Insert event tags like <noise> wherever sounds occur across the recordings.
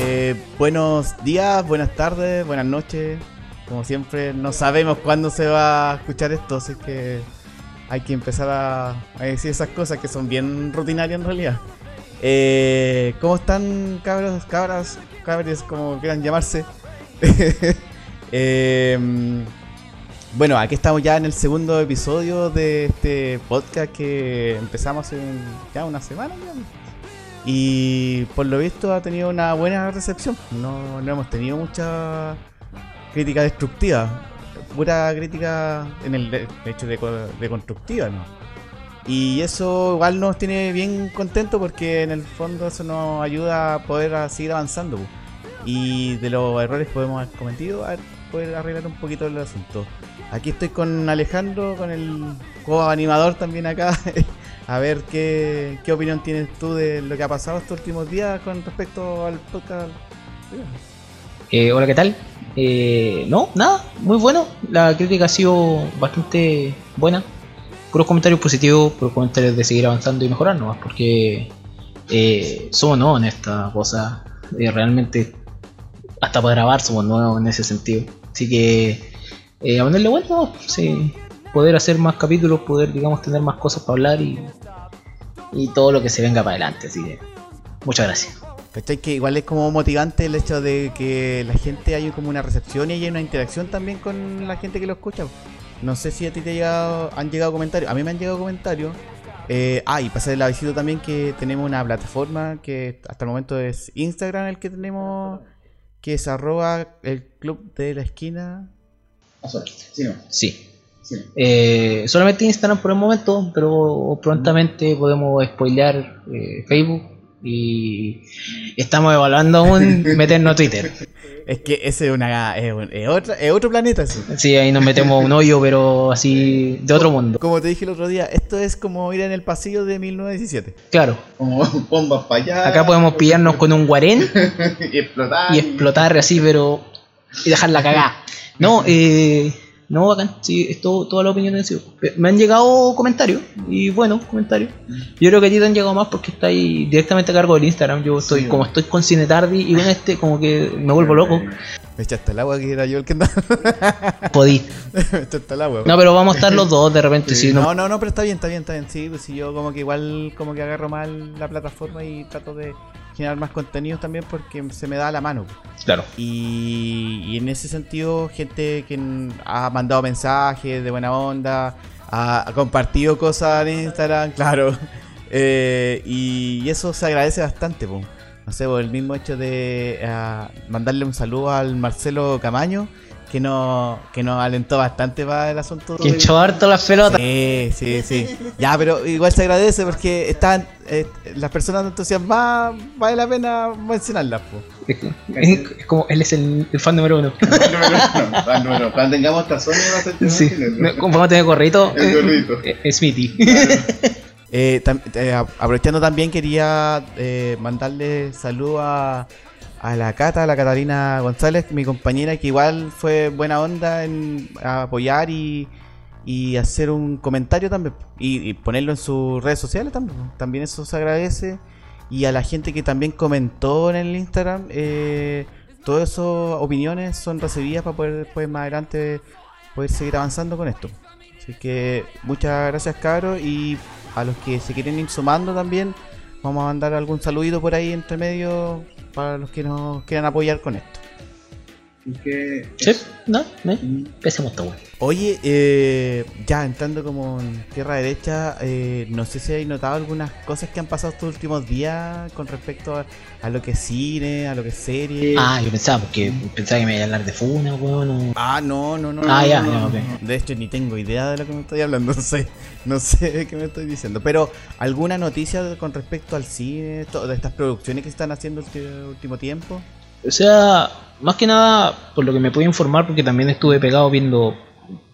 Eh, buenos días, buenas tardes, buenas noches. Como siempre, no sabemos cuándo se va a escuchar esto, así que hay que empezar a, decir esas cosas que son bien rutinarias en realidad. Eh, ¿Cómo están, cabros, cabras, cabres, como quieran llamarse? <laughs> Eh, bueno, aquí estamos ya en el segundo episodio de este podcast que empezamos hace ya una semana. Y por lo visto ha tenido una buena recepción. No, no hemos tenido mucha crítica destructiva. Pura crítica en el hecho de, de constructiva, ¿no? Y eso igual nos tiene bien contentos porque en el fondo eso nos ayuda a poder seguir avanzando. Y de los errores que podemos haber cometido, a poder arreglar un poquito el asunto. Aquí estoy con Alejandro, con el co-animador también acá. <laughs> A ver qué, qué opinión tienes tú de lo que ha pasado estos últimos días con respecto al podcast. Eh, hola, ¿qué tal? Eh, no, nada, muy bueno. La crítica ha sido bastante buena. Puros comentarios positivos, puros comentarios de seguir avanzando y mejorar nomás, porque eh, somos nuevos en esta cosa. Eh, realmente, hasta para grabar somos nuevos en ese sentido. Así que, eh, a ponerle bueno, sí, poder hacer más capítulos, poder, digamos, tener más cosas para hablar y, y todo lo que se venga para adelante. Así que, muchas gracias. ¿Cachai? Que igual es como motivante el hecho de que la gente haya como una recepción y haya una interacción también con la gente que lo escucha. No sé si a ti te ha llegado- han llegado comentarios. A mí me han llegado comentarios. Eh, ah, y pasar el avisito también que tenemos una plataforma que hasta el momento es Instagram el que tenemos, que es arroba el club de la esquina. Sí. Eh, solamente Instagram por el momento, pero prontamente podemos spoilear eh, Facebook y estamos evaluando aún <laughs> meternos a Twitter. Es que ese es, una, es, un- es otra, es otro planeta. eso. Sí, ahí nos metemos a un hoyo, pero así de otro mundo. Como te dije el otro día, esto es como ir en el pasillo de 1917. Claro, Como bombas para allá. acá podemos pillarnos con un guarén <laughs> y explotar. y explotar así, pero. y dejar la cagada. No, eh. No, bacán, sí, esto, toda la opinión ha sido. Me han llegado comentarios, y bueno, comentarios. Yo creo que a ti te han llegado más porque está ahí directamente a cargo del Instagram. Yo estoy, Sí. como estoy con Cine Tardi y con este, como que me vuelvo loco. Me echaste el agua que era yo el que andaba. <laughs> Podí. <laughs> Me echaste el agua. No, pero vamos a estar los dos de repente, <laughs> si no. No, no, no, pero está bien, está bien, está bien. Sí, pues si yo como que igual como que agarro mal la plataforma y trato de generar más contenidos también porque se me da la mano. Claro. Y, y en ese sentido, gente que ha mandado mensajes de buena onda, ha, ha compartido cosas en Instagram, claro. <laughs> Eh, y, y eso se agradece bastante, po. No sé, po, el mismo hecho de ah, mandarle un saludo al Marcelo Camaño, que nos, que nos alentó bastante para el asunto. Que de- echó harto las pelotas. Sí, sí, sí. Ya, pero igual se agradece porque están eh, las personas entusiasmadas, vale la pena mencionarlas. po. Es, es- es como él es el, el fan número uno. <laughs> No, no, Cuando tengamos tazones Sí. Vamos a tener gorrito, El gorrito. eh, eh, Smithy. Eh, tam- eh, aprovechando también quería eh, mandarle saludos a, a la Cata, a la Catalina González, mi compañera que igual fue buena onda en apoyar y, y hacer un comentario también y, y ponerlo en sus redes sociales también. También eso se agradece. Y a la gente que también comentó en el Instagram, eh, todas esas opiniones son recibidas para poder después más adelante poder seguir avanzando con esto. Así que muchas gracias cabros y a los que se quieren ir sumando también, vamos a mandar algún saludito por ahí entre medio para los que nos quieran apoyar con esto. Que... ¿Sí? ¿No? ¿No? Empecemos todo. Oye, eh, ya entrando como en tierra derecha, eh, no sé si hay notado algunas cosas que han pasado estos últimos días con respecto a, a lo que es cine, a lo que es serie. Ah, yo pensaba, porque pensaba que me iba a hablar de Funa, weón. o- Ah, no, no, no. Ah, no, ya, no, ya, no. ok. De hecho, ni tengo idea de lo que me estoy hablando. <laughs> No sé, no sé de qué me estoy diciendo. Pero, ¿alguna noticia con respecto al cine, de estas producciones que están haciendo este último tiempo? O sea, más que nada, por lo que me puedo informar, porque también estuve pegado viendo,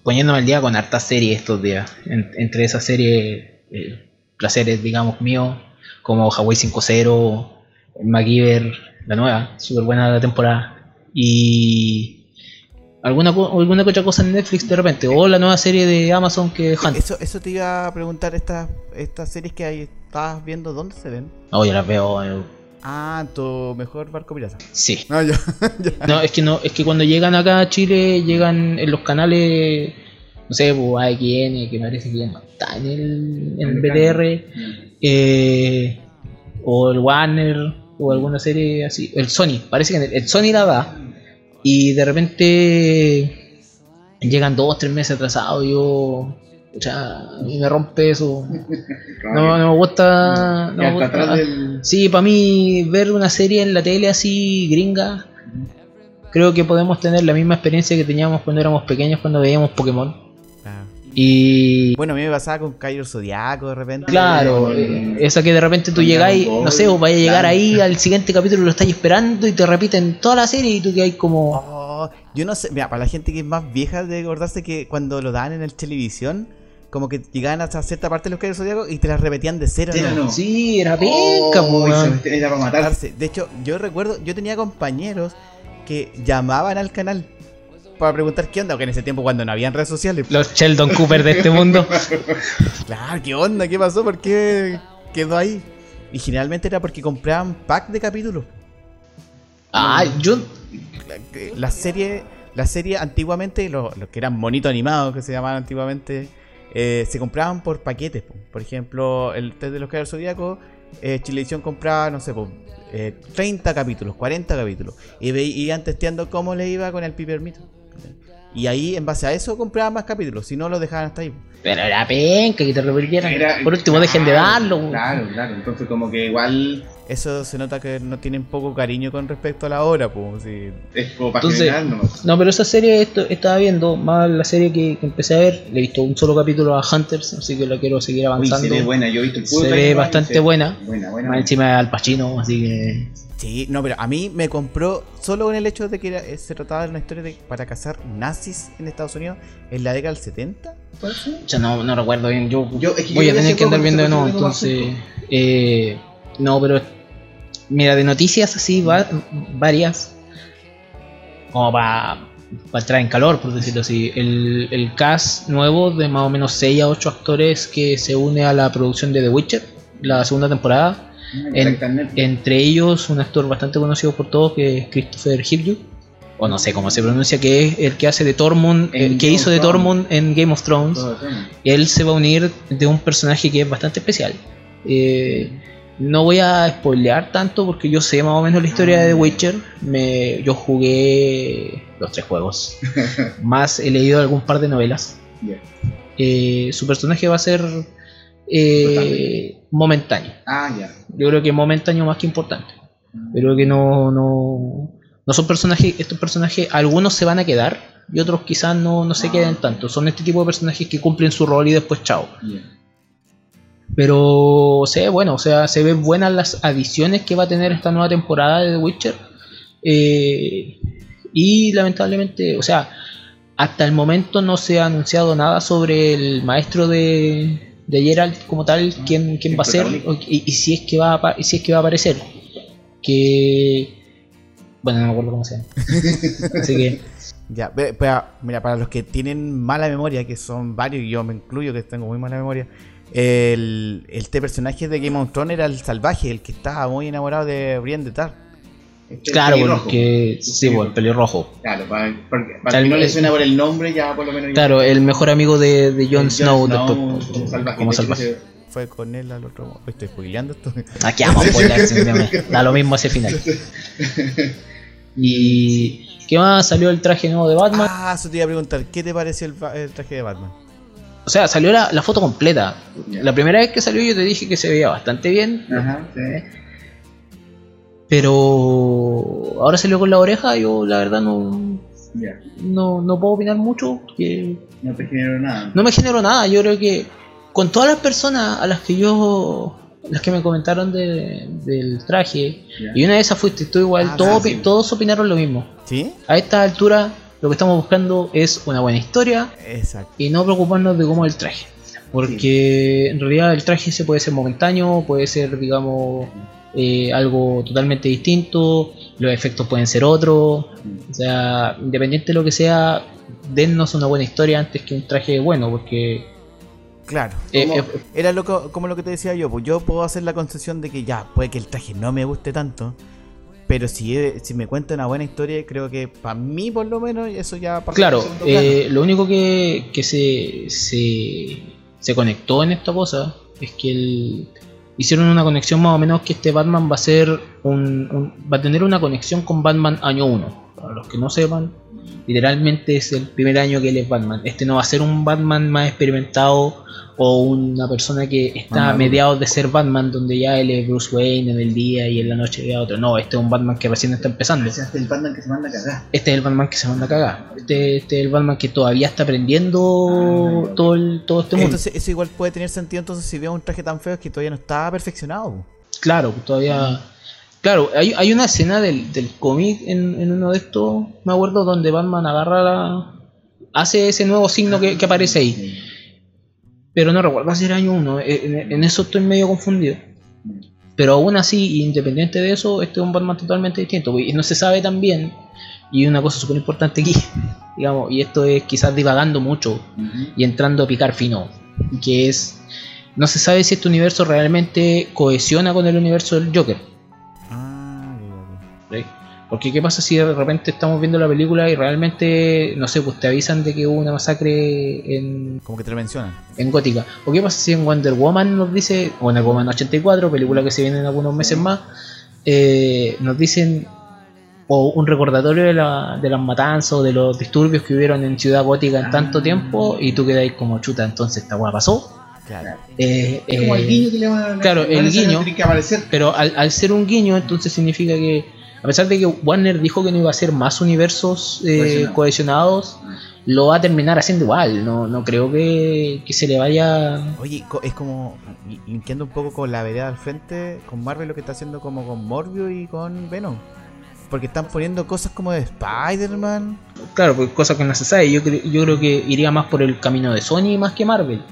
poniéndome al día con hartas series estos días. En- entre esas series, eh, placeres, digamos, míos, como Hawaii 5.0, MacGyver, la nueva, súper buena la temporada. Y alguna, alguna que otra cosa en Netflix de repente, o la nueva serie de Amazon que Hunt. Eso, eso te iba a preguntar, estas estas series que hay, estabas viendo, ¿dónde se ven? Oh, ya las veo. eh, Ah, tu mejor barco pirata. Sí. No, yo. <laughs> No, es que no, es que cuando llegan acá a Chile, llegan en los canales, no sé, pues, AXN, que parece que ya no está en el, en el BTR, eh, o el Warner, o alguna serie así, el Sony, parece que el, el Sony la da, y de repente llegan dos, tres meses atrasados, yo, o sea, a mí me rompe eso, no, no me gusta, no me atrás del. Sí, para mí ver una serie en la tele así gringa, creo que podemos tener la misma experiencia que teníamos cuando éramos pequeños cuando veíamos Pokémon. Ah. Y Bueno, a mí me pasaba con Cairo Zodiaco de repente. claro, eh, esa que de repente tú llegáis, no sé, o vaya a llegar claro. ahí al siguiente capítulo y lo estáis esperando y te repiten toda la serie y tú que hay como... Oh, yo no sé, mira, para la gente que es más vieja de acordarse que cuando lo daban en el televisión, como que llegaban hasta cierta parte de los Cairo Zodiaco y te las repetían de cero, Cero, ¿no? no. Sí, era penca, Oh, weón. me- Era para matar. Darse. De hecho, yo recuerdo, yo tenía compañeros que llamaban al canal para preguntar qué onda, porque en ese tiempo cuando no habían redes sociales, Los Sheldon Cooper de este mundo. <laughs> claro, qué onda, qué pasó, por qué quedó ahí. Y generalmente era porque compraban pack de capítulos. Ah, yo... La serie, la serie antiguamente, los los que eran monitos animados, que se llamaban antiguamente, eh, se compraban por paquetes. po. Por ejemplo, el test de los Caballeros Zodíacos, eh, Chilevisión compraba, no sé, po, eh, 30 capítulos, 40 capítulos. Y iban testeando cómo le iba con el pipermito. Y ahí, en base a eso, compraban más capítulos. Si no, los dejaban hasta ahí. po. Pero era penca que te repitieran. Era- Por último, dejen de darlo. po. Claro, claro. Entonces, como que igual Eso se nota que no tienen poco cariño con respecto a la hora. Pues, sí. es como para Entonces, nomás. No, pero esa serie esto, estaba viendo, más la serie que, que empecé a ver, le he visto un solo capítulo a Hunters, así que la quiero seguir Uy, avanzando. se ve buena. Yo he visto el Se ve bastante se- buena. Buena, buena. Más encima de Al Pacino, así que... Sí, no, pero a mí me compró solo con el hecho de que era- eh, se trataba de una historia de, para cazar nazis en Estados Unidos en la década del 70. ¿parece? Ya no, no recuerdo bien, yo, Yo- es que yo voy a tener que andar viendo de nuevo, entonces... Eh, no, pero... Mira, de noticias así, va- varias, como para entrar en calor, por decirlo así. El, el cast nuevo de más o menos 6 a 8 actores que se une a la producción de The Witcher, la segunda temporada. En- Netflix. Entre ellos, un actor bastante conocido por todos, que es Christopher Hivju, o no sé cómo se pronuncia, que es el que hace de Tormund, el que Game hizo de. Tormund en Game of Thrones. Él se va a unir de un personaje que es bastante especial. Eh, no voy a spoilear tanto porque yo sé más o menos la historia de The Witcher. Me, yo jugué los tres juegos. <laughs> más he leído algún par de novelas. Eh, su personaje va a ser eh, momentáneo. Ah, ya. Yo creo que momentáneo más que importante. Pero que no, no, no son personajes, estos personajes, algunos se van a quedar y otros quizás no, no se Ah. queden tanto. Son este tipo de personajes que cumplen su rol y después chao. Pero se ve bueno, o sea, se ven buenas las adiciones que va a tener esta nueva temporada de The Witcher. Eh, y lamentablemente, o sea, hasta el momento no se ha anunciado nada sobre el maestro de, de Geralt como tal, quién, quién El va a ser o- y, y si es que va a, si es que va a aparecer. Que bueno, no me acuerdo cómo se llama. <laughs> Así que Ya, mira, para los que tienen mala memoria, que son varios, y yo me incluyo que tengo muy mala memoria, el, este personaje de Game of Thrones era el salvaje, el que estaba muy enamorado de Brienne de Tar. Este claro, porque sí, bueno, el pelirrojo. Claro, para, porque- para Tal que no le suena por el nombre, ya por lo menos. Claro, el mejor amigo de, de Jon Snow, Snow después, como salvaje. como Fue con él al otro. Estoy spoileando esto. Aquí vamos a da lo mismo ese final. <laughs> Y ¿qué más salió el traje nuevo de Batman? Ah, eso te iba a preguntar, ¿qué te pareció el, el traje de Batman? O sea, salió la, la foto completa. La primera vez que salió yo te dije que se veía bastante bien, Ajá, sí. pero ahora salió con la oreja, yo la verdad no, no, no puedo opinar mucho, que No te generó nada. no me generó nada. Yo creo que con todas las personas a las que yo, las que me comentaron de- del traje, y una de esas fuiste tú igual, Ah, todos, sí. todos opinaron lo mismo. ¿Sí? A esta altura lo que estamos buscando es una buena historia Exacto. y no preocuparnos de cómo es el traje. Porque en realidad el traje se puede ser momentáneo, puede ser, digamos, eh, algo totalmente distinto, los efectos pueden ser otros. O sea, independiente de lo que sea, dennos una buena historia antes que un traje bueno, porque Claro. eh, Como- eh, Era lo co- como lo que te decía yo, pues yo puedo hacer la concesión de que ya, puede que el traje no me guste tanto, pero si, si me cuenta una buena historia, creo que para mí por lo menos eso ya Claro, eh, lo único que, que se, se, se conectó en esta cosa es que el- hicieron una conexión más o menos que este Batman va a ser un, un- va a tener una conexión con Batman año 1. Para los que no sepan, literalmente es el primer año que él es Batman. Este no va a ser un Batman más experimentado o una persona que está a mediados de ser Batman, donde ya él es Bruce Wayne en el día y en la noche ve a otro. No, este es un Batman que recién está empezando. Ese es el Batman que se manda a cagar. Este es el Batman que se manda a cagar. Este, este es el Batman que todavía está aprendiendo todo, el, todo este mundo. Entonces eso igual puede tener sentido entonces si veo un traje tan feo es que todavía no está perfeccionado. Claro, todavía. Claro, hay, hay una escena del, del cómic en, en uno de estos, me acuerdo, donde Batman agarra la. hace ese nuevo signo que, que aparece ahí. Pero no recuerdo si era año 1, en, en eso estoy medio confundido. Pero aún así, independiente de eso, este es un Batman totalmente distinto. Y no se sabe tan bien. Y una cosa súper importante aquí, <laughs> digamos, y esto es quizás divagando mucho y entrando a picar fino, que es, no se sabe si este universo realmente cohesiona con el universo del Joker. Porque qué pasa si de repente estamos viendo la película y realmente, no sé, pues te avisan de que hubo una masacre en. Como que te lo mencionan. en Gótica. ¿O qué pasa si en Wonder Woman nos dice, o Wonder Woman 84, película que se viene en algunos meses más, eh, nos dicen, o un recordatorio de, la, de las matanzas o de los disturbios que hubieron en Ciudad Gótica en tanto Ah. tiempo, y tú quedas como chuta, entonces esta hueá pasó. Claro. Eh, Es como eh, el guiño que le van a claro, el guiño. Tiene que aparecer. Pero al, al ser un guiño, entonces significa que, a pesar de que Warner dijo que no iba a hacer más universos eh, Cohesionados. lo va a terminar haciendo igual. No, no creo que, que se le vaya. Oye, es como linkeando un poco con la vereda al frente, con Marvel lo que está haciendo como con Morbius y con Venom. Porque están poniendo cosas como de Spider-Man. Claro, pues cosas que no se sabe. Yo, yo creo que iría más por el camino de Sony más que Marvel.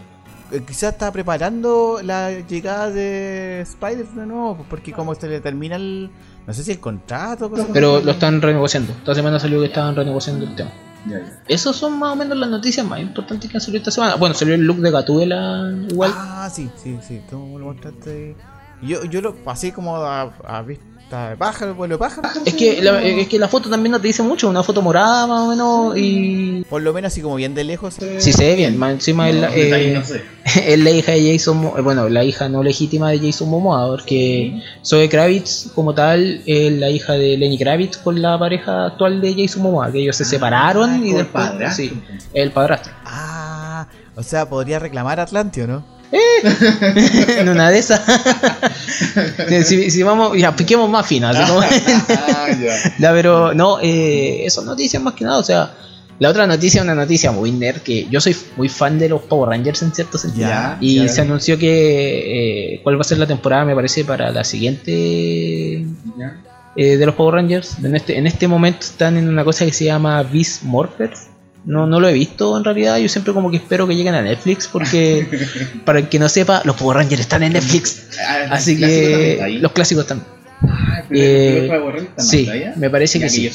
Eh, Quizás está preparando la llegada de Spider-Man de nuevo, pues, porque como se le termina el... No sé si el contrato cosas Pero así. lo están renegociando. Esta semana salió que estaban renegociando el tema. Ya, ya. Esas son más o menos las noticias más importantes que han salido esta semana. Bueno, salió el look de Gatúbela igual. Ah, sí, sí, sí, tú lo mostraste. Yo, yo lo pasé como a, a de pájaro, vuelo de pájaro. Es que, la, es que la foto también no te dice mucho. Una foto morada más o menos y... Por lo menos así como bien de lejos. Sí se ve bien. Más encima No, eh, no sé. <laughs> es la hija de Jason, Mo- eh, bueno, la hija no legítima de Jason Momoa, porque Zoe Kravitz como tal es la hija de Lenny Kravitz con la pareja actual de Jason Momoa, que ellos se separaron y como el después padrastro. sí, el padrastro. Ah, o sea, podría reclamar Atlantio, ¿no? <laughs> en una de esas. <laughs> si, si vamos, ya piquemos más como- Ah, <laughs> pero no, eh, eso noticias más que nada, o sea, la otra noticia es una noticia muy nerd, que yo soy muy fan de los Power Rangers en cierto sentido. Ya, Y ya. se anunció que eh, cuál va a ser la temporada, me parece, para la siguiente Ya. eh, de los Power Rangers. En este, en este momento están en una cosa que se llama Beast Morphers. No, no lo he visto en realidad, yo siempre como que espero que lleguen a Netflix porque <laughs> para el que no sepa, los Power Rangers están en Netflix. Ah, Así que los clásicos están. Ah, pero eh, el Power Rangers Sí, allá. me parece que sí.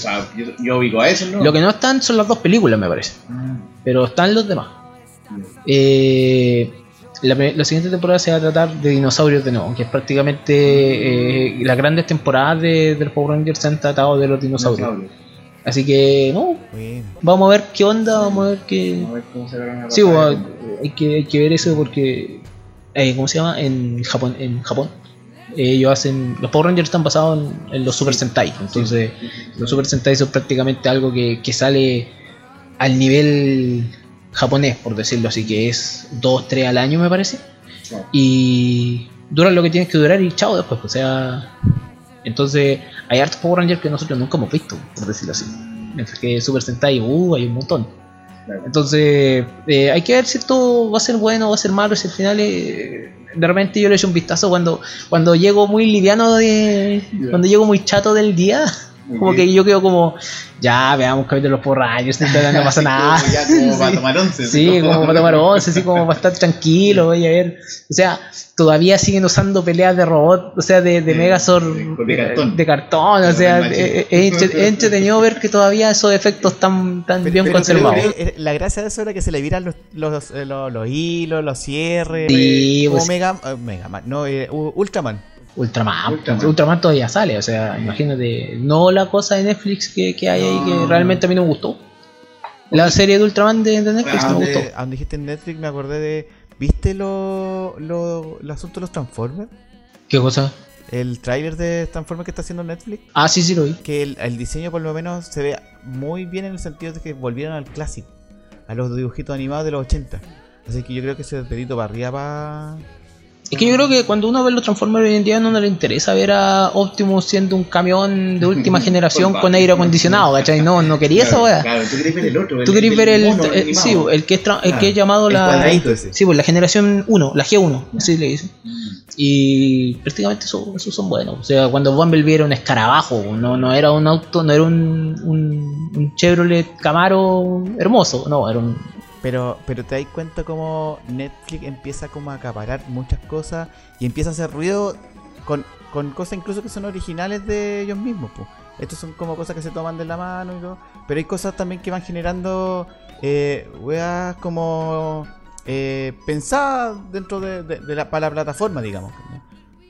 Yo, yo, a eso, ¿no? Lo que no están son las dos películas, me parece. Ah, Pero están los demás. Eh, la, la siguiente temporada se va a tratar de dinosaurios de nuevo, que es prácticamente eh, las grandes temporadas de, de los Power Rangers se han tratado de los dinosaurios. Dinosaurio. Así que, no, Bueno. vamos a ver qué onda, vamos a ver qué. Vamos a ver cómo se van a Sí, bueno, hay que, hay que ver eso porque, eh, ¿cómo se llama? En Japón, en Japón, ellos hacen, los Power Rangers están basados en, en los Super Sentai, entonces Sí, sí, sí. los Super Sentai son prácticamente algo que, que sale al nivel japonés, por decirlo así, que es 2, 3 al año me parece, y duran lo que tienes que durar y chao después, o sea, entonces hay hartos Power Rangers que nosotros nunca hemos visto, por decirlo así, mientras que Super Sentai, uh, hay un montón. Entonces, eh, hay que ver si esto va a ser bueno, va a ser malo, si al final eh, de repente yo le echo un vistazo cuando, cuando llego muy liviano de. Cuando llego muy chato del día, Como que yo quedo como, ya veamos capítulos por rayos, no pasa <laughs> nada. Ya como para Sí. tomar once. Sí, como para tomar once, así como para estar tranquilo, voy a ver. O sea, todavía siguen usando peleas de robot, o sea, de, de Sí, Megazord de- de cartón. de cartón, o sea, es, machín. es entre- es entretenido ver que todavía esos efectos están tan bien pero conservados. que, eh, La gracia de eso era que se le viran los, los, eh, los, los hilos, los cierres. Sí, como pues- Mega, eh, Mega Man, no, eh, Ultraman. Ultraman, Ultraman. Ultraman. todavía sale, o sea, imagínate, no la cosa de Netflix que, que hay ahí que realmente a mí no me gustó. La serie de Ultraman de, de Netflix Ah, no me gustó. donde dijiste en Netflix me acordé de. ¿Viste lo, lo, el asunto de los Transformers? ¿Qué cosa? El tráiler de Transformers que está haciendo Netflix. Ah, sí, sí lo vi. Que el, el diseño por lo menos se ve muy bien en el sentido de que volvieron al clásico. A los dibujitos animados de los 80. Así que yo creo que ese dedito para arriba para... Es que yo creo que cuando uno ve los Transformers hoy en día no le interesa ver a Optimus siendo un camión de última <laughs> generación con aire acondicionado, ¿cachai? No, no quería esa weá. Claro, tú querés ver el otro. Tú querés ver el, mono eh, sí, el que es, el Claro, que es llamado el la ese. Sí, pues la generación 1, la G1, así le dicen. Y prácticamente eso- esos son buenos. O sea, cuando Bumblebee era un escarabajo, no, no era un auto, no era un, un, un Chevrolet Camaro hermoso, no, era un... Pero, pero te das cuenta como Netflix empieza como a acaparar muchas cosas y empieza a hacer ruido con, con cosas incluso que son originales de ellos mismos. po. Estos son como cosas que se toman de la mano y todo. Pero hay cosas también que van generando eh, weas como eh, pensadas dentro de, la, para la plataforma, digamos.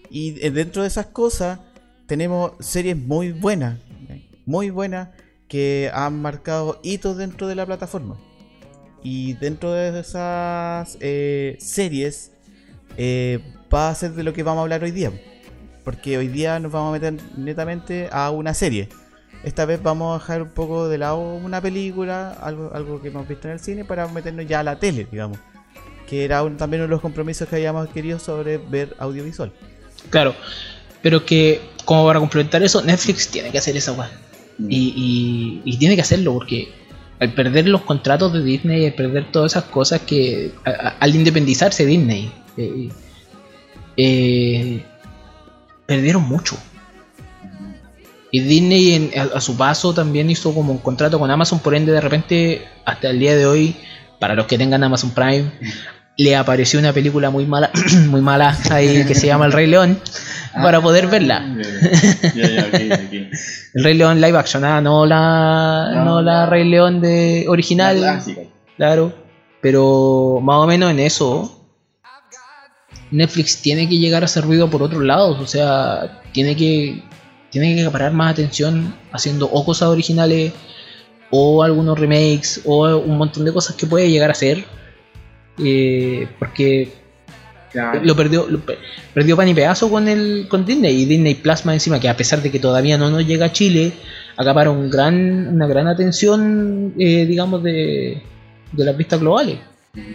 Y eh, dentro de esas cosas tenemos series muy buenas, muy buenas, que han marcado hitos dentro de la plataforma. Y dentro de esas eh, series eh, va a ser de lo que vamos a hablar hoy día. Porque hoy día nos vamos a meter netamente a una serie. Esta vez vamos a dejar un poco de lado una película, algo, algo que hemos visto en el cine, para meternos ya a la tele, digamos. Que era también uno de los compromisos que habíamos querido sobre ver audiovisual. Claro, pero que como para complementar eso, Netflix tiene que hacer esa weá. Y, y- y tiene que hacerlo porque al perder los contratos de Disney, al perder todas esas cosas que al independizarse Disney, eh, eh, perdieron mucho. Y Disney en- a, a su paso también hizo como un contrato con Amazon, por ende de repente hasta el día de hoy, para los que tengan Amazon Prime, le apareció una película muy mala, <clears throat> muy mala ahí que se llama El Rey León, para poder verla. <laughs> Ok, ok. El Rey León live action, ah, no la, no, No, la. Rey León de original, La claro, pero más o menos en eso. Netflix tiene que llegar a hacer ruido por otros lados, o sea, tiene que tiene que acaparar más atención haciendo o cosas originales o algunos remakes o un montón de cosas que puede llegar a hacer eh, porque Claro. lo perdió lo perdió pan y pedazo con el con Disney y Disney Plasma encima que a pesar de que todavía no nos llega a Chile acapara un gran una gran atención eh, digamos de, de las vistas globales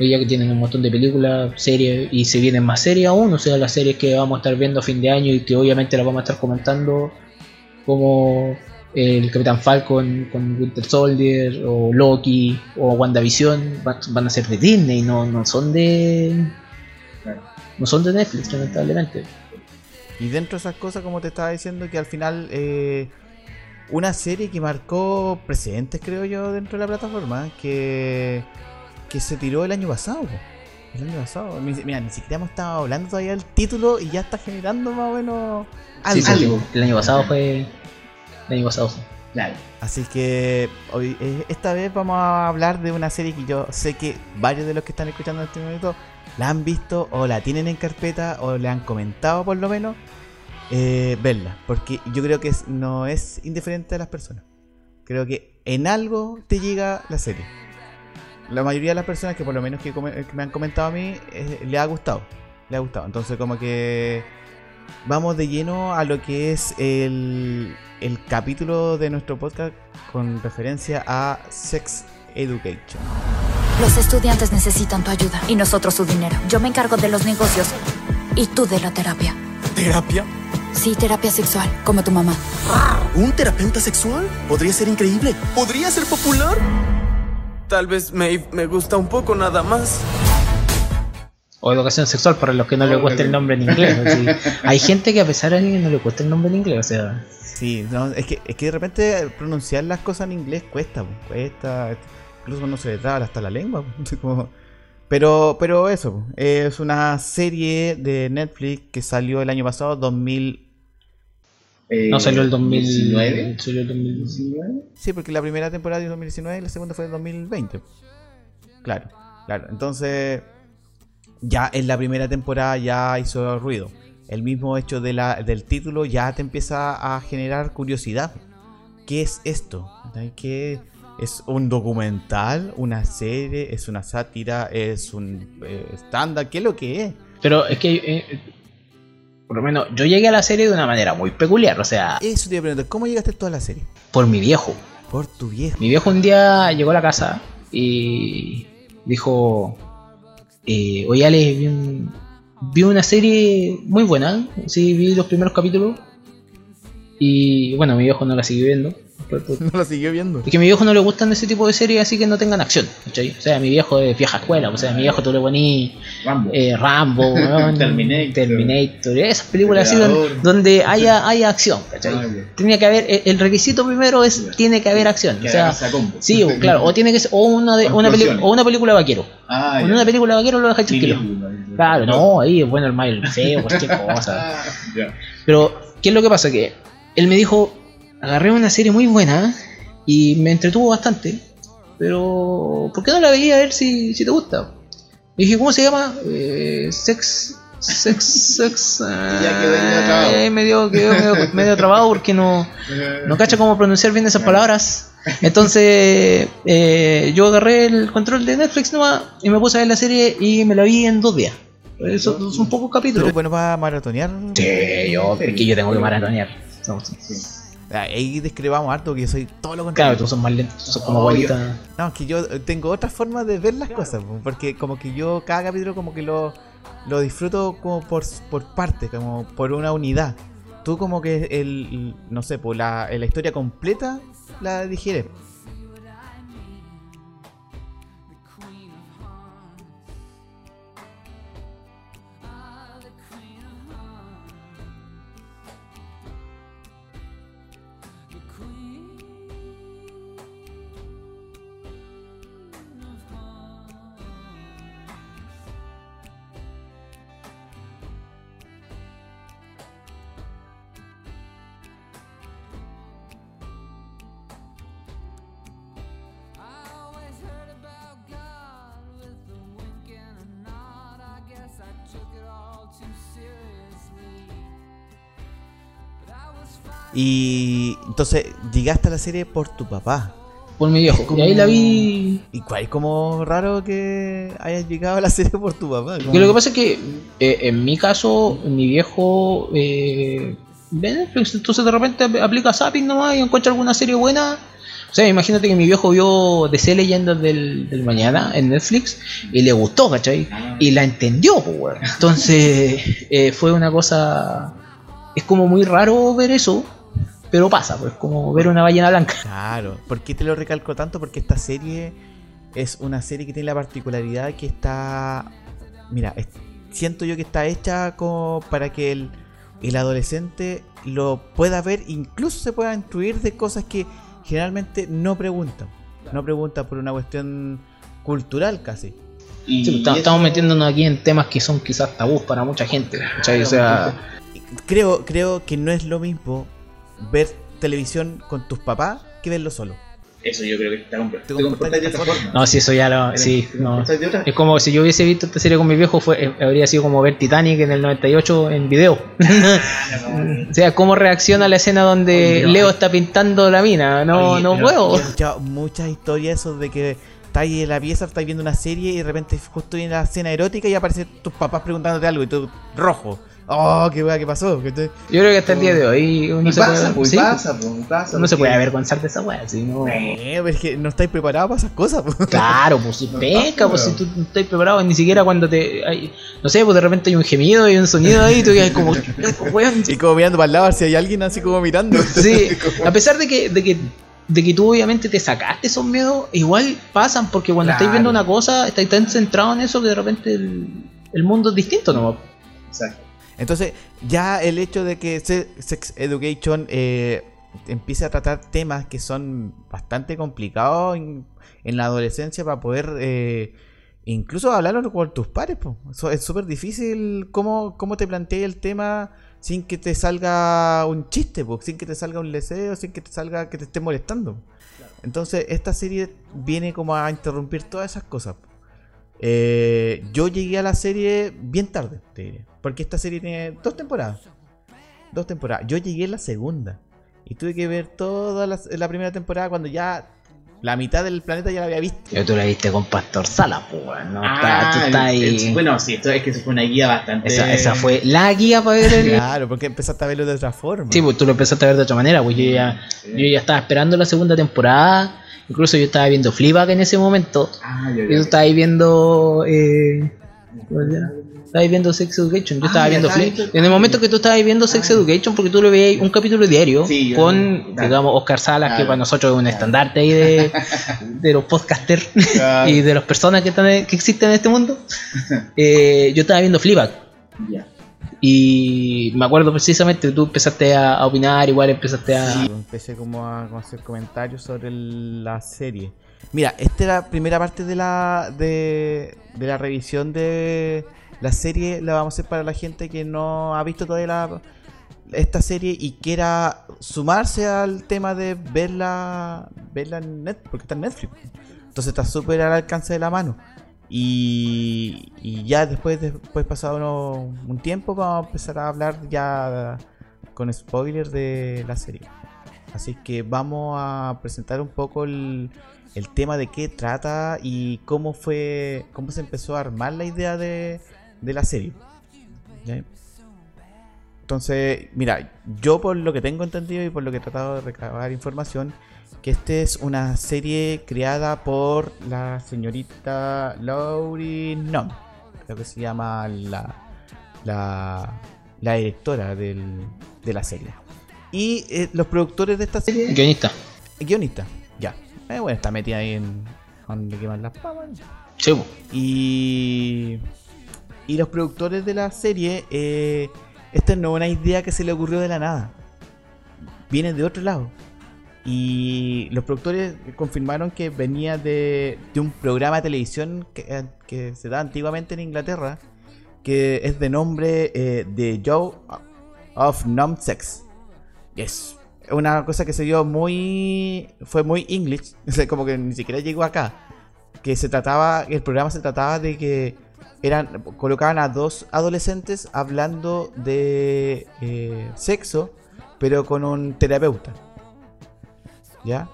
Hoy ya que tienen un montón de películas series y se vienen más series aún o sea las series que vamos a estar viendo a fin de año y que obviamente las vamos a estar comentando como el Capitán Falcon con Winter Soldier o Loki o WandaVision va- van a ser de Disney no no son de no son de Netflix, lamentablemente. Y dentro de esas cosas, como te estaba diciendo, que al final eh, una serie que marcó precedentes, creo yo, dentro de la plataforma, que, que se tiró el año pasado. El año pasado. Mira, ni siquiera hemos estado hablando todavía del título y ya está generando más o menos algo. Sí, sí. El año pasado fue. El año pasado. Claro. Así que hoy, eh, esta vez vamos a hablar de una serie que yo sé que varios de los que están escuchando en este momento la han visto o la tienen en carpeta o le han comentado por lo menos eh, verla. Porque yo creo que es- no es indiferente a las personas. Creo que en algo te llega la serie. La mayoría de las personas que por lo menos que, come- que me han comentado a mí eh, le ha gustado. Le ha gustado. Entonces como que vamos de lleno a lo que es el, el capítulo de nuestro podcast con referencia a Sex Education. Los estudiantes necesitan tu ayuda y nosotros su dinero. Yo me encargo de los negocios y tú de la terapia. ¿Terapia? Sí, terapia sexual, como tu mamá. ¿Un terapeuta sexual? Podría ser increíble. ¿Podría ser popular? Tal vez Maeve me gusta un poco nada más. O educación sexual para los que no les cuesta el nombre en inglés. así. <laughs> Hay gente que a pesar de que no le cuesta el nombre en inglés, o sea. Sí, no, es, que, es que de repente pronunciar las cosas en inglés cuesta, po, cuesta. Incluso no se le traba hasta la lengua. <laughs> po, como- Pero, pero eso, es una serie de Netflix que salió el año pasado, 2000. Eh, No salió el 2019. 19. Salió el 2000. 19. Sí, porque la primera temporada de 2019 y la segunda fue de 2020. Claro, claro. Entonces, ya en la primera temporada ya hizo ruido. El mismo hecho de la, del título ya te empieza a generar curiosidad. ¿Qué es esto? ¿Qué es un documental? ¿Una serie? ¿Es una sátira? ¿Es un eh, estándar? ¿Qué es lo que es? Pero es que. eh, por lo menos yo llegué a la serie de una manera muy peculiar. O sea, Eso te iba a preguntar. ¿Cómo llegaste a toda la serie? por mi viejo. Por tu viejo. Mi viejo un día llegó a la casa y dijo, eh, oye Ale, vi, un- vi una serie muy buena, sí, vi los primeros capítulos y bueno, mi viejo no la siguió viendo. Por- por- <laughs> No la siguió viendo. Es que a mi viejo no le gustan ese tipo de series así que no tengan acción. ¿cachai? O sea, mi viejo es vieja escuela, o sea, mi viejo tú le poní Rambo. eh, Rambo, <laughs> Terminator. Terminator, esas películas así donde, donde haya, haya acción. ¿cachai? Ah. Tenía que haber, el, requisito primero es, tiene que haber acción. Que O sea. Sí, o, claro, o tiene que ser o una, de, O una, o una película vaquero. Ah, Con ya. una película vaquero lo deja tranquilo. Claro, no, ahí es bueno el mal, el feo, cualquier cosa. <laughs> Pero, ¿qué es lo que pasa? Que él me dijo, agarré una serie muy buena y me entretuvo bastante, pero ¿por qué no la veía a ver si, si te gusta? Y dije, ¿cómo se llama? Eh, sex... Sex... Sex... <laughs> Ya quedó ahí medio trabado. eh, medio, quedó medio, medio trabado porque no... No cacha cómo pronunciar bien esas palabras. Entonces, eh, yo agarré el control de Netflix nomás y me puse a ver la serie y me la vi en dos días. Eso son pocos ¿Tú capítulos. eres bueno para maratonear? Sí, yo, es que yo tengo que maratonear. Sí. Ah, Ahí discrepamos harto, que yo soy todo lo Claro, contrario. tú sos más lento, tú sos como Oh, abuelita. No, es que yo tengo otra forma de ver las cosas, po, porque como que yo cada capítulo como que lo, lo disfruto como por, por partes, como por una unidad. Tú como que el, no sé, pues la, la historia completa la digieres. Y entonces llegaste a la serie por tu papá. Por mi viejo. Y ahí la vi. Y cuál como raro que hayas llegado a la <laughs> serie por tu papá. como- Y lo que pasa es que eh, en mi caso, mi viejo eh, ve Netflix, entonces de repente ap- aplica zapping nomás y encuentra alguna serie buena. O sea, imagínate que mi viejo vio DC Leyendas del, del Mañana en Netflix y le gustó, ¿cachai? Y la entendió, pues. Entonces, <laughs> eh, fue una cosa. Es como muy raro ver eso, pero pasa, pues, como ver una ballena blanca. Claro, ¿por qué te lo recalco tanto? Porque esta serie es una serie que tiene la particularidad que está. Mira, es- siento yo que está hecha como para que el, el adolescente lo pueda ver, incluso se pueda instruir de cosas que generalmente no preguntan. No preguntan por una cuestión cultural casi. Y Sí, estamos eso- estamos metiéndonos aquí en temas que son quizás tabús para mucha gente. O sea. Creo, creo que no es lo mismo ver televisión con tus papás que verlo solo. Eso yo creo que está de otra forma. No, sí, eso ya lo. Sí, no. Es como si yo hubiese visto esta serie con mi viejo, fue, eh, habría sido como ver Titanic en el 98 en video. <laughs> o sea, cómo reacciona la escena donde Oye, Leo está pintando la mina. No, Oye, no puedo. He escuchado muchas historias de que estáis en la pieza, estáis viendo una serie y de repente justo viene la escena erótica y aparecen tus papás preguntándote algo y tú rojo. Oh, qué wea, qué pasó. Yo creo que hasta el día de hoy uno Y se pasa, puede, pues, sí, pasa, pues, pasa. uno se puede avergonzar de esa wea. ¿sí? No. Eh, pero es que no estáis preparados para esas cosas. pues. Claro, pues si No pesca, pasa, pues si tú no estás preparado, ni siquiera cuando te. hay- no sé, pues de repente hay un gemido y un sonido ahí y tú quedas como. weón, Y como mirando para el lado, si hay alguien así como mirando. <laughs> Sí, <laughs> a pesar de que, de que, de que tú obviamente te sacaste esos miedos, igual pasan porque cuando estáis Claro. viendo una cosa, estáis tan centrado en eso que de repente el, el mundo es distinto, ¿no? Exacto. Entonces, ya el hecho de que Se- Sex Education eh, empiece a tratar temas que son bastante complicados en, en la adolescencia para poder eh, incluso hablarlo con tus pares. po. Es súper difícil cómo, cómo te planteas el tema sin que te salga un chiste, po, sin que te salga un leseo, sin que te salga que te esté molestando. Entonces esta serie viene como a interrumpir todas esas cosas. Eh, yo llegué a la serie bien tarde, te diré, porque esta serie tiene dos temporadas. Dos temporadas. Yo llegué en la segunda. Y tuve que ver toda la, la primera temporada cuando ya la mitad del planeta ya la había visto. Yo tú la viste con Pastor Sala, pues, ¿no? Ah, Está- tú estás ahí. el- bueno, sí, esto es que eso fue una guía bastante. esa, esa fue la guía para ver el. Claro, porque empezaste a verlo de otra forma. Sí, pues tú lo empezaste a ver de otra manera, pues yo ya, yo ya estaba esperando la segunda temporada. Incluso yo estaba viendo Fleabag en ese momento. Ah, ya, Y ya. tú estabas viendo. Eh, ¿cómo se llama? Estabas viendo Sex Education. Yo Ah, estaba viendo viendo- En el momento que tú estabas viendo Sex Education, porque tú lo veías un capítulo diario Sí, con, claro. digamos, Oscar Salas, que para nosotros es un estandarte ahí de, <laughs> de los podcasters Claro. y de las personas que, están, que existen en este mundo. Eh, yo estaba viendo Fleabag. Ya. Y me acuerdo precisamente que tú empezaste a, a opinar, igual empezaste a. Sí, empecé como a, como a hacer comentarios sobre el- la serie. Mira, esta es la primera parte de la de, de la revisión de la serie. La vamos a hacer para la gente que no ha visto todavía esta serie y quiera sumarse al tema de verla, verla en net, porque está en Netflix. Entonces está súper al alcance de la mano. Y, y ya después, después pasado un tiempo, vamos a empezar a hablar ya con spoilers de la serie. Así que vamos a presentar un poco el, el tema de qué trata y cómo fue, cómo se empezó a armar la idea de, de la serie. Entonces, mira, yo por lo que tengo entendido y por lo que he tratado de recabar información, que esta es una serie creada por la señorita Laurie Nom, creo que se llama la, la, la directora del- de la serie. Y eh, los productores de esta serie, Guionista. guionista, ya. Eh, bueno, está metida ahí en donde queman las papas. Sí. Y, y los productores de la serie, eh, esta no es una idea que se le ocurrió de la nada. Viene de otro lado. Y los productores confirmaron que venía de, de un programa de televisión que, eh, se da antiguamente en Inglaterra, que es de nombre eh, The Joe of Sex. Es una cosa que se dio muy. fue muy English, <laughs> como que ni siquiera llegó acá que se trataba, el programa se trataba de que eran colocaban a dos adolescentes hablando de eh, sexo, pero con un terapeuta. ¿Ya?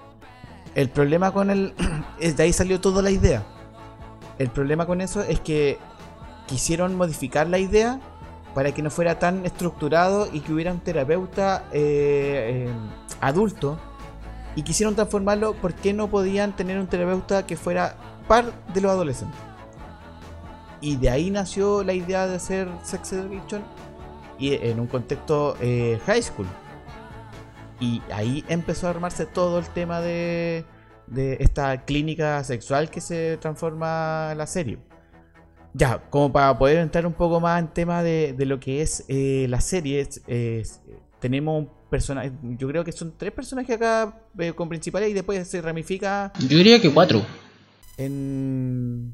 El problema con el <clears throat> es de ahí salió toda la idea. El problema con eso es que quisieron modificar la idea para que no fuera tan estructurado y que hubiera un terapeuta eh, eh, adulto y quisieron transformarlo porque no podían tener un terapeuta que fuera par de los adolescentes. Y de ahí nació la idea de hacer Sex Education y en un contexto eh, high school. Y ahí empezó a armarse todo el tema de, de esta clínica sexual que se transforma la serie. Ya, como para poder entrar un poco más en tema de, de lo que es eh, la serie, es- es- tenemos un personaje, yo creo que son tres personajes acá eh, con principales y después se ramifica Yo diría que cuatro. en...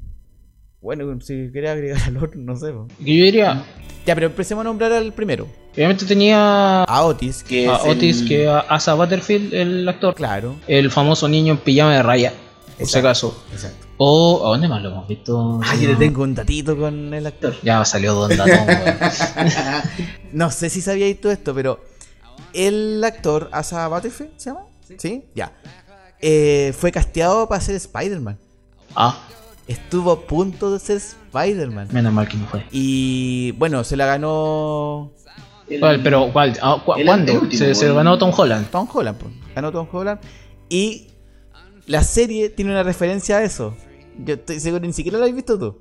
Bueno, si quería agregar al otro, no sé. po. Yo diría. Ya, pero empecemos a nombrar al primero. Obviamente tenía A Otis, que a es Otis, el- que a Asa Butterfield, el actor. Claro, El famoso niño en pijama de raya. Por si Exacto. acaso. exacto. O. ¿A dónde más lo hemos visto? Ah, yo le tengo un datito con el actor. Ya salió Don Datón. <laughs> No sé si sabíais todo esto, pero el actor Asa Butterfield, ¿se llama? Sí, ya. Eh, fue casteado para ser Spider-Man. Ah, Estuvo a punto de ser Spider-Man. menos mal que no fue. Y bueno, se la ganó El- ¿Cuál? Pero, ¿cuál? Ah, cu- el- el ¿Cuándo? último, se, se ganó Tom Holland. Tom Holland. pues. Ganó Tom Holland. Y la serie tiene una referencia a eso. Yo estoy seguro, ni siquiera lo habéis visto tú.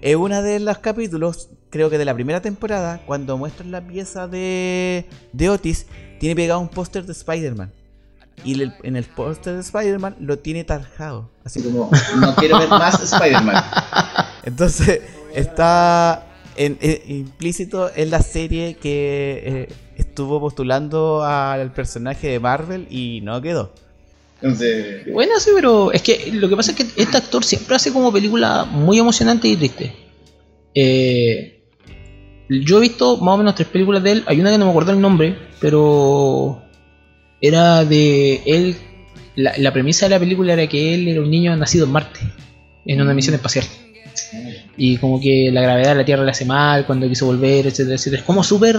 Es una de los capítulos, creo que de la primera temporada, cuando muestran la pieza de, de Otis, tiene pegado un póster de Spider-Man. Y el- en el póster de Spider-Man lo tiene tarjado. Así como, <laughs> no quiero ver más Spider-Man. Entonces, está. en- en- implícito en la serie que eh, estuvo postulando al personaje de Marvel y no quedó. Entonces, Bueno, sí, pero es que lo que pasa es que este actor siempre hace como películas muy emocionantes y tristes. Eh, yo he visto más o menos tres películas de él. Hay una que no me acuerdo el nombre, pero era de él. La, la premisa de la película era que él era un niño nacido en Marte, en una misión espacial. Y como que la gravedad de la Tierra le hace mal cuando quiso volver, etcétera, etcétera. Es como súper.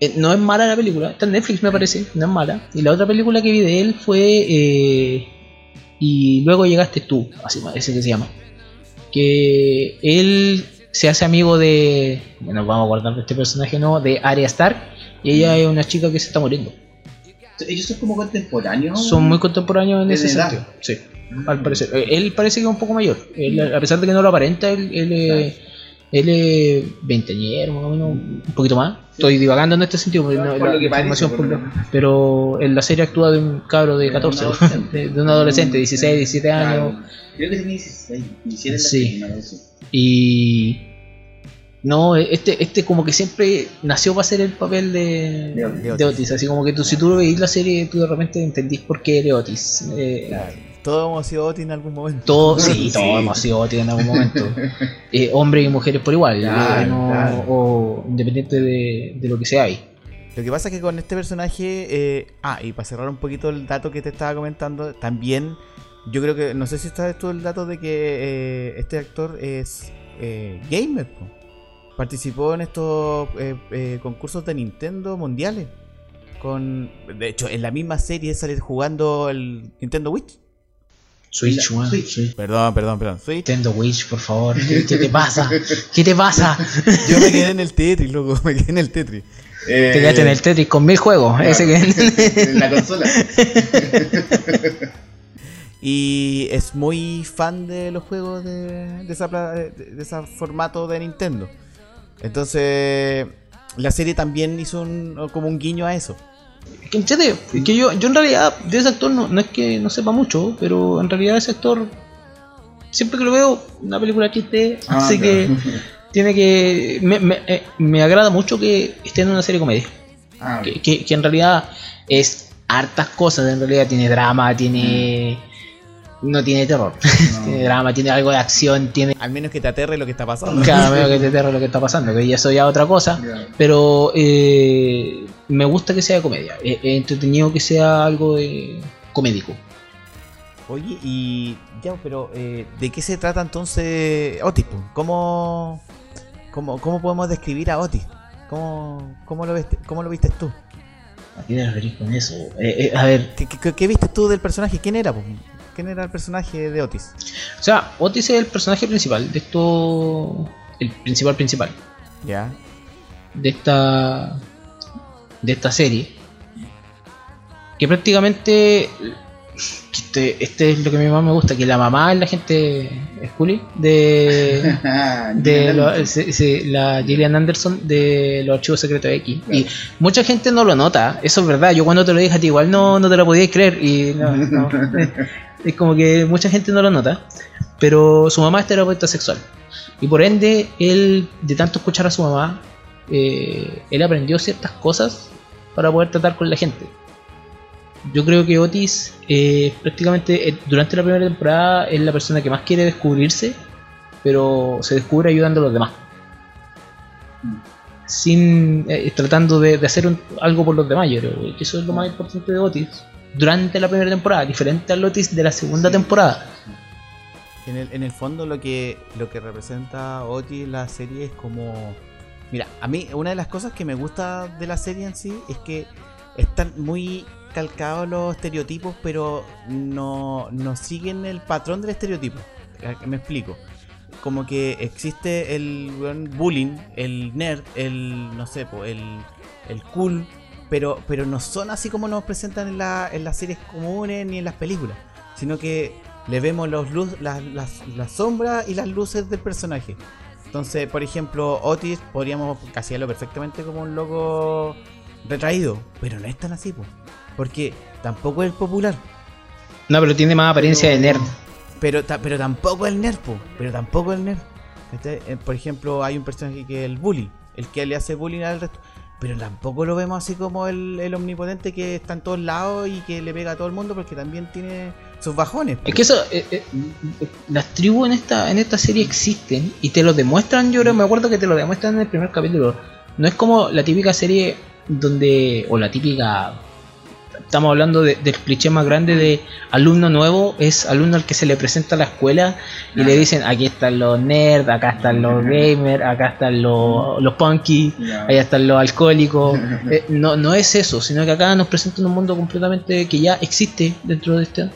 eh, no es mala la película, está en Netflix me parece, no es mala. Y la otra película que vi de él fue. eh, y luego llegaste tú, así ese que se llama. Que él se hace amigo de. Bueno, vamos a guardar este personaje, ¿no? De Arya Stark. Y ella es una chica que se está muriendo. Ellos son como contemporáneos. Son muy contemporáneos en ¿De ese edad? sentido. Sí, al parecer. Eh, Él parece que es un poco mayor. Él, a pesar de que no lo aparenta, él, él, es- veinteañero, más o menos, un poquito más. Estoy divagando en este sentido, porque no- Por la lo que parece, por lo pero en la serie actúa de un cabro de De un 14, adolescente. <laughs> de, de un adolescente, 16, 17 años. Claro. Creo que tenía 16, 17 Sí. Y no, este, este como que siempre nació para hacer el papel de, De Otis. de Otis. Así como que tú, si tú lo veís la serie, tú de repente entendís por qué eres Otis. Eh, Todos hemos sido Otis en algún momento. Todo, sí, <laughs> Sí. todos hemos sido Otis en algún momento. Eh, hombres y mujeres por igual, Claro, eh, no- claro. o independiente de, de lo que sea ahí. Lo que pasa es que con este personaje, eh, ah, y para cerrar un poquito el dato que te estaba comentando, también yo creo que, no sé si está tú el dato de que eh, este actor es eh, gamer, po. Participó en estos eh, eh, concursos de Nintendo mundiales. Con, de hecho, en la misma serie sale jugando el Nintendo Witch. Switch, weón. Perdón, perdón, perdón. Switch. Nintendo Witch, por favor. ¿Qué, qué te pasa? ¿Qué te pasa? <laughs> Yo me quedé en el Tetris, loco, me quedé en el Tetris. Eh, Te quedaste en el Tetris con mil juegos. Ese que... en la consola. <laughs> Y es muy fan de los juegos de, de, esa, de ese formato de Nintendo. Entonces, la serie también hizo un, como un guiño a eso. Que en serio, es que yo, yo en realidad de ese actor no, no es que no sepa mucho, pero en realidad ese actor, siempre que lo veo, una película chiste, Ah, así que tiene que... Me, me, eh, me agrada mucho que esté en una serie de comedia. Ah, que, que- que en realidad es hartas cosas, en realidad tiene drama, tiene... No tiene terror, <laughs> no. tiene drama, tiene algo de acción, tiene... Al menos que te aterre lo que está pasando. Cada vez que te <laughs> terror lo que está pasando, que ya eso ya es otra cosa. Pero eh, me gusta que sea comedia. Es es entretenido que sea algo de comédico. Oye, y ya, pero eh, ¿de qué se trata entonces Otis? ¿Cómo, cómo, cómo podemos describir a Otis? ¿Cómo, cómo, lo, viste, cómo lo viste tú? ¿A qué te referís con eso? Eh, eh, a ver, ¿Qué, qué, qué viste tú del personaje? ¿Quién era? po? ¿Quién era el personaje de Otis? o sea, Otis es el personaje principal de esto. El principal principal Ya. de esta. de esta serie. Que prácticamente. Este, este es lo que a mi mamá me gusta, que la mamá es la gente Scully de. <laughs> De ya. lo- sí, sí, la Gillian Anderson de los archivos secretos de X. Y mucha gente no lo nota, eso es verdad. Yo cuando te lo dije a ti, igual no, no te lo podías creer. Y no, no. <laughs> es como que mucha gente no lo nota. Pero su mamá es terapeuta sexual. Y por ende, él, de tanto escuchar a su mamá, eh, él aprendió ciertas cosas para poder tratar con la gente. Yo creo que Otis, eh, prácticamente eh, durante la primera temporada, es la persona que más quiere descubrirse pero se descubre ayudando a los demás. Sin eh, tratando de, hacer algo por los demás, yo creo que eso es lo más importante de Otis durante la primera temporada, diferente al Otis de la segunda temporada. En el, en el fondo lo que, lo que representa Otis la serie es como... Mira, a mí una de las cosas que me gusta de la serie en sí es que están muy calcados los estereotipos, pero no, no siguen el patrón del estereotipo. Me explico. Como que existe el bullying, el nerd, el no sé, el, el cool, pero, pero no son así como nos presentan en, la- en las series comunes ni en las películas, sino que le vemos los luz, las, las, las sombras y las luces del personaje. Entonces, por ejemplo, Otis podríamos casillarlo perfectamente como un loco retraído, pero no es tan así, po, porque tampoco es popular. No, pero tiene más apariencia de nerd. Pero, ta- pero tampoco el nerd, po, pero tampoco el nerd. Eh, Por ejemplo, hay un personaje que es el bully, el que le hace bullying al resto. Pero tampoco lo vemos así como el, omnipotente que está en todos lados y que le pega a todo el mundo porque también tiene sus bajones. Es que eso, eh, eh, las tribus en esta, en esta serie existen y te lo demuestran, yo creo, me acuerdo que te lo demuestran en el primer capítulo. No es como la típica serie donde, o la típica, estamos hablando de- del cliché más grande de alumno nuevo, es alumno al que se le presenta a la escuela y le dicen, aquí están los nerds, acá están los gamers, acá están los, los punky, allá están los alcohólicos. <laughs> Eh, no, no es eso, sino que acá nos presentan un mundo completamente que ya existe dentro de este.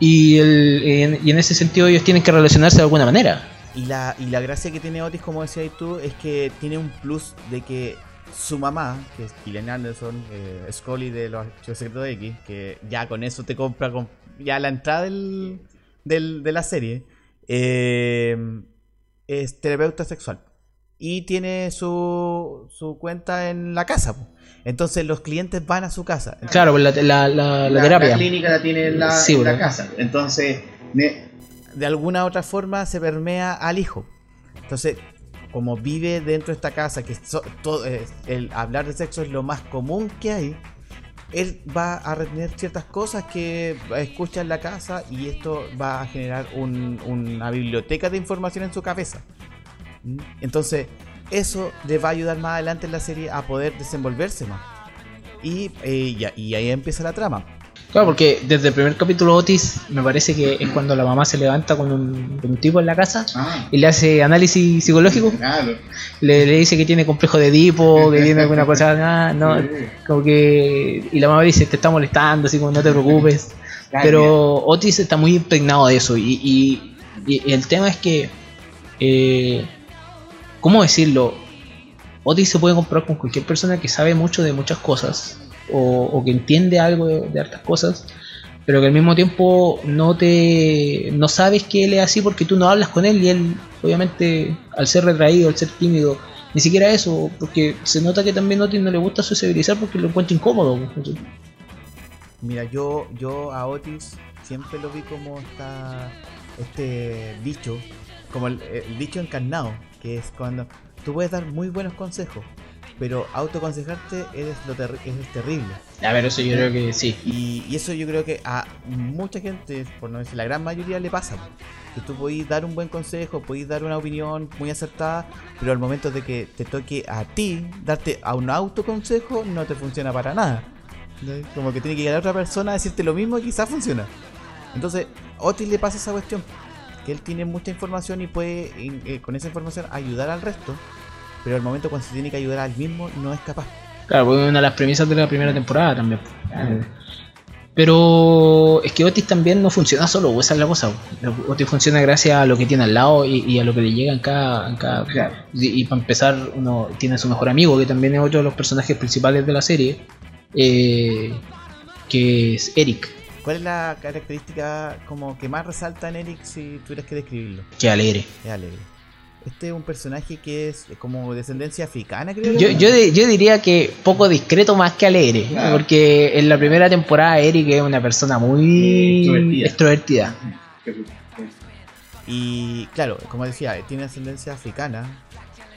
Y, el, en, y en ese sentido ellos tienen que relacionarse de alguna manera. Y la, y la gracia que tiene Otis, como decías tú, es que tiene un plus de que su mamá, que es Gillian Anderson, eh, Scully de los Archivos Secretos de X, que ya con eso te compra con, ya la entrada del, del- de la serie, eh, es terapeuta sexual. Y tiene su, su cuenta en la casa. po. Entonces los clientes van a su casa. Claro, pues la, la, la, la terapia. clínica la tiene en la, Sí, en la bro. casa. Entonces, ne- de alguna otra forma se permea al hijo. Entonces, como vive dentro de esta casa, que todo, es- el hablar de sexo es lo más común que hay, él va a retener ciertas cosas que escucha en la casa y esto va a generar un- una biblioteca de información en su cabeza. ¿Mm? Entonces, eso le va a ayudar más adelante en la serie a poder desenvolverse más. Y, eh, y ahí empieza la trama. Claro, porque desde el primer capítulo Otis me parece que es cuando la mamá se levanta con un, con un tipo en la casa Ah, y le hace análisis psicológico. claro. Le, le dice que tiene complejo de Edipo, que tiene alguna cosa, <laughs> ah, no, como que... Y la mamá dice, te está molestando, así como no te preocupes. Pero Otis está muy impregnado de eso. Y, y- y el tema es que. eh, ¿Cómo decirlo? Otis se puede comparar con cualquier persona que sabe mucho de muchas cosas. O, que entiende algo de, de hartas cosas. Pero que al mismo tiempo no te. No sabes que él es así porque tú no hablas con él. Y él, obviamente, al ser retraído, al ser tímido. Ni siquiera eso, porque se nota que también a Otis no le gusta sociabilizar porque lo encuentra incómodo. Mira, yo, yo a Otis siempre lo vi como esta, este bicho, como el, el bicho encarnado, que es cuando tú puedes dar muy buenos consejos, pero autoaconsejarte es, lo terri- es terrible. A ver, eso yo creo que sí. Y, y eso yo creo que a mucha gente, por no decir la gran mayoría, le pasa. Que tú podís dar un buen consejo, podís dar una opinión muy acertada, pero al momento de que te toque a ti darte a un autoconsejo, no te funciona para nada. Como que tiene que llegar a otra persona a decirte lo mismo y quizás funciona. Entonces, Otis le pasa esa cuestión. Que él tiene mucha información y puede eh, con esa información ayudar al resto. Pero al momento cuando se tiene que ayudar al mismo, no es capaz. Claro, porque es una de las premisas de la primera temporada también. Eh, Pero es que Otis también no funciona solo, esa es la cosa. Otis funciona gracias a lo que tiene al lado y, y a lo que le llega en cada. en cada- Claro. y, y para empezar, uno tiene a su mejor amigo, que también es otro de los personajes principales de la serie, eh, que es Eric, ¿Cuál es la característica como que más resalta en Eric si tuvieras que describirlo? que alegre. Es alegre. Este es un personaje que es como descendencia africana, creo. Yo, yo, yo diría que poco discreto más que alegre, Claro. porque en la primera temporada Eric es una persona muy Extrovertida. extrovertida. Y claro, como decía, tiene ascendencia africana.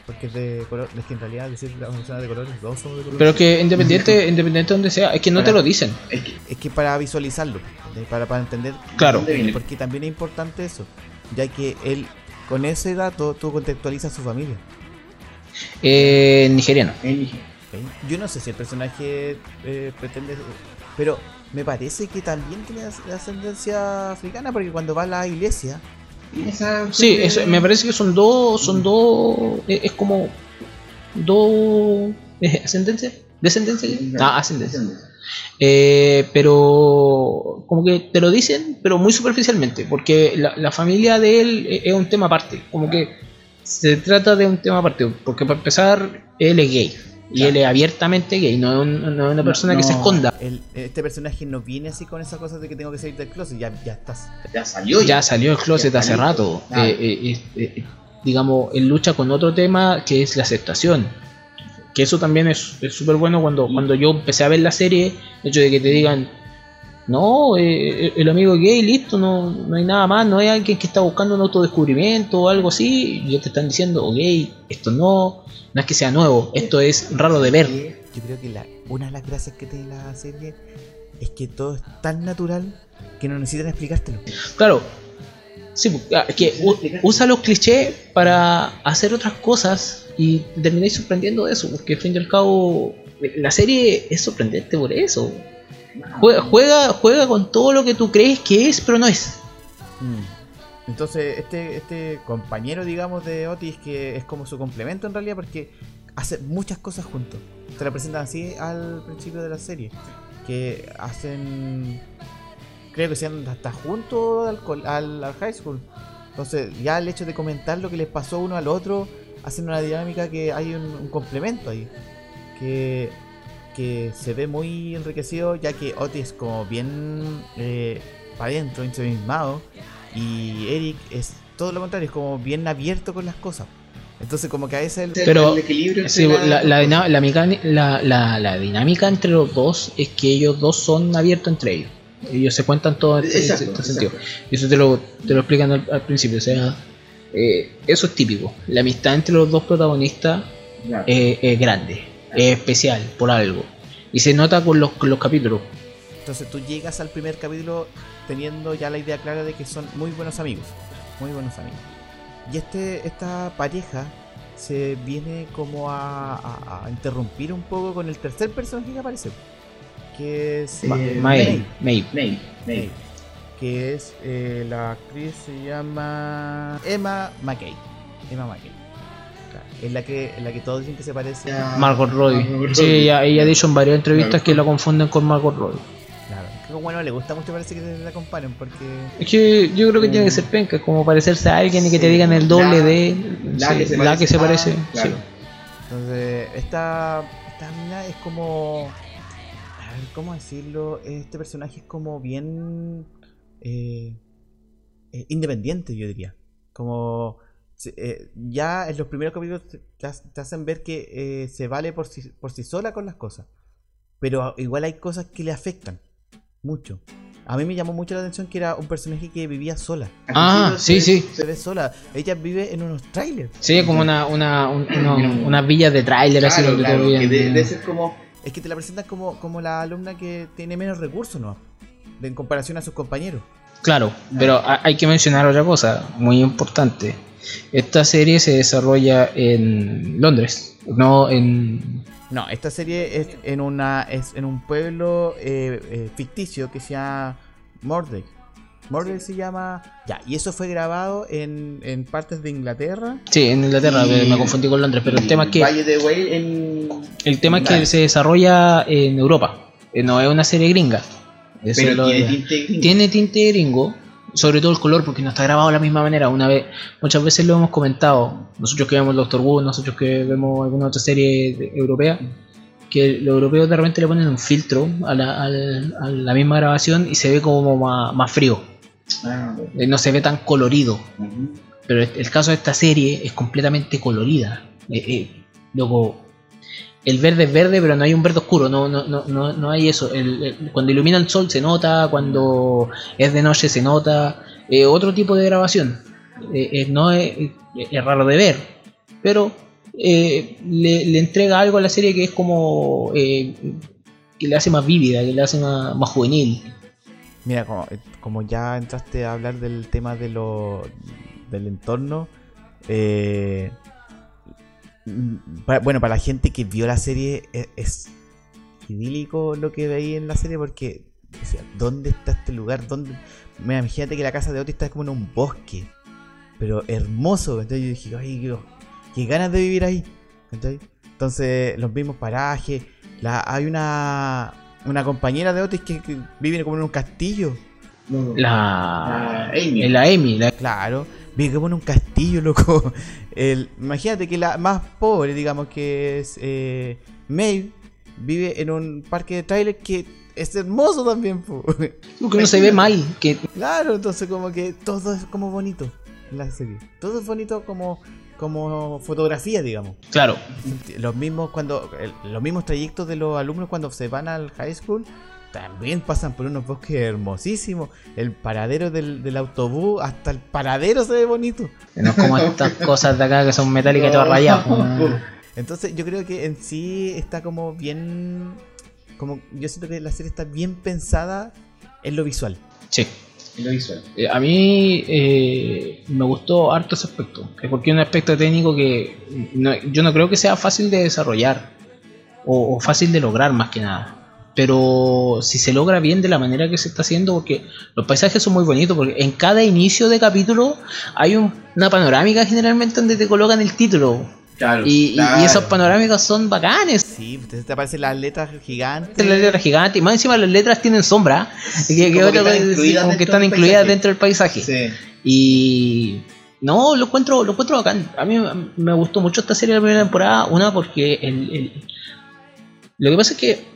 Porque es de color. Es que en realidad decir las personas de colores, dos somos de color. Pero que independiente, <laughs> independiente de donde sea, es que no te lo dicen. Es que, Es que para visualizarlo, para, para entender. Claro. ¿Dónde viene? Porque también es importante eso. Ya que él, con ese dato, tú contextualizas su familia. Eh, nigeriano. Yo no sé si el personaje eh, pretende. Pero me parece que también tiene as- ascendencia africana. Porque cuando va a la iglesia. esa- Sí, eso, me parece que son dos, son dos, es, es como dos ¿es ascendencia, descendencia, ah, ascendencia. Eh, pero como que te lo dicen, pero muy superficialmente, porque la, la familia de él e- es un tema aparte, como que se trata de un tema aparte, porque para empezar él es gay y Claro. él es abiertamente gay, no es, un- no es una No, persona que se esconda. el- este personaje no viene así con esas cosas de que tengo que salir del closet. Ya, ya estás. Ya salió. ya salió del closet hace rato. Claro. Eh, eh, eh, eh, digamos, él lucha con otro tema que es la aceptación. Que eso también es es súper bueno cuando, cuando yo empecé a ver la serie, el hecho de que te digan, No, eh, el amigo gay, listo, no, no hay nada más, no hay alguien que está buscando un autodescubrimiento o algo así, y ya te están diciendo, gay, esto no, no es que sea nuevo, esto es raro de ver. Yo creo que la, una de las gracias que tiene la serie es que todo es tan natural que no necesitan explicártelo. Claro, sí, pues, ah, es que usa los clichés para hacer otras cosas y termináis sorprendiendo de eso, porque al fin y al cabo la serie es sorprendente por eso. Juega, juega, juega con todo lo que tú crees que es, pero no es. Mm. Entonces, este, este compañero, digamos, de Otis, que es como su complemento en realidad, porque hace muchas cosas juntos. Te la presentan así al principio de la serie. Que hacen. Creo que sean hasta juntos al, high school. Entonces, ya el hecho de comentar lo que les pasó uno al otro, hacen una dinámica que hay un, un complemento ahí. Que, que se ve muy enriquecido, ya que Otis es como bien eh, para adentro, ensimismado. Y Eric es todo lo contrario, es como bien abierto con las cosas. Entonces, como que a veces el. Pero, el equilibrio Sí, la, la, dina- la mecani- la- la- la dinámica entre los dos es que ellos dos son abiertos entre ellos. Ellos se cuentan todo en este, Exacto, este sentido. Y eso te lo, te lo explican al, al principio. O sea, eh, eso es típico. La amistad entre los dos protagonistas Claro. eh, es grande, es especial por algo. Y se nota con los, con los capítulos. Entonces tú llegas al primer capítulo teniendo ya la idea clara de que son muy buenos amigos. Muy buenos amigos. Y este, esta pareja se viene como a, a- a interrumpir un poco con el tercer personaje que aparece. Que es eh, May, May. Nate. Que es eh, la actriz se llama Emma McKay. Emma McKay. Claro, es la que, la que todos dicen que se parece a... Ah, Margot Robbie. Margot Sí, ella, ella ha dicho en varias entrevistas Margot que la confunden con Margot Robbie. Claro, que bueno, le gusta mucho parece que la comparen porque... Es que yo creo que tiene que ser penca, como parecerse a alguien y que te digan el doble la- de la sí, que se la parece que se a- parece. claro. sí. Entonces, esta, esta mina es como. A ver, ¿cómo decirlo? Este personaje es como bien. Eh, eh, independiente, yo diría. Como. eh, ya en los primeros capítulos te, te ha- te hacen ver que eh, se vale por sí, por sí sola con las cosas. Pero igual hay cosas que le afectan. Mucho. A mí me llamó mucho la atención que era un personaje que vivía sola. Ah, Al sí, sí. Se ve sola. Ella vive en unos trailers. Sí, como una, una, un- uno- villas de tráiler así Claro, donde claro, todo que bien. de- debe ser como Es que te la presentan como, como la alumna que tiene menos recursos, ¿no? En comparación a sus compañeros. Claro, pero ha- hay que mencionar otra cosa muy importante. Esta serie se desarrolla en Londres, no en... No, esta serie es en una es en un pueblo eh, eh, ficticio que se llama Mordek. Mordek se llama... Ya, y eso fue grabado en, en partes de Inglaterra. Sí, en Inglaterra, Y- me, confundí con Londres, pero el tema es que... Valle de Way en El tema es que se desarrolla en Europa, eh, no es una serie gringa. Eso pero tiene tinte gringo. tiene tinte gringo, sobre todo el color, porque no está grabado de la misma manera. Una vez, muchas veces lo hemos comentado, nosotros que vemos Doctor Who, nosotros que vemos alguna otra serie europea, que los europeos de repente le ponen un filtro a la, a la misma grabación y se ve como más, más frío, Ah, eh, no se ve tan colorido. Pero el, el caso de esta serie es completamente colorida. Eh, eh, loco, el verde es verde, pero no hay un verde oscuro, no, no, no, no, hay eso. Cuando ilumina el sol se nota, cuando es de noche se nota. Eh, otro tipo de grabación. Eh, eh, no es, raro de ver, pero le, entrega algo a la serie que es como que le hace más vívida, que le hace más, más juvenil. Mira, como, como ya entraste a hablar del tema de lo, del entorno, eh, para- bueno, para la gente que vio la serie es, es idílico lo que veía en la serie porque, o sea, ¿dónde está este lugar? ¿Dónde? Mira, imagínate que la casa de Otis está como en un bosque, pero hermoso. Entonces yo dije, ay, qué, qué ganas de vivir ahí. Entonces, los mismos parajes. La, hay una, una compañera de Otis que, que vive como en un castillo. La, Ah, Amy. la Amy, la- Claro, vive como en un castillo, loco. El, imagínate que la más pobre, digamos que es eh, Maeve, vive en un parque de trailer que es hermoso también. po. que no se ve mal, que claro, entonces como que todo es como bonito en la serie. Todo es bonito como, como fotografía, digamos. claro, Los mismos cuando los mismos trayectos de los alumnos cuando se van al high school también pasan por unos bosques hermosísimos. El paradero del, del autobús, hasta el paradero se ve bonito. No es como estas <laughs> cosas de acá que son metálicas y todo rayado. pues. Entonces yo creo que en sí está como bien... Como yo siento que la serie está bien pensada en lo visual. Sí. En lo visual. Eh, A mí eh, me gustó harto ese aspecto, porque es un aspecto técnico que no- yo no creo que sea fácil de desarrollar o, o fácil de lograr más que nada. Pero si se logra bien de la manera que se está haciendo, porque los paisajes son muy bonitos, porque en cada inicio de capítulo hay un- una panorámica generalmente donde te colocan el título. Claro. Y, y- y claro. esas panorámicas son bacanes. Sí, entonces te aparecen las letras gigantes. Las letras gigantes, y más encima las letras tienen sombra, que, que Como que otra están cosa, sí, incluidas como que dentro están del incluidas paisaje. dentro del paisaje. Sí. Y no, lo encuentro, lo encuentro bacán. A mí me gustó mucho esta serie de la primera temporada. Una porque el, el- lo que pasa es que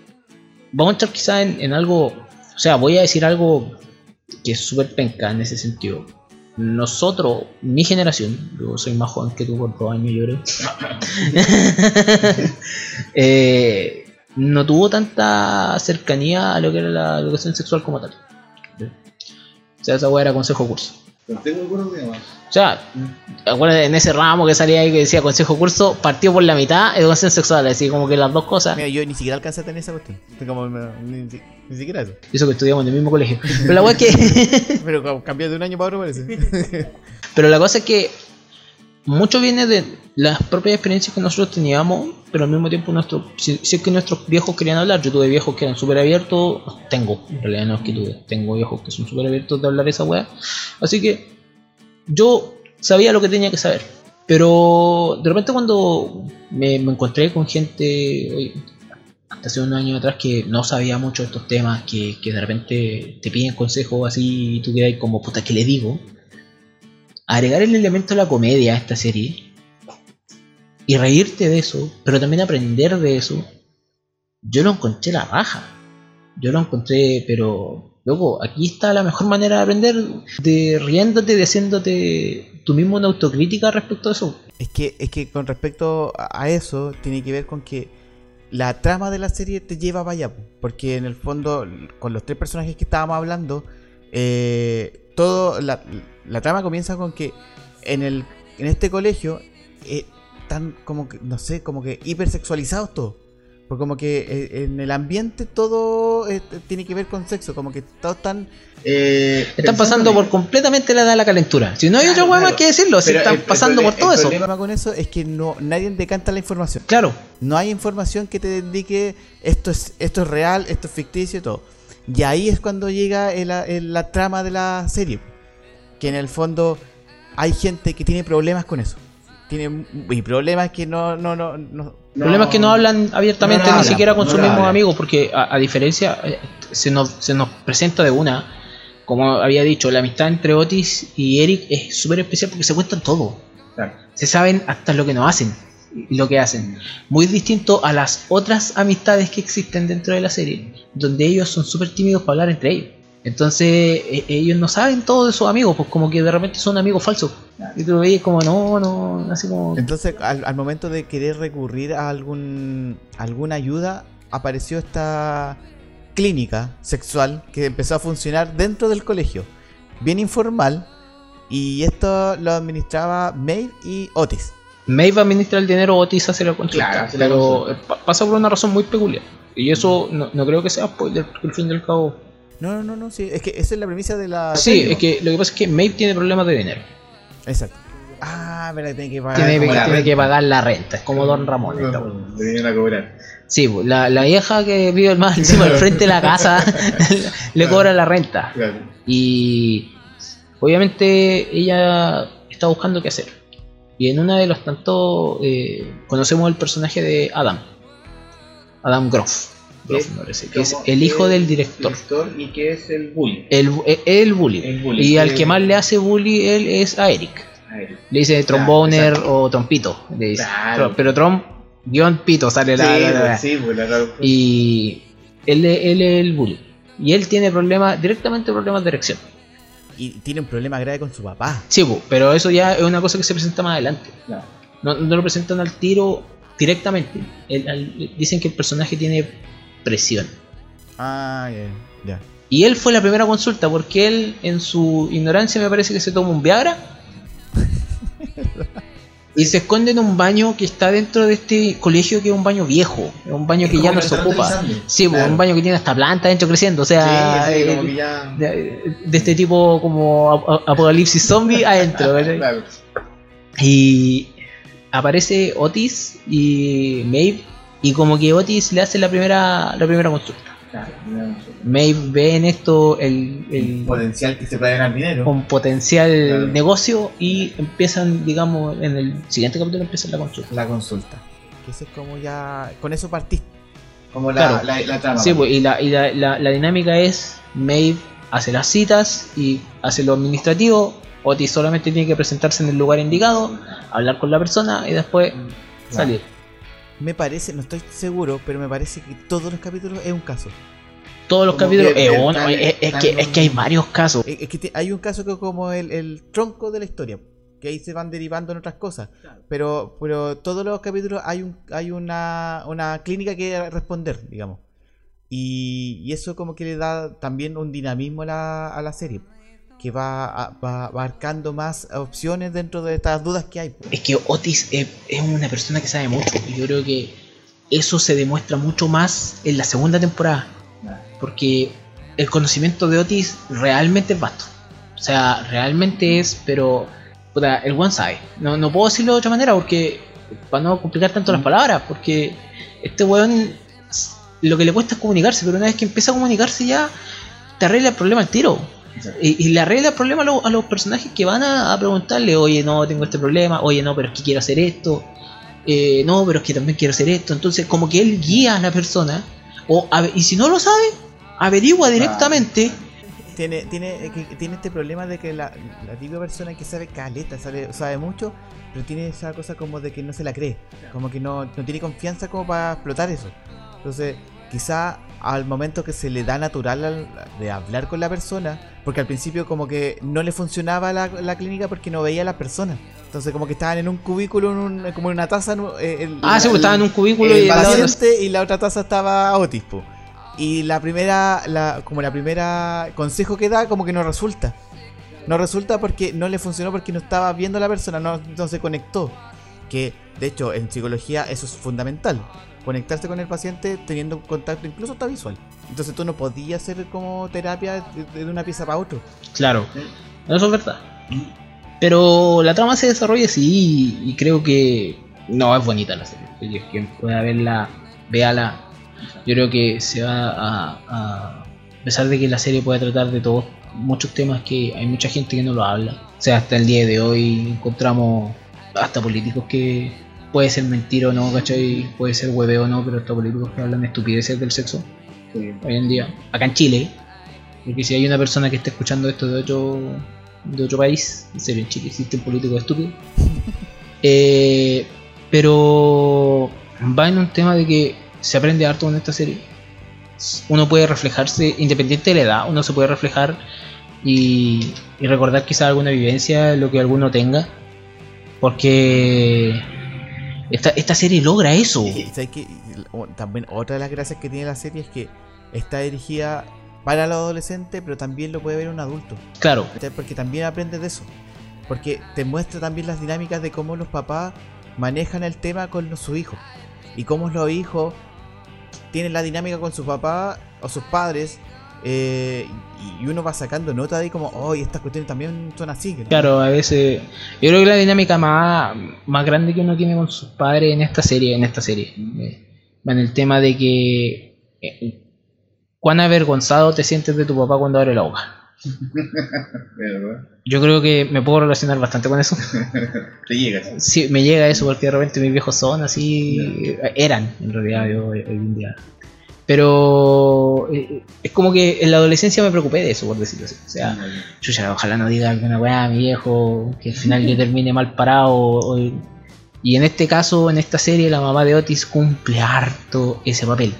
vamos a entrar quizá en, algo. O sea, voy a decir algo que es súper penca en ese sentido. Nosotros, mi generación, yo soy más joven que tú por dos años, yo creo. <laughs> eh, no tuvo tanta cercanía a lo que era la educación sexual como tal. O sea, esa weá era consejo curso. Pero tengo algunos temas. O sea, acuérdate en ese ramo que salía ahí que decía consejo curso, partió por la mitad, educación sexual, así como que las dos cosas. Mira, yo ni siquiera alcancé a tener esa cuestión. Como, ni, ni siquiera eso. Eso que estudiamos en el mismo colegio. Pero la es que. <laughs> Pero como cambié de un año para otro parece. <laughs> Pero la cosa es que mucho viene de las propias experiencias que nosotros teníamos, pero al mismo tiempo nuestro, si, si es que nuestros viejos querían hablar, yo tuve viejos que eran súper abiertos, tengo, en realidad no es que tuve, tengo viejos que son súper abiertos de hablar esa weá. Así que yo sabía lo que tenía que saber. Pero de repente cuando me, me encontré con gente, hasta hace unos años atrás, que no sabía mucho de estos temas, que, que de repente te piden consejos así y tú quedas como, puta, ¿qué le digo? agregar el elemento de la comedia a esta serie y reírte de eso, pero también aprender de eso, yo lo encontré la raja. Yo lo encontré, pero loco, aquí está la mejor manera de aprender, de riéndote, de haciéndote tú mismo una autocrítica respecto a eso. Es que, es que con respecto a eso, tiene que ver con que la trama de la serie te lleva para allá. po. Porque en el fondo, con los tres personajes que estábamos hablando, eh, todo la, la trama comienza con que en el en este colegio eh, están como que, no sé, como que hipersexualizados todos. Porque como que eh, en el ambiente todo eh, tiene que ver con sexo, como que todos están Eh, Están pasando por completamente la edad de la calentura. Si no hay Claro, otra hueá claro. que decirlo, si Pero están pasando por todo el eso. El problema con eso es que no nadie decanta la información. Claro, No hay información que te indique esto es esto es real, esto es ficticio y todo. Y ahí es cuando llega el- el- la trama de la serie. Que en el fondo hay gente que tiene problemas con eso. Tiene y problemas que no no no, no- El problema es que no hablan abiertamente no ni siquiera con no sus mismos amigos, porque a, a diferencia, eh, se nos, se nos presenta de una, como había dicho, la amistad entre Otis y Eric es súper especial porque se cuentan todo. Claro. Se saben hasta lo que no hacen y lo que hacen. Muy distinto a las otras amistades que existen dentro de la serie, donde ellos son súper tímidos para hablar entre ellos. Entonces e- ellos no saben todo de sus amigos, pues como que de repente son amigos falsos. Y tú lo veis como, no, no, así como... Entonces, al, al momento de querer recurrir a algún alguna ayuda, apareció esta clínica sexual que empezó a funcionar dentro del colegio. Bien informal. Y esto lo administraba Maeve y Otis. Maeve administra el dinero, Otis hace la consulta. Claro, hace la pero consulta. pasa por una razón muy peculiar. Y eso no, no creo que sea spoiler, porque al fin y al cabo. No, no, no, no, sí. Es que esa es la premisa de la. Sí, serie, es que lo que pasa es que Maeve tiene problemas de dinero. Exacto. Ah, verdad, tiene que pagar. Tiene, que- la tiene que pagar la renta, es como Don Ramón. esta wea. No, le vienen a cobrar. Sí, pues, la, la vieja que vive más <laughs> encima del frente de la casa <laughs> le cobra la renta. Claro. Y obviamente ella está buscando qué hacer. Y en una de los tantos eh, conocemos el personaje de Adam. Adam Groff. Que es el hijo ¿Qué del director. director y que es el bully. El, el, el bully. El bully. Y al Eh, que más le hace bully él es a Eric. A. Le dice tromboner o trompito. Le dice. Claro. Pero trom guion pito sale la, Sí, la- la- pues, sí, pues la traducción. Y él, es- él es el bully. Y él tiene problemas, directamente problemas de erección. Y tiene un problema grave con su papá. Sí, pu, pero eso ya es una cosa que se presenta más adelante. Claro. No, no lo presentan al tiro directamente. El- al- dicen que el personaje tiene presión. Ah, ya, ya. Y él fue la primera consulta porque él, en su ignorancia, me parece que se toma un Viagra. <laughs> y se esconde en un baño que está dentro de este colegio que es un baño viejo. Es un baño Es que ya no se ocupa. Sí, pues, Claro. un baño que tiene hasta planta dentro creciendo. O sea, Sí, sí, eh, como ya. de, de este tipo como ap- ap- apocalipsis zombie <laughs> adentro. Claro. Y aparece Otis y Maeve. Y como que Otis le hace la primera, la primera consulta. Claro. Maeve ve en esto el, el- Potencial que se puede ganar dinero. un potencial Claro. negocio y empiezan, digamos, en el siguiente capítulo empieza la consulta. La consulta. Que ese es como ya. Con eso partiste. Como la, Claro. la, la trama. Sí, pues, y, la, y la, la- la dinámica es Maeve hace las citas y hace lo administrativo. Otis solamente tiene que presentarse en el lugar indicado, hablar con la persona y después salir. Me parece, no estoy seguro, pero me parece que todos los capítulos es un caso. Todos los Como capítulos. que eh, es, es que, es que hay varios casos. Es es que te- hay un caso que es como el, el tronco de la historia, que ahí se van derivando en otras cosas. Pero, pero todos los capítulos hay un, hay una, una clínica que responder, digamos. Y, y eso como que le da también un dinamismo a la, a la serie. Que va, a- va abarcando más opciones dentro de estas dudas que hay. Es que Otis es, es una persona que sabe mucho. Y yo creo que eso se demuestra mucho más en la segunda temporada. Porque el conocimiento de Otis realmente es vasto. O sea, realmente es, pero. Puta, el one sabe. No, no puedo decirlo de otra manera porque. Para no complicar tanto las palabras. Porque este weón. Lo que le cuesta es comunicarse. Pero una vez que empieza a comunicarse ya. Te arregla el problema al tiro. Y, y le arregla el problema a, lo- a los personajes que van a, a preguntarle, oye, no, tengo este problema, oye, no, pero es que quiero hacer esto, eh, no, pero es que también quiero hacer esto. Entonces, como que él guía a la persona, o a- y si no lo sabe, averigua directamente. Tiene, tiene, que- tiene este problema de que la, la típica persona que sabe caleta, sabe, sabe mucho, pero tiene esa cosa como de que no se la cree, como que no, no tiene confianza como para explotar eso. Entonces, quizá al momento que se le da natural al- de hablar con la persona, porque al principio como que no le funcionaba la, la clínica porque no veía a las personas. Entonces como que estaban en un cubículo, en un- como en una taza. Eh, el- Ah, sí, pues estaba en un cubículo el y paciente y la otra taza estaba Otis, po. Y la primera, la, como la primera consejo que da, como que no resulta. No resulta porque no le funcionó porque no estaba viendo a la persona, no, no se conectó. Que de hecho en psicología eso es fundamental. Conectarse con el paciente teniendo contacto incluso hasta visual. Entonces tú no podías hacer como terapia de, una pieza para otro. Claro, eso es verdad. Pero la trama se desarrolla así y creo que no es bonita la serie. Quien pueda verla, véala. Yo creo que se va a, a a pesar de que la serie puede tratar de todos muchos temas que hay mucha gente que no lo habla. O sea, hasta el día de hoy encontramos hasta políticos que puede ser mentira o no, ¿cachai? Puede ser hueveo o no, pero hasta políticos que hablan estupideces del sexo Sí. hoy en día, acá en Chile, porque si hay una persona que está escuchando esto de otro, de otro país, en serio, en Chile existen políticos estúpidos, <laughs> Eh, pero va en un tema de que se aprende harto con esta serie. Uno puede reflejarse, independiente de la edad, uno se puede reflejar y, y recordar quizás alguna vivencia, lo que alguno tenga, porque esta, esta serie logra eso. Sabes que o- también otra de las gracias que tiene la serie es que está dirigida para los adolescentes, pero también lo puede ver un adulto. Claro. Porque también aprendes de eso. Porque te muestra también las dinámicas de cómo los papás manejan el tema con sus hijos. Y cómo los hijos tienen la dinámica con sus papás o sus padres. Eh, y- uno va sacando nota de como, oh, y estas cuestiones también son así. ¿no? Claro, a veces. Yo creo que la dinámica más, más grande que uno tiene con sus padres en esta serie, en esta serie, eh, va en el tema de que eh, cuán avergonzado te sientes de tu papá cuando abre la boca. <laughs> Yo creo que me puedo relacionar bastante con eso. <laughs> Te llegas. Sí, me llega eso porque de repente mis viejos son así, eran en realidad yo hoy hoy en día. Pero eh, es como que en la adolescencia me preocupé de eso, por decirlo así. O sea, chucha, ojalá no diga alguna weá a mi viejo, que al final yo termine mal parado. y en este caso, en esta serie, la mamá de Otis cumple harto ese papel.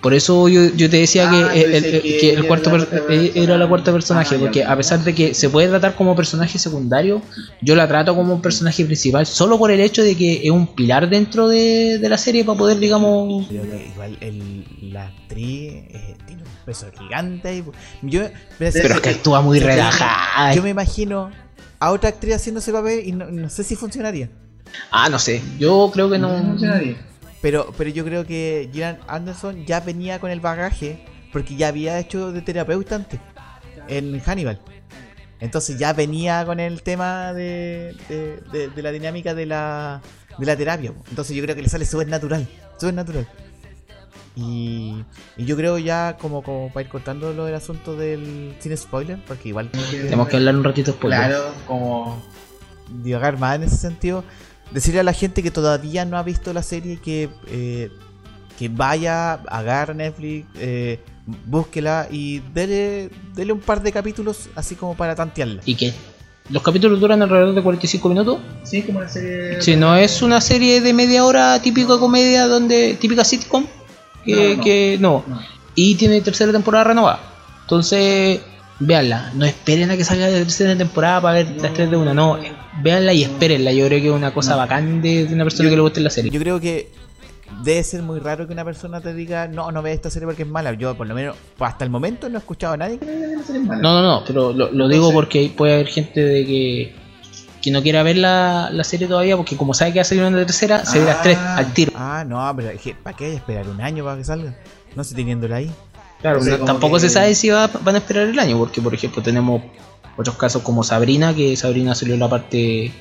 Por eso yo, yo te decía Ah, que, tú el, el- que que el cuarto era la per- cuarta eh, persona. era la cuarta personaje, Ah, porque a pesar de que se puede tratar como personaje secundario, yo la trato como un personaje principal solo por el hecho de que es un pilar dentro de, de la serie para poder, digamos... Creo que igual el, la actriz eh, tiene un peso gigante. y- yo, Pero es que actúa muy relajada. Yo me imagino a otra actriz haciendo ese papel y no, no sé si funcionaría. Ah, no sé, yo creo que No no... funcionaría. Pero, pero yo creo que Gillian Anderson ya venía con el bagaje porque ya había hecho de terapeuta antes en Hannibal. Entonces ya venía con el tema de, de, de- de la dinámica de la, de la terapia. Entonces yo creo que le sale súper natural. Súper natural. Y, y yo creo ya como, como para ir cortando lo del asunto del sin spoiler, porque igual Tenemos que hablar un ratito después. Claro, como. divagar más en ese sentido, decirle a la gente que todavía no ha visto la serie que, eh, que vaya, agarre Netflix, eh, búsquela y dele, dele un par de capítulos así como para tantearla. ¿Y qué? Los capítulos duran alrededor de 45 minutos. Sí, como la serie. Si no es una serie de media hora típica comedia donde típica sitcom que No, no, no. que no. No. y tiene tercera temporada renovada. Entonces, véanla, no esperen a que salga la tercera temporada para ver las tres de una, no, véanla y espérenla. Yo creo que es una cosa bacán de, de una persona Yo- que le guste la serie. Yo creo que debe ser muy raro que una persona te diga, no, no ve esta serie porque es mala. Yo por lo menos hasta el momento no he escuchado a nadie. que- No, no, no, pero lo, lo digo porque puede haber gente de que, que no quiera ver la, la serie todavía porque como sabe que va a salir una tercera, se ve las Ah. tres al tiro. Ah, no, pero es que, ¿para qué hay que esperar un año para que salga? No sé, teniéndola ahí. Claro, O sea, no- como tampoco que- se sabe si va- van a esperar el año, porque por ejemplo tenemos otros casos como Sabrina, que Sabrina salió la parte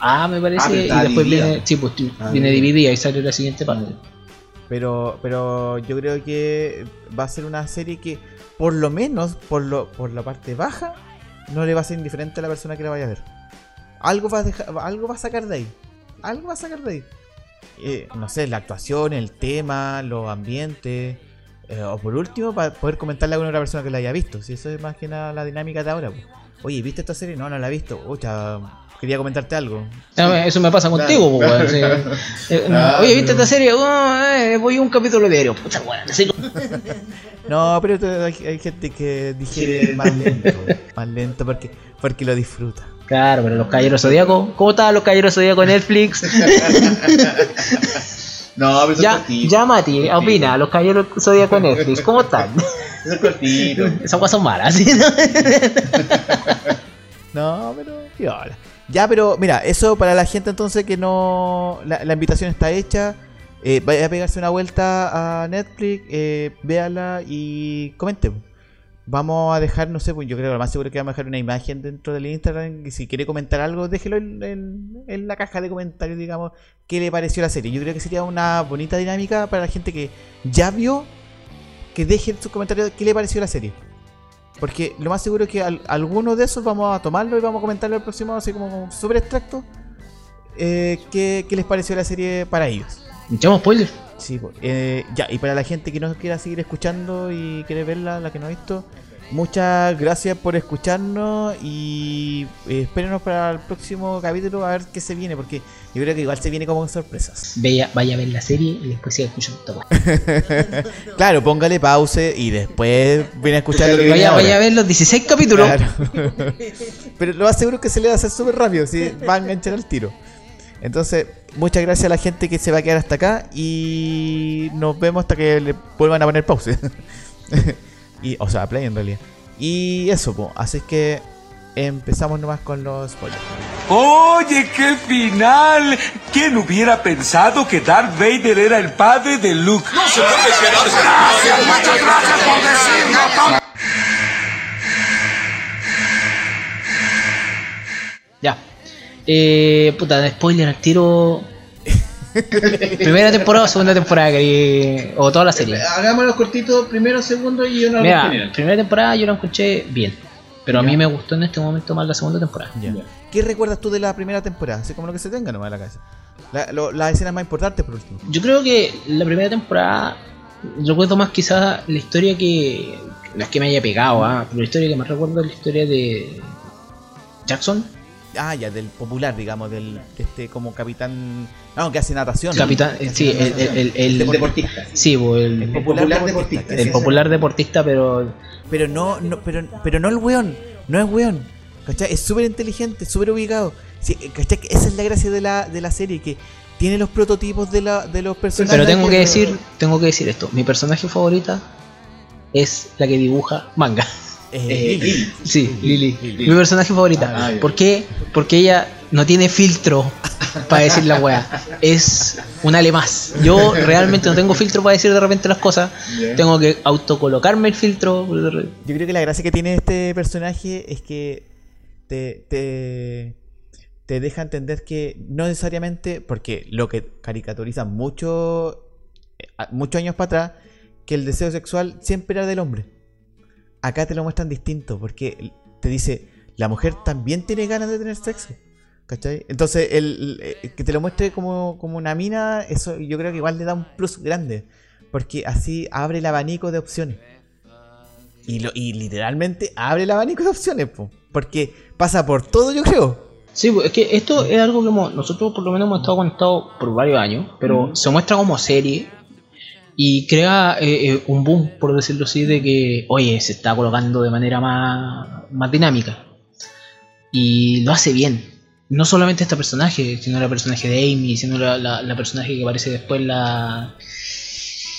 A, me Ah, parece, pero y después dividida. viene, sí, pues, Ah, viene dividida y sale la siguiente parte. Pero, pero yo creo que va a ser una serie que, por lo menos, por, lo, por la parte baja, no le va a ser indiferente a la persona que la vaya a ver. Algo va a, dejar- algo va a sacar de ahí. Algo va a sacar de ahí. Eh, no sé, la actuación, el tema, los ambientes. Eh, o por último, para poder comentarle a una persona que la haya visto. Si eso es más que nada la dinámica de ahora. pues. Oye, ¿viste esta serie? No, no la he visto. Ocha, quería comentarte algo. No, Eso me pasa contigo, pues, weón, sí. Eh, Claro. Oye, ¿viste esta serie? Oh, eh, voy a un capítulo diario. Puta, así como- <laughs> No, pero hay, hay gente que digiere Sí. más lento. más lento porque, porque lo disfruta. Claro, pero los caballeros zodíacos, ¿cómo estaban los caballeros zodíacos en Netflix? <laughs> <laughs> <laughs> <laughs> No, pero eso es ya, cortito. ya Mati, opina, los caballeros zodíacos en Netflix, ¿cómo están? Eso es cortito. Esas cosas son malas, ¿sí? ¿no? No, pero. Ya, pero mira, eso para la gente entonces que no. La, la invitación está hecha. Eh, vaya a pegarse una vuelta a Netflix, eh, véala y comente. Vamos a dejar, no sé, pues yo creo que lo más seguro es que vamos a dejar una imagen dentro del Instagram. Y si quiere comentar algo, déjelo en, la caja de comentarios, digamos, qué le pareció la serie. Yo creo que sería una bonita dinámica para la gente que ya vio, que deje en sus comentarios qué le pareció la serie. Porque lo más seguro es que al- alguno de esos vamos a tomarlo y vamos a comentarlo el próximo, así como súper extracto. eh, ¿qué, qué les pareció la serie para ellos? Echamos spoiler. Sí. Eh, ya, y para la gente que no quiera seguir escuchando y quiere verla, la que no ha visto, muchas gracias por escucharnos y eh, espérenos para el próximo capítulo a ver qué se viene, porque yo creo que igual se viene como con sorpresas. Vaya, vaya a ver la serie y después siga escuchando weá. <laughs> claro, póngale pause y después viene a escuchar lo que Vaya, vaya a ver los 16 capítulos. Claro. <laughs> Pero lo más seguro es que se le va a hacer súper rápido, si va a enganchar al tiro. Entonces, muchas gracias a la gente que se va a quedar hasta acá y nos vemos hasta que le vuelvan a poner pause. <laughs> y, o sea, play en realidad. Y eso, pues. Así que empezamos nomás con los spoilers. Oye, qué final. ¿Quién hubiera pensado que Darth Vader era el padre de Luke? No se Gracias, muchas gracias por decirlo. Ya. Eh, puta, de spoiler al tiro. Primera temporada o segunda temporada, que o toda la serie. Hagámoslo cortito, primero, segundo y una Mira, general. primera temporada yo la escuché bien. Pero a mí me gustó en este momento más la segunda temporada. Ya. ¿Qué recuerdas tú de la primera temporada? Así como lo que se tenga nomás en la cabeza. La- lo- las escenas más importantes, por último. Yo creo que la primera temporada recuerdo más quizás la historia que. No es que me haya pegado, ah, pero la historia que más recuerdo es la historia de Jackson Ah, ya, del popular, digamos, del de este como capitán. No, que hace natación. Capitán, eh, sí, el, el, el, el- El deportista. sí, bo, el, El popular popular deportista. deportista. el popular deportista, pero Pero no, no, pero, pero no el weón, no es weón. ¿Cachai? Es súper inteligente, súper ubicado. Sí, ¿cachai? Esa es la gracia de la, de la serie, que tiene los prototipos de, la, de los personajes. Pero tengo que decir, tengo que decir esto. Mi personaje favorita es la que dibuja manga. Eh, Eh, Lily. Sí, Lily. Lily. Mi personaje favorita. Ah. ¿Por qué? Porque ella no tiene filtro para decir la wea. Es un ale más. Yo realmente no tengo filtro para decir de repente las cosas. Tengo que autocolocarme el filtro. Yo creo que la gracia que tiene este personaje es que te, te, te deja entender que no necesariamente, porque lo que caricaturizan mucho, eh, muchos años para atrás, que el deseo sexual siempre era del hombre. Acá te lo muestran distinto, porque te dice, la mujer también tiene ganas de tener sexo. ¿Cachai? Entonces, el, el- que te lo muestre como, como una mina, eso yo creo que igual le da un plus grande. Porque así abre el abanico de opciones. Y, lo, y literalmente abre el abanico de opciones, po, porque pasa por todo, yo creo. Sí, es que esto es algo que hemos- nosotros por lo menos hemos estado conectados por varios años, pero se muestra como serie y crea eh, eh, un boom, por decirlo así, de que, oye, se está colocando de manera más, más dinámica. Y lo hace bien. No solamente este personaje, sino el personaje de Amy, sino la, la- la personaje que aparece después, la...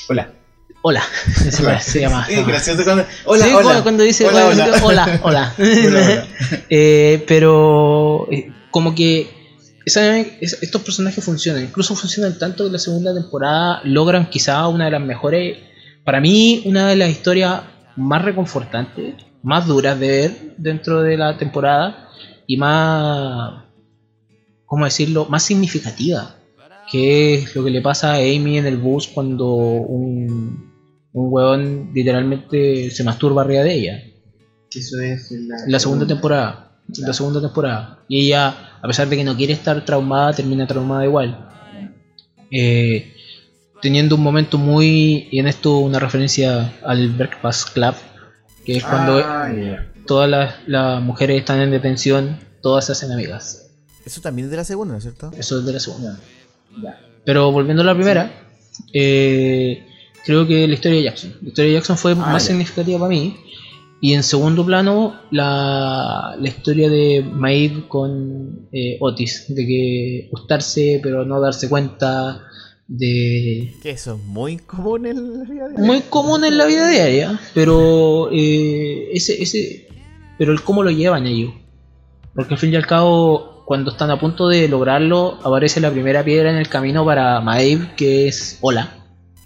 Hola. Hola, <laughs> se, llama- se llama. Gracioso cuando. Hola, Sí, hola. cuando- cuando dice Hola, hola. dice, hola, hola. <laughs> Hola, hola. <laughs> Eh, pero eh, como que esa- es- estos personajes funcionan, incluso funcionan tanto que la segunda temporada logran quizá una de las mejores, para mí una de las historias más reconfortantes, más duras de ver dentro de la temporada y más, ¿cómo decirlo?, más significativa, que es lo que le pasa a Amy en el bus cuando un, un weón literalmente se masturba arriba de ella Eso es la, la segunda temporada. La segunda temporada. Y ella, a pesar de que no quiere estar traumada, termina traumada igual. Eh, teniendo un momento muy. Y en esto una referencia al Breakfast Club. Que es cuando Ah, todas las, las mujeres están en detención, todas se hacen amigas. Eso también es de la segunda, ¿no es cierto? Eso es de la segunda. Pero volviendo a la primera, eh, creo que la historia de Jackson. La historia de Jackson fue más ya. significativa para mí. Y en segundo plano, la, la historia de Maeve con eh, Otis, de que gustarse pero no darse cuenta, de... Que eso es muy común en la vida diaria. Muy común en la vida diaria, pero eh, ese, ese, pero el cómo lo llevan ellos. Porque al fin y al cabo, cuando están a punto de lograrlo, aparece la primera piedra en el camino para Maeve, que es hola.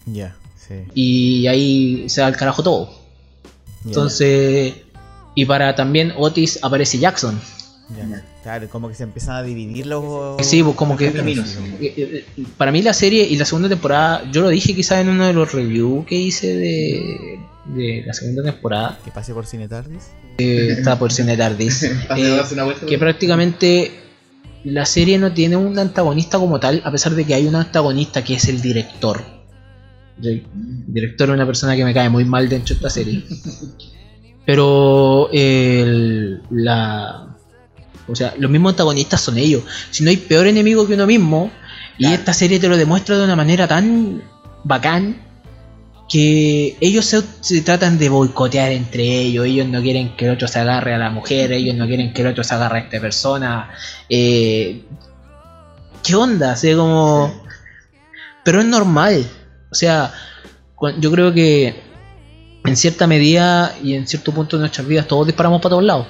Ya, sí. Y ahí se da al carajo todo. Entonces, y para también Otis aparece Jackson. ya. Claro, como que se empiezan a dividir los. Sí, pues como que caminos. eh, eh, para mí la serie y la segunda temporada, yo lo dije quizás en uno de los reviews que hice de, de la segunda temporada, Que pase por Cine Tardis. que está por Cine Tardis, <laughs> eh, que prácticamente la serie no tiene un antagonista como tal, a pesar de que hay un antagonista que es el director. Director es una persona que me cae muy mal dentro de esta serie. <laughs> Pero el- la, o sea, los mismos antagonistas son ellos. Si no hay peor enemigo que uno mismo, y esta serie te lo demuestra de una manera tan bacán que ellos se, se tratan de boicotear entre ellos. Ellos no quieren que el otro se agarre a la mujer, ellos no quieren que el otro se agarre a esta persona. Eh, ¿Qué onda? O sea, como. Pero es normal. O sea, yo creo que en cierta medida y en cierto punto de nuestras vidas todos disparamos para todos lados.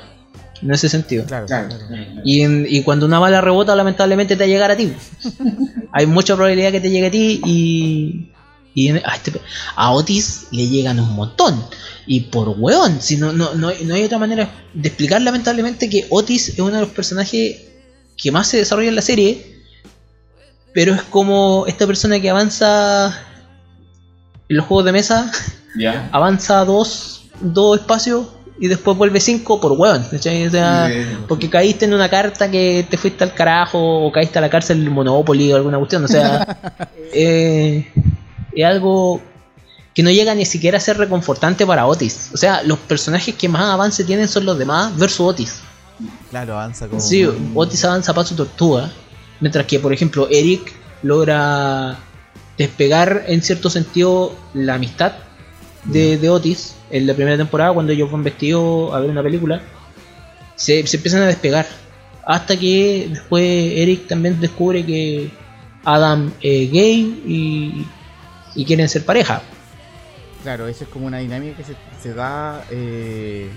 En ese sentido. Claro, Claro. claro. Y, en- y cuando una bala rebota, lamentablemente te va a llegar a ti. <laughs> Hay mucha probabilidad que te llegue a ti y. y en- a, este- a Otis le llegan un montón. Y por weón, si no, no, no, no hay otra manera de explicar lamentablemente que Otis es uno de los personajes que más se desarrolla en la serie. Pero es como esta persona que avanza en los juegos de mesa avanza dos, dos espacios y después vuelve cinco por hueón. porque caíste en una carta que te fuiste al carajo o caíste a la cárcel del Monopoly o alguna cuestión. O sea, <laughs> eh, es algo que no llega ni siquiera a ser reconfortante para Otis. O sea, los personajes que más avance tienen son los demás versus Otis. Claro, avanza como. Sí, Otis avanza paso tortuga, mientras que, por ejemplo, Eric logra despegar en cierto sentido la amistad de, de Otis en la primera temporada cuando ellos van vestidos a ver una película. Se, se empiezan a despegar hasta que después Eric también descubre que Adam es gay y, y quieren ser pareja. Claro, eso es como una dinámica que se, se da. eh,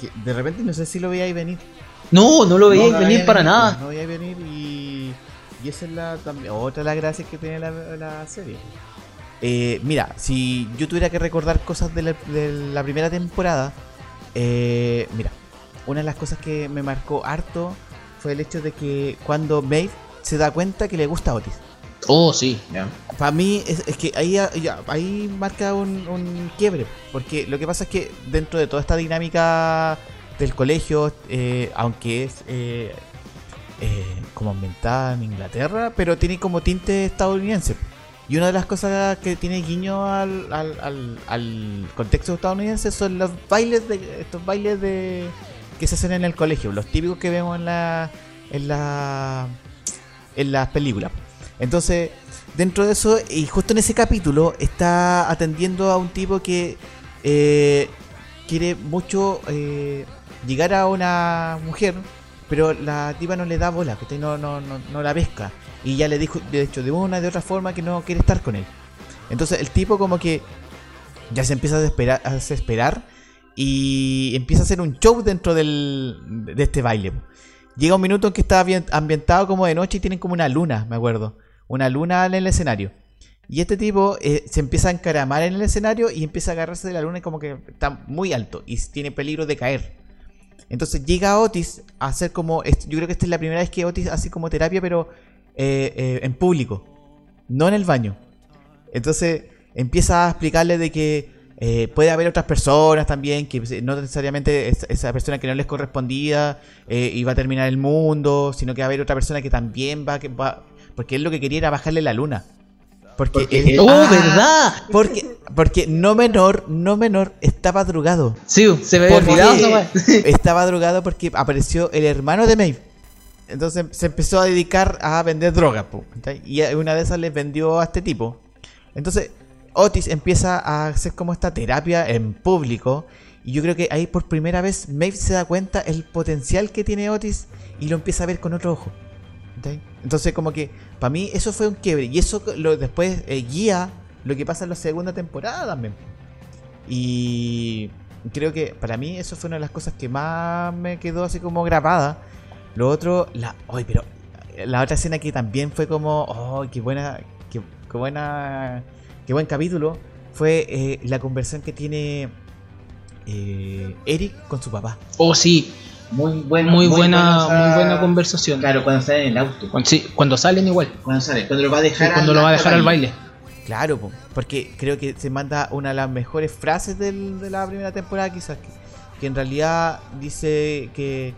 que de repente no sé si lo veíais venir. No, no lo veía No, venir para nada. No veíais venir y. Y esa es la, también, otra de las gracias que tiene la, la serie. Eh, mira, si yo tuviera que recordar cosas de la, de la primera temporada, eh, mira, una de las cosas que me marcó harto fue el hecho de que cuando Maeve se da cuenta que le gusta a Otis. Oh, sí. Ya. Para mí es, es que ahí, ahí marca un, un quiebre, porque lo que pasa es que dentro de toda esta dinámica del colegio, eh, aunque es eh, como ambientada en Inglaterra, pero tiene como tinte estadounidense. Y una de las cosas que tiene guiño al, al, al- al contexto estadounidense son los bailes de estos bailes de que se hacen en el colegio, los típicos que vemos en la en la en las películas. Entonces, dentro de eso, y justo en ese capítulo, está atendiendo a un tipo que eh, quiere mucho eh, llegar a una mujer, pero la tipa no le da bola, que no, no, no, no la pesca. Y ya le dijo, de hecho, de una de otra forma que no quiere estar con él. Entonces el tipo como que ya se empieza a desesperar, a desesperar y empieza a hacer un show dentro del, de este baile. Llega un minuto en que está ambien- ambientado como de noche y tienen como una luna, me acuerdo. Una luna en el escenario. Y este tipo eh, se empieza a encaramar en el escenario y empieza a agarrarse de la luna y como que está muy alto y tiene peligro de caer. Entonces llega Otis a hacer como... Yo creo que esta es la primera vez que Otis hace como terapia, pero eh, eh, en público. No en el baño. Entonces empieza a explicarle de que eh, puede haber otras personas también, que no necesariamente es- esa persona que no les correspondía eh, iba a terminar el mundo, sino que va a haber otra persona que también va, que va porque él lo que quería era bajarle la luna. Porque, ¡Oh, Ah, verdad! Porque, porque no menor, no menor, estaba drogado. Sí, se me había olvidado. <laughs> Estaba drogado porque apareció el hermano de Maeve. Entonces se empezó a dedicar a vender drogas. Y una de esas les vendió a este tipo. Entonces Otis empieza a hacer como esta terapia en público. Y yo creo que ahí por primera vez Maeve se da cuenta el potencial que tiene Otis y lo empieza a ver con otro ojo. Entonces como que para mí eso fue un quiebre. Y eso después eh, guía lo que pasa en la segunda temporada también. Y creo que para mí eso fue una de las cosas que más me quedó así como grabada. Lo otro, la. ¡Ay, pero! La otra escena que también fue como. ¡Oh, qué buena! ¡Qué, buena! ¡Qué buen capítulo! Fue eh, la conversación que tiene eh, Eric con su papá. Oh, sí. Muy buena, muy buena conversación. Claro, cuando sale en el auto. Cuando, sí, cuando salen igual. Cuando sale, cuando lo va a Sí, dejar cuando al lo va a dejar al baile. Claro, po, porque creo que se manda una de las mejores frases del- de la primera temporada, quizás, que, que en realidad dice que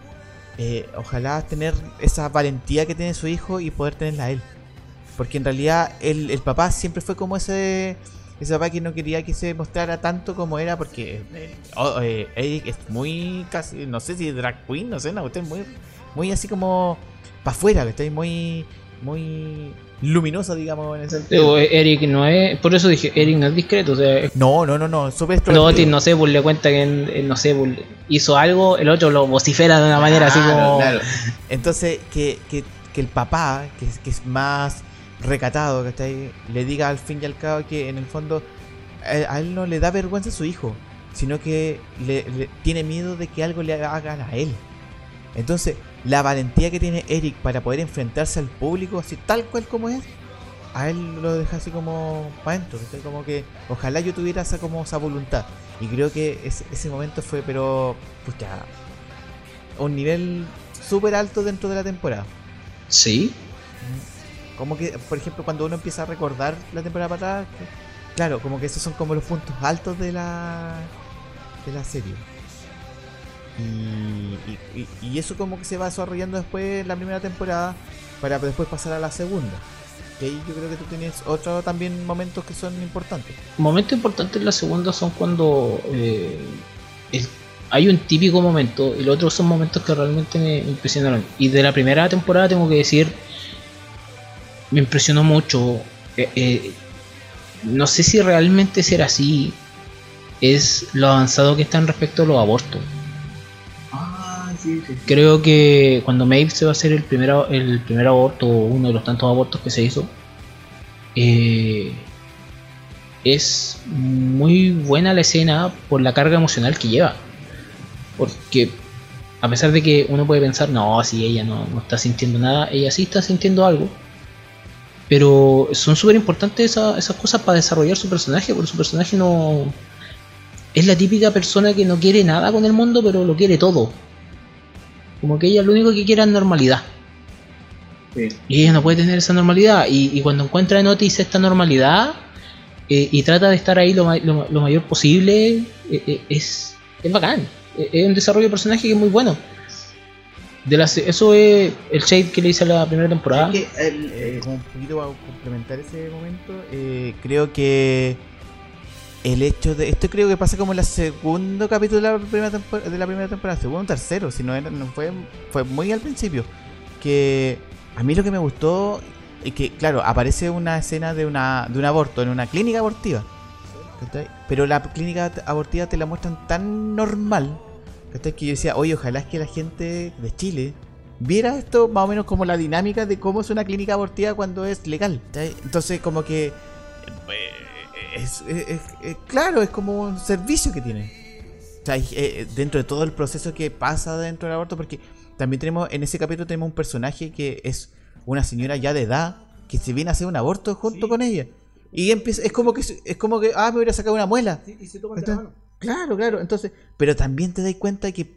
eh, ojalá tener esa valentía que tiene su hijo y poder tenerla a él. Porque en realidad el, el papá siempre fue como ese ese papá que no quería que se mostrara tanto como era, porque eh, oh, eh, Eric es muy casi, no sé si drag queen, no sé, no, usted es muy, muy así como para afuera, que está muy, muy luminoso, digamos, en ese sentido. Pero Eric no es. Por eso dije, Eric no es discreto. O sea, No, no, no, no, súper no, no sé, pues le cuenta que eh, no sé, pues, hizo algo, el otro lo vocifera de una manera así como. claro. Entonces, que, que, que el papá, que, es- que es más recatado, ¿cachai? Le diga al fin y al cabo que en el fondo a, él no le da vergüenza a su hijo, sino que le, le- tiene miedo de que algo le hagan a él. Entonces, la valentía que tiene Eric para poder enfrentarse al público, así tal cual como es, a él lo deja así como para adentro, ¿cachai? Como que ojalá yo tuviera esa como esa voluntad. Y creo que ese, ese momento fue, pero, pucha, un nivel súper alto dentro de la temporada. Sí. Como que, por ejemplo, cuando uno empieza a recordar la temporada pasada, claro, como que esos son como los puntos altos de la de la serie. Y, y- eso como que se va desarrollando después la primera temporada para después pasar a la segunda. Que ahí yo creo que tú tienes otros también momentos que son importantes. Momentos importantes en la segunda son cuando eh, hay un típico momento y los otros son momentos que realmente me, me impresionaron. Y de la primera temporada tengo que decir, me impresionó mucho. eh, eh, no sé si realmente será así. Es lo avanzado que están respecto a los abortos. Ah, sí, sí. Creo que cuando Maeve se va a hacer el primer, el primer aborto, o uno de los tantos abortos que se hizo, eh, es muy buena la escena por la carga emocional que lleva. Porque a pesar de que uno puede pensar, no, si ella no, no está sintiendo nada, ella sí está sintiendo algo. Pero son súper importantes esa- esas cosas para desarrollar su personaje, porque su personaje no... Es la típica persona que no quiere nada con el mundo, pero lo quiere todo. Como que ella lo único que quiere es normalidad. Sí. Y ella no puede tener esa normalidad. Y, y cuando encuentra en Otis esta normalidad eh, y trata de estar ahí lo, lo lo mayor posible, eh, eh, es, es bacán. Es un desarrollo de personaje que es muy bueno. De las, eso es el shade que le hice a la primera temporada. Eh, como un poquito para complementar ese momento, eh, creo que el hecho de. Esto creo que pasa como en el segundo capítulo de la primera temporada, de la primera temporada tercero, si no, era, no fue, fue muy al principio. Que a mí lo que me gustó es que, claro, aparece una escena de, una, de un aborto en una clínica abortiva. Pero la clínica abortiva te la muestran tan normal ¿cachai? que yo decía, oye, ojalá es que la gente de Chile viera esto más o menos como la dinámica de cómo es una clínica abortiva cuando es legal. ¿cachai? Entonces, como que. eh, Es, es- es- es- claro, es como un servicio que tiene. O sea, y, eh, dentro de todo el proceso que pasa dentro del aborto, porque también tenemos, en ese capítulo tenemos un personaje que es una señora ya de edad que se viene a hacer un aborto junto con ella. Y empieza, es como que es como que, ah, me hubiera sacado una muela. Entonces, Claro, claro. Entonces, pero también te das cuenta que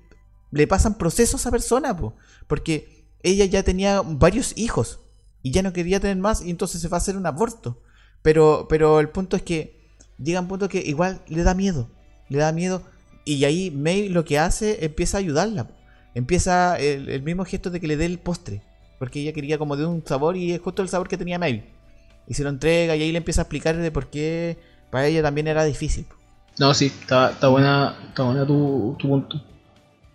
le pasan procesos a esa persona, po, porque ella ya tenía varios hijos y ya no quería tener más y entonces se va a hacer un aborto. Pero, pero el punto es que llega un punto que igual le da miedo, le da miedo y ahí May lo que hace empieza a ayudarla. Empieza el, el mismo gesto de que le dé el postre, porque ella quería como de un sabor y es justo el sabor que tenía May. Y se lo entrega y ahí le empieza a explicar de por qué para ella también era difícil. No, sí, está, está buena, está buena tu, tu punto.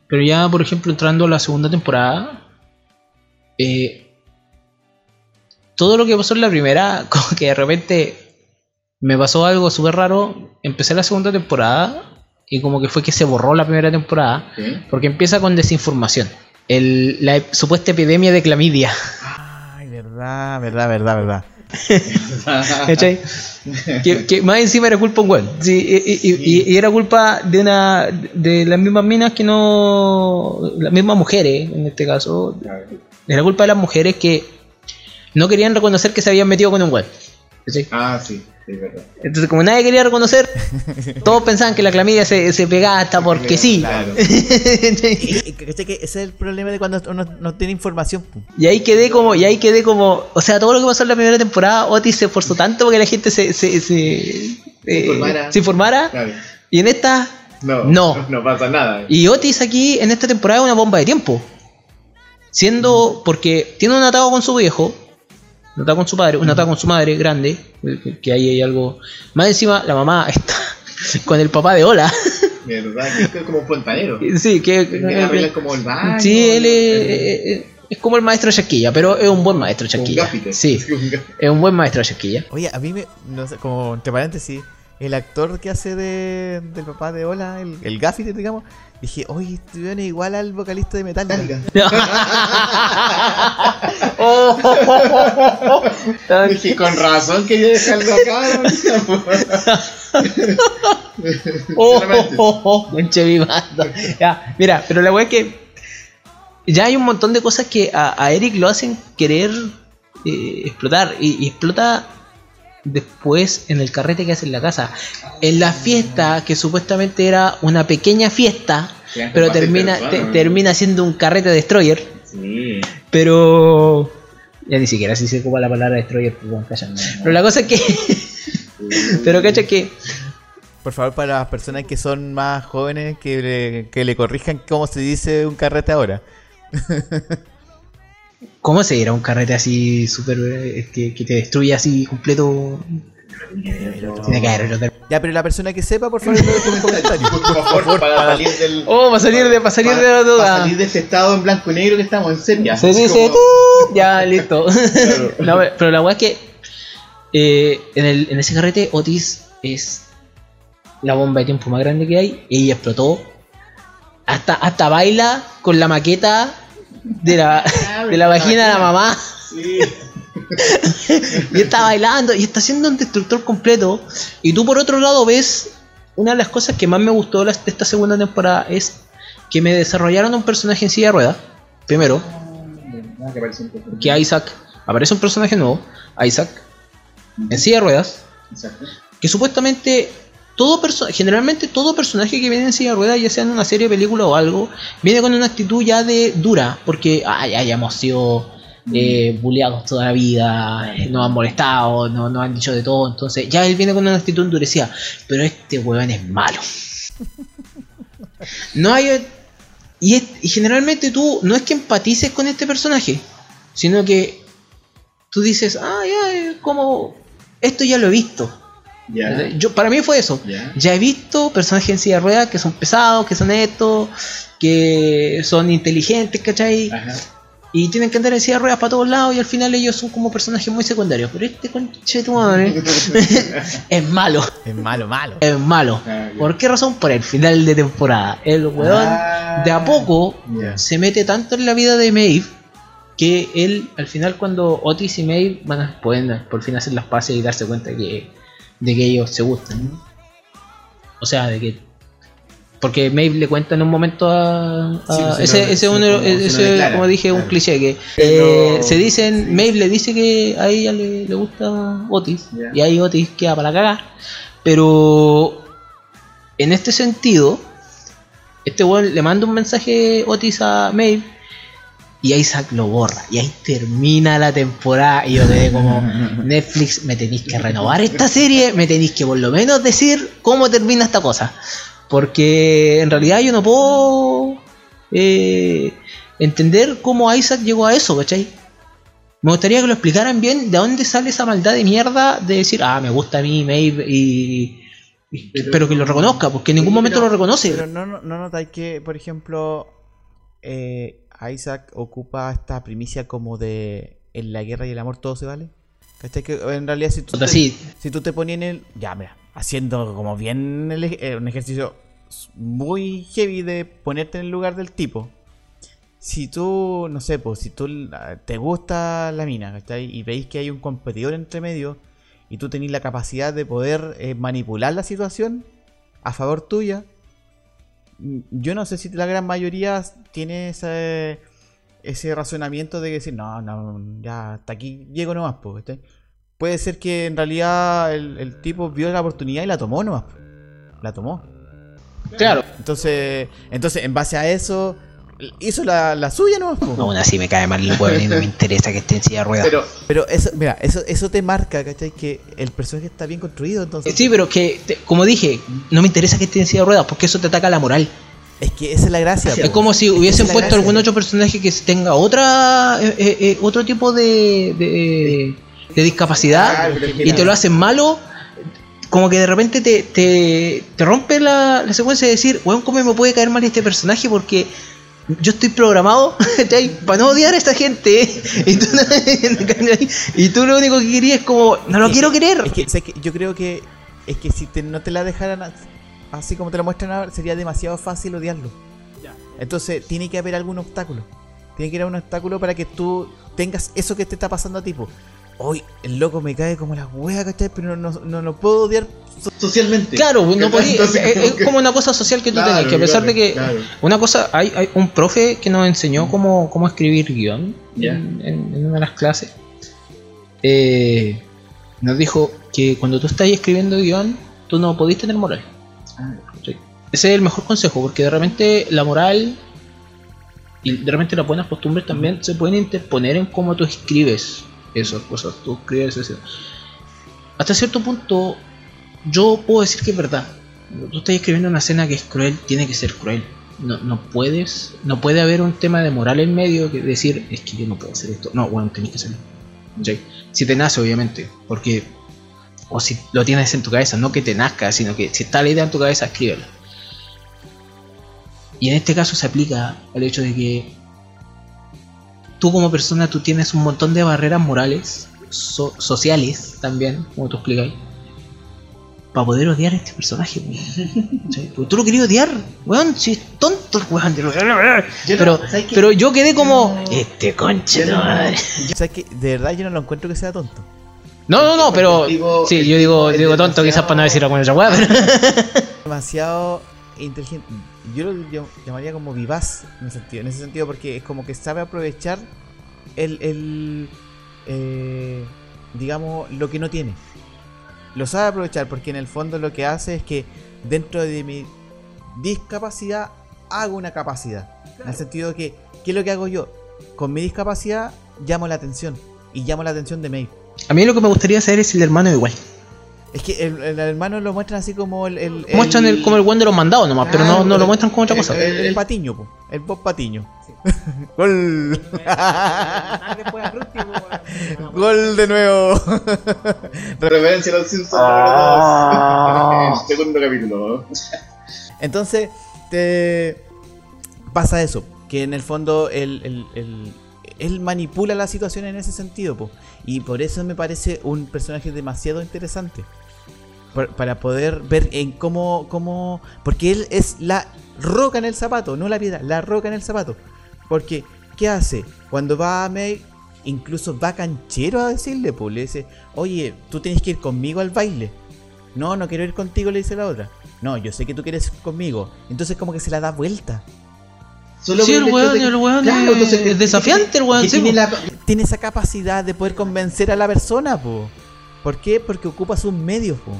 Pero ya, por ejemplo, entrando a la segunda temporada, eh, todo lo que pasó en la primera, <laughs> como que de repente me pasó algo súper raro. Empecé la segunda temporada y como que fue que se borró la primera temporada sí. porque empieza con desinformación. El- la supuesta epidemia de clamidia. Ay, verdad, verdad, verdad, verdad. <laughs> ¿Cachai? que, que más encima era culpa de un weón. Sí, y, y- y- y era culpa de una de las mismas minas que no. Las mismas mujeres, en este caso. Era culpa de las mujeres que no querían reconocer que se habían metido con un weón. ¿cachai? Ah, sí, sí, es verdad. Entonces, como nadie quería reconocer, <laughs> todos pensaban que la clamidia se, se pegaba hasta porque sí. Claro. <laughs> Y- y- ¿cachai que Ese es el problema de cuando uno no tiene información. Y ahí quedé como, y ahí quedé como, o sea, todo lo que pasó en la primera temporada, Otis se esforzó tanto porque la gente se, se, se, eh, informara. se informara, Claro. y en esta, No, No. no pasa nada. y Otis aquí en esta temporada es una bomba de tiempo. Siendo, porque tiene un atado con su viejo, atado con su padre, un atado con su madre grande, que- ahí hay algo. Más encima, la mamá <laughs> está con el papá de Ola. De verdad, que es como un fontanero. <laughs> sí, que, Él arregla como el baño. sí, él ¿no? es, es- es como el maestro Chasquilla, pero es un buen maestro gaffiter. Sí, <laughs> es un buen maestro Chasquilla. Oye, a mí me. No sé, como entre paréntesis, el actor que hace de, del papá de Ola, el, el Gaffiter, digamos, dije, oye, este weón es igual al vocalista de Metallica. <laughs> Oh, Dije, con razón quería dejarlo acá. <laughs> Oh, conche mi madre. Ya, mira, pero la weá es que ya hay un montón de cosas que a, a Eric lo hacen querer eh, explotar y, y explota después en el carrete que hace en la casa. En la fiesta, que supuestamente era una pequeña fiesta, pero termina, termina siendo un carrete destroyer. Sí. Pero. Ya ni siquiera si se ocupa la palabra destroyer, pues, bueno, calla. Pero la cosa es que. <laughs> pero cacha que. Por favor, para las personas que son más jóvenes, que le, que le corrijan cómo se dice un carrete ahora. <laughs> ¿Cómo se irá un carrete así súper. eh, que, que te destruye así completo? Tiene que haber otro. Ya, pero la persona que sepa, por favor, deje un comentario. <laughs> Por favor, para salir del. Oh, para salir de, para salir de la para duda. salir de este estado en blanco y negro que estamos en sepia. Se dice, ya, listo. <laughs> <laughs> No, pero la weá es que eh, en, el, en ese carrete Otis es la bomba de tiempo más grande que hay y ella explotó. Hasta, hasta baila con la maqueta de la, de la vagina de la mamá. Sí. <laughs> Y está bailando y está haciendo un destructor completo. Y tú por otro lado ves, una de las cosas que más me gustó de esta segunda temporada es que me desarrollaron un personaje en silla de ruedas. Primero, Ah, que poco- que Isaac, aparece un personaje nuevo, Isaac, en silla de ruedas, Exacto. que supuestamente todo perso generalmente todo personaje que viene en silla de ruedas, ya sea en una serie, película o algo, viene con una actitud ya de dura, porque ya, ya hemos sido eh, bulleados toda la vida, eh, nos han molestado, no- nos han dicho de todo, entonces ya él viene con una actitud endurecida, pero este weón es malo. <laughs> No hay y, es- y generalmente tú no es que empatices con este personaje, sino que tú dices, ah, ya, eh, como esto ya lo he visto. Ya. Yo, para mí fue eso. Ya. Ya he visto personajes en silla de ruedas que son pesados, que son estos, que son inteligentes, ¿cachai? Ajá. Y tienen que andar en silla de ruedas para todos lados y al final ellos son como personajes muy secundarios. Pero este conche tu madre <laughs> es malo, Es malo, malo. es malo. Ah. ¿Por qué razón? Por el final de temporada. El weón Ah, de a poco se mete tanto en la vida de Maeve que él al final cuando Otis y Maeve van a, pueden por fin hacer las paces y darse cuenta que, de que ellos se gustan. O sea, de que porque Maeve le cuenta en un momento a, a- Sí, pues, ese, no- ese uno- no ese, declara, como dije un cliché que Pero- eh, se dicen sí. Maeve le dice que a ella le, le gusta Otis y ahí Otis queda para cagar pero en este sentido este weón le manda un mensaje Otis a Maeve y Isaac lo borra. Y ahí termina la temporada. Y yo quedé como, <laughs> Netflix, me tenéis que renovar esta serie, me tenéis que por lo menos decir cómo termina esta cosa. Porque en realidad yo no puedo eh, entender cómo Isaac llegó a eso, ¿cachai? Me gustaría que lo explicaran bien de dónde sale esa maldad de mierda de decir, ah, me gusta a mí, Maeve, y... y- Pero- pero que lo reconozca, porque en ningún momento lo reconoce. Pero no, no, no notáis que, por ejemplo, eh, Isaac ocupa esta primicia como de en la guerra y el amor todo se vale. ¿Cachai? Que en realidad si tú, te, sí. si tú te ponías en el... Ya, mira, haciendo como bien el eh, un ejercicio muy heavy de ponerte en el lugar del tipo. Si tú, no sé, pues si tú ah, te gusta la mina, ¿cachai? Y veis que hay un competidor entre medio y tú tenés la capacidad de poder eh, manipular la situación a favor tuya, yo no sé si la gran mayoría tiene ese, ese razonamiento de decir, no, no, ya hasta aquí llego nomás, po", ¿cachai? Puede ser que en realidad el, el tipo vio la oportunidad y la tomó nomás. La tomó. Claro. Entonces, entonces en base a eso, hizo la, la suya nomás. po. Aún así me cae mal el weón y no me interesa que esté en silla de ruedas. Pero, Pero eso, mira, eso, eso te marca, ¿cachai? Que el personaje está bien construido, entonces... Sí, pero que, te- como dije, no me interesa que esté en silla de ruedas porque eso te ataca la moral. Es que esa es la gracia. Es po. como si hubiesen es puesto gracia. algún otro personaje que tenga otra eh, eh, eh, otro tipo de, de, de discapacidad que y te lo hacen malo. Como que de repente te, te, te rompe la, la secuencia de decir, weón, ¿cómo me puede caer mal este personaje? Porque yo estoy programado <laughs> para no odiar a esta gente. Y tú, <laughs> y tú lo único que querías es como, no lo Es quiero que- querer. Es que, yo creo que es que si te- no te la dejaran así como te la muestran ahora, sería demasiado fácil odiarlo. Entonces tiene que haber algún obstáculo. Tiene que haber un obstáculo para que tú tengas eso que te está pasando a ti. Hoy el loco me cae como la wea, ¿cachai? Pero no, no, no lo puedo odiar. socialmente. Claro, no podía- Entonces, es, como es que- como una cosa social que tú Claro, tenés, que a pesar claro, de que claro. una cosa, hay, hay un profe que nos enseñó cómo, cómo escribir guion en, en- en una de las clases. Eh, nos dijo que cuando tú estás escribiendo guion, tú no podés tener moral. Ah. Ese es el mejor consejo, porque de repente la moral y de repente las buenas costumbres también se pueden interponer en cómo tú escribes esas cosas. Tú escribes eso. Hasta cierto punto, yo puedo decir que es verdad. Tú estás escribiendo una escena que es cruel, tiene que ser cruel. No, no puedes, no puede haber un tema de moral en medio que decir, es que yo no puedo hacer esto. No, bueno, tenés que hacerlo. Si te nace, obviamente, porque O si lo tienes en tu cabeza, no que te nazca, sino que si está la idea en tu cabeza, escríbela. Y en este caso se aplica al hecho de que tú como persona tú tienes un montón de barreras morales, so- sociales también, como tú explicáis, para poder odiar a este personaje. ¿Cachai? <laughs> Porque tú lo querías odiar, weón, si es tonto el weón. Pero, ¿sabes pero yo quedé como, este conche de madre. Sea, que de verdad yo no lo encuentro que sea tonto. No, no, no, pero sí, yo digo, digo tonto quizás para no decir alguna otra weá, pero <laughs> Demasiado inteligente. Yo lo llam- llamaría como vivaz en ese sentido. En ese sentido porque es como que sabe aprovechar el, el eh, digamos, lo que no tiene. Lo sabe aprovechar porque en el fondo lo que hace es que dentro de mi discapacidad hago una capacidad. En el sentido de que, ¿qué es lo que hago yo? Con mi discapacidad llamo la atención. Y llamo la atención de May. a mí lo que me gustaría saber es si el hermano igual. Es que el, el hermano lo muestran así como el. el, Muestran el, como el buen de los mandados nomás, pero no, no lo muestran como otra el, cosa. el- el patiño, po. El Bob Patiño. <laughs> Gol. <laughs> Gol de nuevo. <laughs> Referencia a los Simpsons Ah. el segundo capítulo. Entonces, te pasa eso. Que en el fondo él- él manipula la situación en ese sentido. po. Y por eso me parece un personaje demasiado interesante. Por- para poder ver en cómo, cómo... Porque él es la roca en el zapato, no la piedra, la roca en el zapato. Porque, ¿qué hace? Cuando va a May, incluso va canchero a decirle, pues le dice, oye, tú tienes que ir conmigo al baile. No, no quiero ir contigo, le dice la otra. No, yo sé que tú quieres ir conmigo. Entonces como que se la da vuelta. Solo Sí, el weón, de- el weón Claro, es- entonces, es desafiante, el weón, que sí, tiene po. la- Tiene esa capacidad de poder convencer a la persona, po. ¿Por qué? Porque ocupa sus medios, po.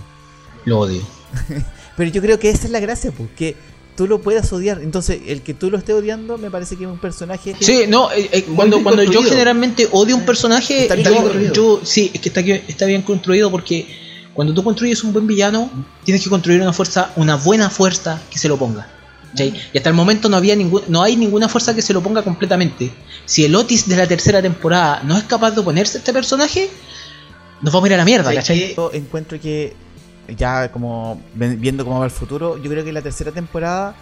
Lo odio. <laughs> Pero yo creo que esa es la gracia, po. Que tú lo puedas odiar. Entonces, el que tú lo estés odiando me parece que es un personaje... Sí, no, eh, eh, cuando, cuando yo generalmente odio un personaje, Está bien yo, sí, es que está, está bien construido porque cuando tú construyes un buen villano, tienes que construir una fuerza, una buena fuerza que se lo ponga. ¿cachai? Y hasta el momento no había ningún, no hay ninguna fuerza que se lo ponga completamente. Si el Otis de la tercera temporada no es capaz de oponerse a este personaje, nos vamos a ir a la mierda, ¿Sabes ¿cachai? Yo encuentro que, ya como viendo cómo va el futuro, yo creo que la tercera temporada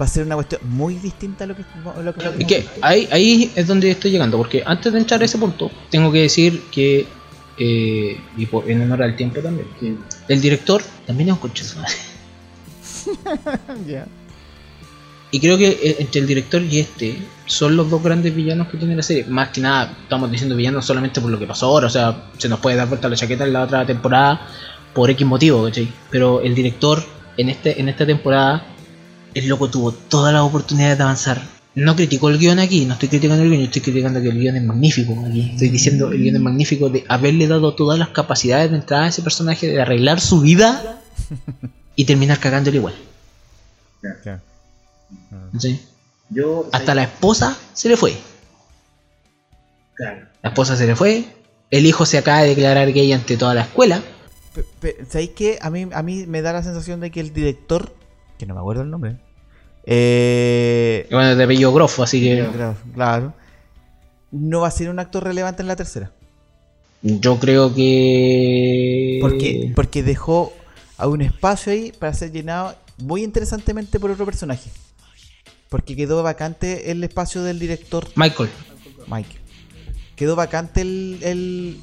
va a ser una cuestión muy distinta a lo que... lo que Es que ahí, ahí es donde estoy llegando, porque antes de entrar a ese punto, tengo que decir que, eh, y por- en honor al tiempo también, que- el director también es un madre. <laughs> Ya. Y creo que eh, entre el director y este son los dos grandes villanos que tiene la serie. Más que nada, estamos diciendo villanos solamente por lo que pasó ahora. O sea, se nos puede dar vuelta la chaqueta en la otra temporada por X motivo, ¿cachai? Pero el director en, este, en esta temporada, el loco tuvo todas las oportunidades de avanzar. No criticó el guion aquí, no estoy criticando el guion, estoy criticando que el guion es magnífico aquí. Estoy diciendo el guion es magnífico de haberle dado todas las capacidades de entrada a ese personaje, de arreglar su vida <laughs> y terminar cagándole igual. ¿cachai? Yo, Hasta la esposa se le fue. Claro. La esposa se le fue. El hijo se acaba de declarar gay ante toda la escuela. ¿Sabéis qué? A mí, a mí me da la sensación de que el director, que no me acuerdo el nombre, eh, Bueno, de apellido Grofo, así que claro, claro, no va a ser un actor relevante en la tercera. yo creo que. Porque, porque dejó a un espacio ahí para ser llenado muy interesantemente por otro personaje. Porque quedó vacante el espacio del director Michael. Mike. Quedó vacante el, el,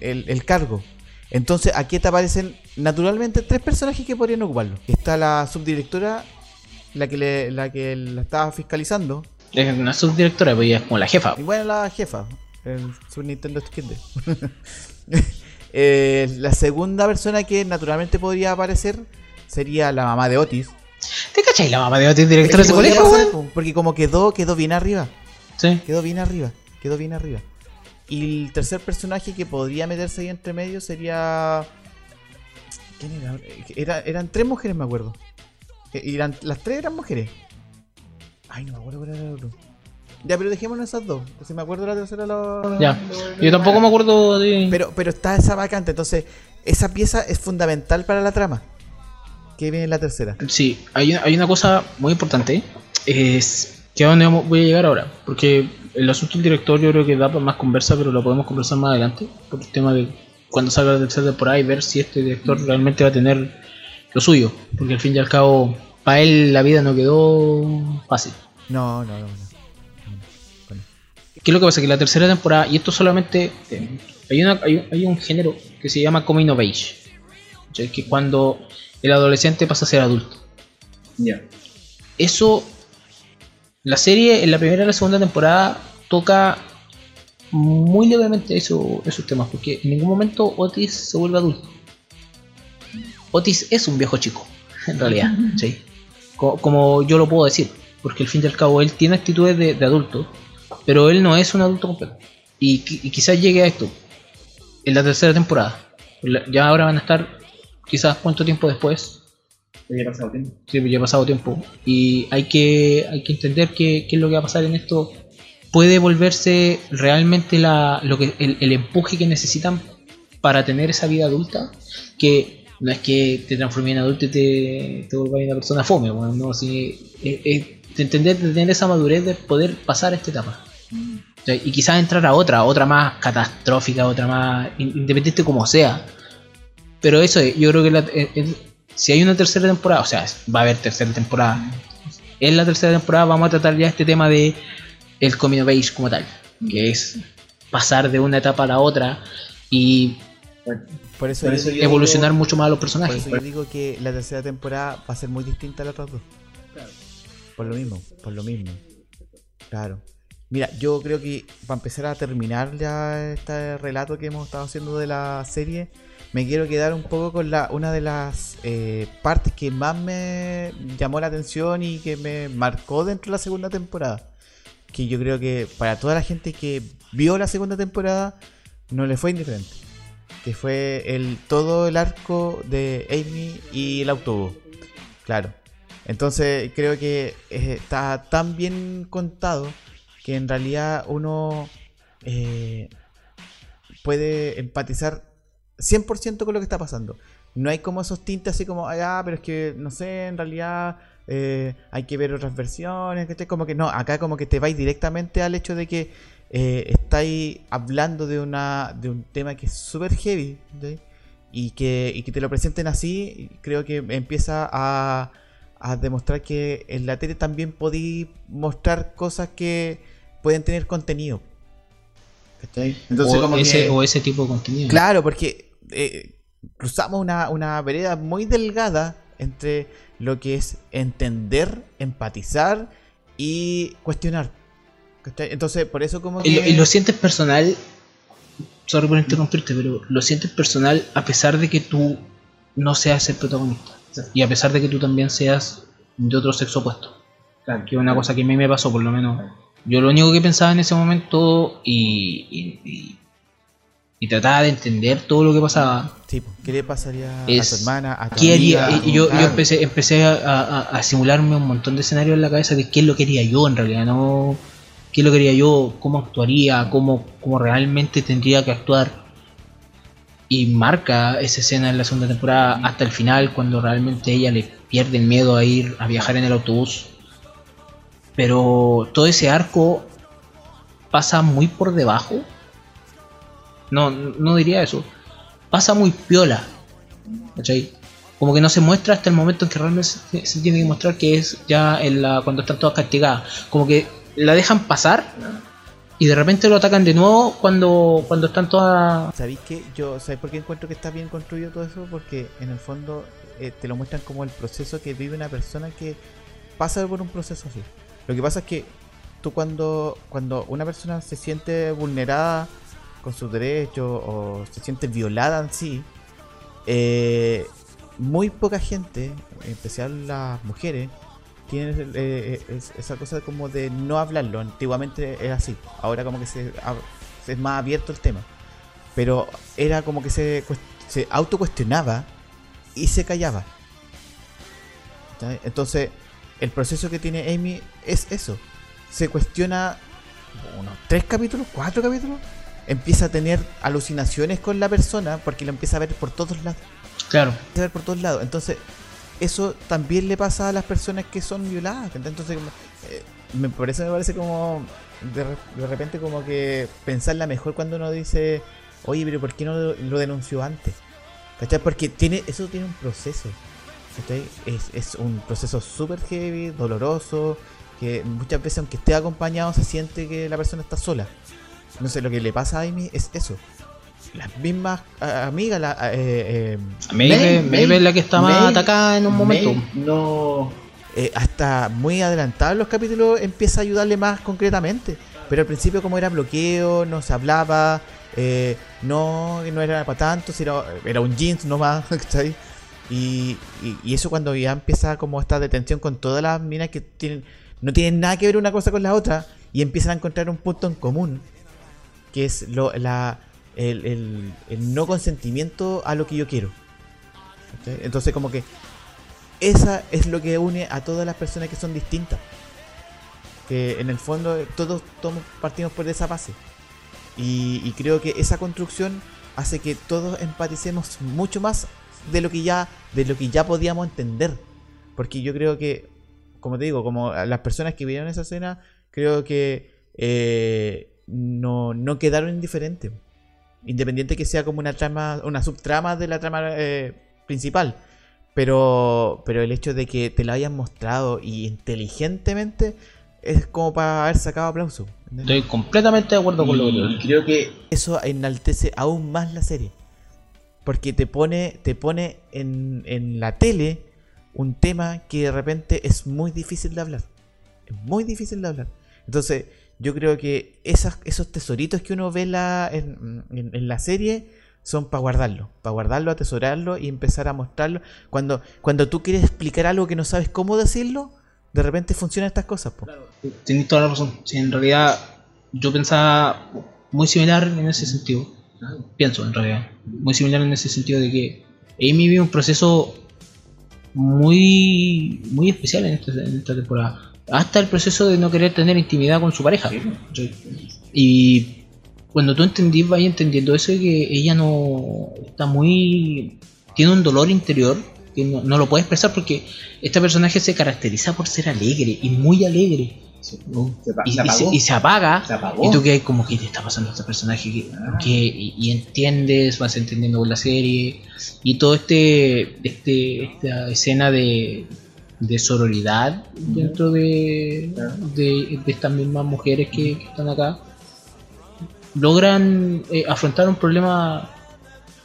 el- el cargo. Entonces aquí te aparecen naturalmente tres personajes que podrían ocuparlo. Está la subdirectora, la que, le- la, que la estaba fiscalizando. Es una subdirectora, pues ella es como la jefa. Y bueno, la jefa, el Super Nintendo Kid. <laughs> Eh, la segunda persona que naturalmente podría aparecer sería la mamá de Otis. ¿Te cachai la mamá de Otis, directora de ese colegio, Porque como quedó, quedó bien arriba. Sí. Quedó bien arriba, quedó bien arriba. Y el tercer personaje que podría meterse ahí entre medio sería. ¿Quién era? Era- eran tres mujeres, me acuerdo. Y eran, las tres eran mujeres. Ay, no me acuerdo cuál era el otro. Ya, pero dejémonos esas dos. Si me acuerdo la tercera la. Ya. Yo tampoco me acuerdo de. Pero, pero está esa vacante, entonces esa pieza es fundamental para la trama. Que viene en la tercera. Sí, hay una, hay una cosa muy importante. Es que a dónde voy a llegar ahora. Porque el asunto del director yo creo que da para más conversa, pero lo podemos conversar más adelante. Por el tema de cuando salga la tercera temporada y ver si este director realmente va a tener lo suyo. Porque al fin y al cabo, para él la vida no quedó fácil. No, no, no. no. ¿Qué es lo que pasa? Que la tercera temporada, y esto solamente. eh, hay, una, hay, un- hay un género que se llama Coming of Age. Que es cuando el adolescente pasa a ser adulto. Ya. Eso. La serie en la primera y la segunda temporada toca muy levemente eso, esos temas. Porque en ningún momento Otis se vuelve adulto. Otis es un viejo chico, <laughs> en realidad. ¿sí? Co- Como yo lo puedo decir. Porque al fin y al cabo él tiene actitudes de, de adulto. Pero él no es un adulto completo. Y, qui- y quizás llegue a esto en la tercera temporada. Ya ahora van a estar quizás cuánto tiempo después. Ya ha pasado tiempo. Sí, ya ha pasado tiempo. Y hay que, hay que entender qué, qué es lo que va a pasar en esto. Puede volverse realmente la, lo que, el, el empuje que necesitan para tener esa vida adulta. Que no es que te transformes en adulto y te, te vuelvas una persona fome. Bueno, no, sí, es- es de entender, de tener esa madurez de poder pasar esta etapa. O sea, Y quizás entrar a otra, otra más catastrófica, otra más in- independiente como sea. Pero eso es, yo creo que la- eh, si hay una tercera temporada, o sea, va a haber tercera temporada. En la tercera temporada vamos a tratar ya este tema de el coming of age como tal, que es pasar de una etapa a la otra y Por eso, Por digo- evolucionar mucho más a los por personajes. eso yo digo que la tercera temporada va a ser muy distinta a las otras dos. Por lo mismo, por lo mismo. Claro. Mira, yo creo que para empezar a terminar ya este relato que hemos estado haciendo de la serie, me quiero quedar un poco con la una de las eh, partes que más me llamó la atención y que me marcó dentro de la segunda temporada. Que yo creo que para toda la gente que vio la segunda temporada no le fue indiferente. Que fue el todo el arco de Amy y el autobús. Claro. Entonces creo que eh, está tan bien contado que en realidad uno eh, puede empatizar 100% con lo que está pasando. No hay como esos tintes así como, ah, pero es que, no sé, en realidad eh, hay que ver otras versiones, que como que no, acá como que te vais directamente al hecho de que eh, estáis hablando de una de un tema que es súper heavy ¿sí? y que, y que te lo presenten así, creo que empieza a, a demostrar que en la tele también podéis mostrar cosas que pueden tener contenido. ¿Cachai? Entonces, o, como ese, que- o ese tipo de contenido. Claro, porque eh, cruzamos una, una vereda muy delgada entre lo que es entender, empatizar y cuestionar. Entonces, por eso como que... Y lo, y lo sientes personal, sorry por interrumpirte, pero lo sientes personal a pesar de que tú no seas el protagonista. Y a pesar de que tú también seas de otro sexo opuesto. Claro. Que es una cosa que a mí me pasó, por lo menos. Yo lo único que pensaba en ese momento y, y, y- y trataba de entender todo lo que pasaba. Sí, pues, ¿qué le pasaría Es- a tu hermana, a tu ¿Qué haría? amiga? Yo, yo empecé, empecé a, a- a simularme un montón de escenarios en la cabeza de qué lo quería yo en realidad, no qué lo quería yo, cómo actuaría, cómo, cómo realmente tendría que actuar. Y marca esa escena en la segunda temporada hasta el final, cuando realmente ella le pierde el miedo a ir a viajar en el autobús. Pero todo ese arco pasa muy por debajo. No, no diría eso. Pasa muy piola. ¿Cachai? Como que no se muestra hasta el momento en que realmente se, tiene que mostrar que es ya en la, cuando están todas castigadas. Como que la dejan pasar y de repente lo atacan de nuevo cuando, cuando están todas... ¿Sabéis qué? Yo, ¿sabéis por qué encuentro que está bien construido todo eso? Porque en el fondo eh, te lo muestran como el proceso que vive una persona que pasa por un proceso así. Lo que pasa es que tú cuando, cuando una persona se siente vulnerada con sus derechos o se siente violada en sí, eh, muy poca gente, en especial las mujeres, tienen eh, es- esa cosa como de no hablarlo. Antiguamente era así, ahora como que se, es más abierto el tema. Pero era como que se, se autocuestionaba y se callaba. Entonces, el proceso que tiene Amy es eso. Se cuestiona unos tres capítulos, cuatro capítulos. Empieza a tener alucinaciones con la persona porque lo empieza a ver por todos lados Claro. empieza a ver por todos lados. Entonces, eso también le pasa a las personas que son violadas. Entonces, eh, me parece, me parece como de, re- de repente como que pensarla mejor cuando uno dice oye, pero ¿por qué no lo, lo denunció antes? ¿Cachai? Porque tiene, eso tiene un proceso. ¿cachai? Es, es un proceso súper heavy, doloroso, que muchas veces aunque esté acompañado se siente que la persona está sola. No sé, lo que le pasa a Amy es eso. Las mismas ah, amigas, la, eh, eh, Maeve, Maeve, Maeve es la que está más Maeve, atacada en un momento. No. eh, hasta muy adelantado en los capítulos empieza a ayudarle más concretamente. Pero al principio como era bloqueo, no se hablaba, eh, no, no era para tanto, si era, era un jeans nomás, <laughs> ¿cachai? Y, y, y eso cuando ya empieza como esta detención con todas las minas que tienen no tienen nada que ver una cosa con la otra y empiezan a encontrar un punto en común, que es la, el, el- no consentimiento a lo que yo quiero. Entonces como que esa es lo que une a todas las personas que son distintas. Que en el fondo todos, partimos por esa base. Y, creo que esa construcción hace que todos empaticemos mucho más de lo que ya, de lo que ya podíamos entender. Porque yo creo que, como te digo, como las personas que vieron esa escena, creo que eh, no, no quedaron indiferentes. Independiente que sea como una trama, una subtrama de la trama eh, principal. Pero, pero el hecho de que te lo hayan mostrado y inteligentemente es como para haber sacado aplauso. ¿entendés? Estoy completamente de acuerdo con lo que creo que Eso enaltece aún más la serie. Porque te pone, te pone en, en la tele un tema que de repente es muy difícil de hablar. Es muy difícil de hablar. Entonces, yo creo que esas, esos tesoritos que uno ve la, en, la serie son para guardarlo. Para guardarlo, atesorarlo y empezar a mostrarlo. Cuando, cuando tú quieres explicar algo que no sabes cómo decirlo, de repente funcionan estas cosas. po. Tienes toda la razón. Sí, en realidad, yo pensaba muy similar en ese sentido. Pienso, en realidad. Muy similar en ese sentido de que Amy vive un proceso muy muy especial en esta, en esta temporada. Hasta el proceso de no querer tener intimidad con su pareja. Y cuando tú entendís, vas entendiendo eso que ella no está muy. tiene un dolor interior que no, no lo puede expresar porque este personaje se caracteriza por ser alegre y muy alegre. Se, Y, se y se, y se apaga. Y tú que como que te está pasando a este personaje que, que- y, y entiendes, vas entendiendo con la serie y todo este, este esta escena de, de sororidad dentro de, de, de estas mismas mujeres que, que están acá logran eh, afrontar un problema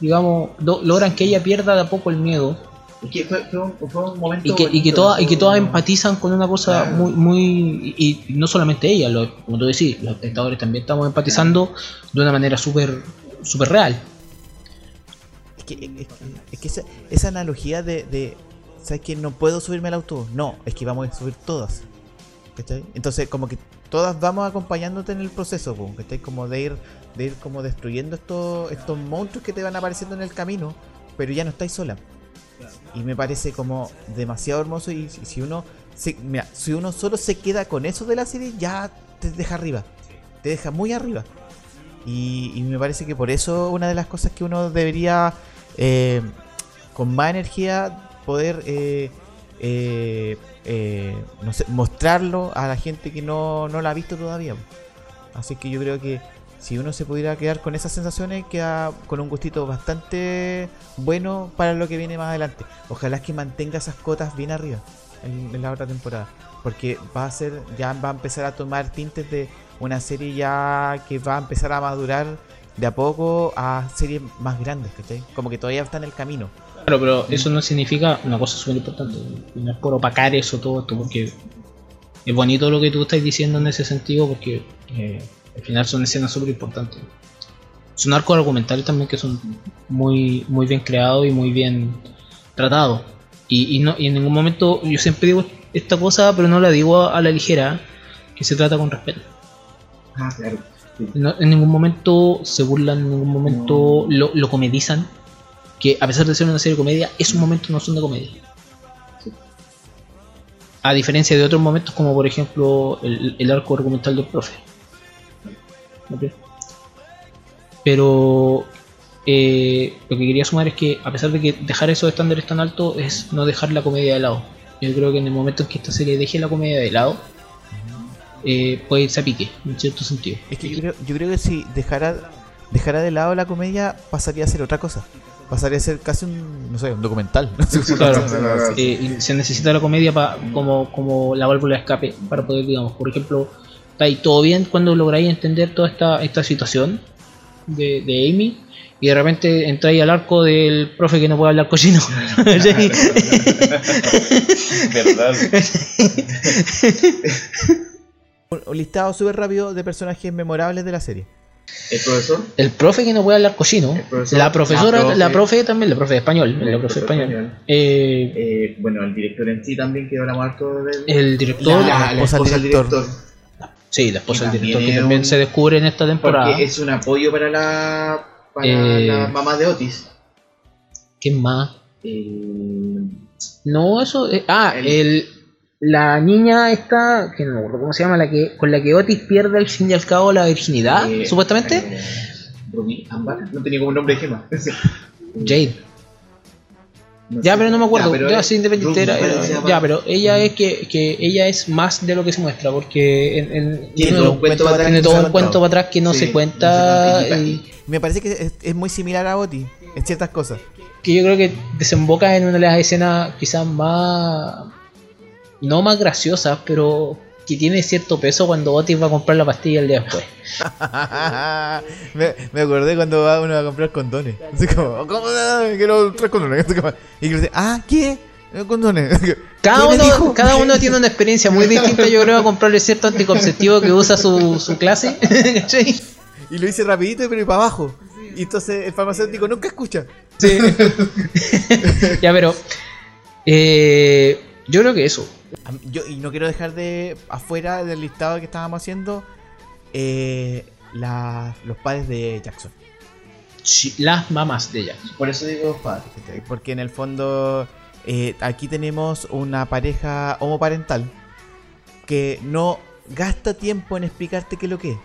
digamos lo- logran que ella pierda de a poco el miedo. Es que fue, fue un, fue un momento. y que, y que, bonito, todas y que fue- todas empatizan con una cosa Claro. muy muy y, y no solamente ella lo- como tú decís los espectadores también estamos empatizando de una manera súper súper real. Es que, es que- es que esa, esa analogía de, de, ¿sabes que No puedo subirme al autobús. No, es que vamos a subir todas. ¿Cachai? Entonces, como que todas vamos acompañándote en el proceso, ¿cachai? Como de ir, de ir como destruyendo estos, estos monstruos que te van apareciendo en el camino, pero ya no estáis sola. Y me parece como demasiado hermoso y si, si uno mira, si uno solo se queda con eso de la serie, ya te deja arriba. Te deja muy arriba. Y, y me parece que por eso una de las cosas que uno debería eh, con más energía poder eh, eh, eh, no sé, mostrarlo a la gente que no, no la ha visto todavía. Así que yo creo que si uno se pudiera quedar con esas sensaciones, queda con un gustito bastante bueno para lo que viene más adelante. Ojalá que mantenga esas cotas bien arriba en, la otra temporada. Porque va a ser, ya va a empezar a tomar tintes de una serie ya que va a empezar a madurar de a poco a series más grandes. Como que todavía está en el camino. Claro, pero eso no significa una cosa súper importante. No es por opacar eso todo esto, porque es bonito lo que tú estás diciendo en ese sentido, porque eh, al final son escenas súper importantes. Son arcos argumentales también que son muy, muy bien creados y muy bien tratados. Y, y no, y en ningún momento, yo siempre digo esta cosa, pero no la digo a, a la ligera, que se trata con respeto. Ah, claro. Sí. No- en ningún momento se burlan, en ningún momento lo, lo comedizan. Que a pesar de ser una serie de comedia, esos momentos no son de comedia. A diferencia de otros momentos, como por ejemplo el, el arco argumental del profe. Pero eh, lo que quería sumar es que, a pesar de que dejar esos estándares tan altos, es no dejar la comedia de lado. Yo creo que en el momento en que esta serie deje la comedia de lado, eh, puede irse a pique, en cierto sentido. Es que yo creo, yo creo que si dejara dejara de lado la comedia, pasaría a ser otra cosa. Pasaría a ser casi un, no sé, un documental. <laughs> Claro, eh, y se necesita la comedia pa- como, como la válvula de escape para poder, digamos, por ejemplo, está ahí todo bien cuando lográis entender toda esta, esta situación de, de Amy y de repente entráis al arco del profe que no puede hablar cochino. <laughs> <laughs> Verdad. Un, un listado súper rápido de personajes memorables de la serie. El profesor. el profe que no puede hablar cochino, El la profesora, la profe. la profe también, la profe de español, la profe español. Eh, Eh, bueno, el director en sí también quedó enamorado del. el director, La- esposa del director. sí, la esposa del director que también un- se descubre en esta temporada. Porque es un apoyo para la. Para Eh, la mamá de Otis. ¿Quién más? El- No, eso. eh, ah, El- el, la niña esta, que no me acuerdo cómo se llama, la que con la que Otis pierde al fin y al cabo la virginidad, eh, supuestamente. eh, Ruby Ámbar. No tenía como un nombre de gema. Jade. No Ya, sé. pero no me acuerdo. pero Ya, sí, independiente era- Ya, pero ella es que, que ella es más de lo que se muestra, porque en, en- Tiene todo un cuento para atrás tiene que todo no se un ha cuento contado. para atrás que no Sí, se cuenta. no se cuenta. y Me parece que es, es muy similar a Oti en ciertas cosas. que yo creo que desemboca en una de las escenas quizás más. No más graciosas, pero que tiene cierto peso cuando Otis va a comprar la pastilla el día después. <laughs> me, me acordé cuando va uno a comprar condones. Así como, ¿cómo? Ah, Quiero tres condones. Como, y dice, ah, ¿qué? Eh, Condones. <laughs> Cada ¿Qué me uno, cada uno <laughs> tiene una experiencia muy distinta, yo creo, a comprarle cierto anticonceptivo que usa su, su clase. Y lo hice rapidito, pero y para abajo. Y entonces el farmacéutico nunca escucha. Sí. ya, pero. eh, yo creo que eso. Yo, y no quiero dejar de afuera del listado que estábamos haciendo eh, la- los padres de Jackson. Sí, Las mamás de ella. Por eso digo padre. ¿cachai? Porque en el fondo eh, aquí tenemos una pareja homoparental que no gasta tiempo en explicarte qué es lo que es.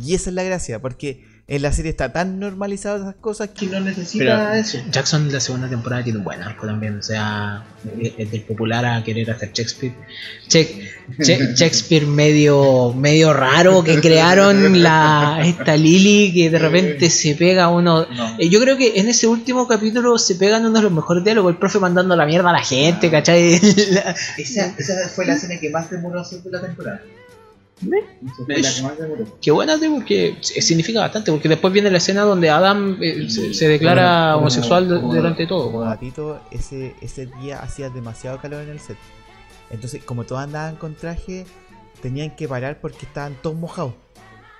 Y esa es la gracia, porque en la serie está tan normalizado esas cosas que no necesita Pero eso. Jackson la segunda temporada tiene un buen arco también, o sea, es es del popular a querer hacer Shakespeare. Che- Che- <laughs> Shakespeare medio medio raro que crearon la esta Lily que de repente se pega uno. No. Eh, Yo creo que en ese último capítulo se pegan uno de los mejores diálogos, el profe mandando la mierda a la gente, ¿cachai? <laughs> La- Esa, esa fue la escena que más demoró hacer de la temporada. Qué buena, tío, porque significa bastante, porque después viene la escena donde Adam eh, se, se declara Como- homosexual como- durante todo. como ese, ese día hacía demasiado calor en el set. Entonces, como todos andaban con traje, tenían que parar porque estaban todos mojados,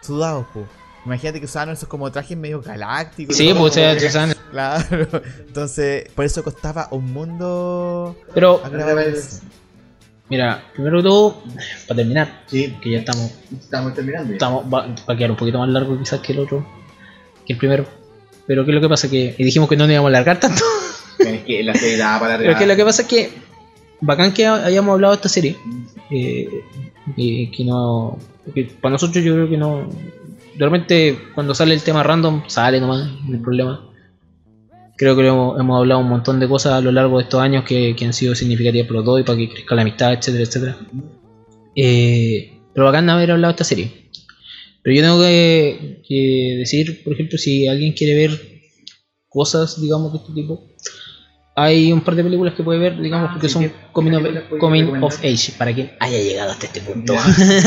sudados, po. Imagínate que usaban esos como trajes medio galácticos. Sí, pues, <laughs> Claro. Entonces, por eso costaba un mundo pero. Mira, primero que todo, para terminar, Sí, que ya estamos, estamos terminando. estamos va, va a quedar un poquito más largo quizás que el otro, que el primero. Pero ¿qué es lo que pasa? Que y dijimos que no nos íbamos a alargar tanto. <laughs> Es que la serie daba para Pero que lo que pasa es que, bacán que hayamos hablado de esta serie, eh, y que no, que para nosotros yo creo que no, realmente cuando sale el tema random, sale nomás, no hay problema. Creo que hemos, hemos hablado un montón de cosas a lo largo de estos años que, que han sido significativas para los dos y para que crezca la amistad, etcétera, etcétera. Eh, pero bacán haber hablado de esta serie. Pero yo tengo que, que decir, por ejemplo, si alguien quiere ver cosas, digamos, de este tipo, hay un par de películas que puede ver, digamos, porque sí, son ¿qué- coming, of, coming age, para quien haya llegado hasta este punto.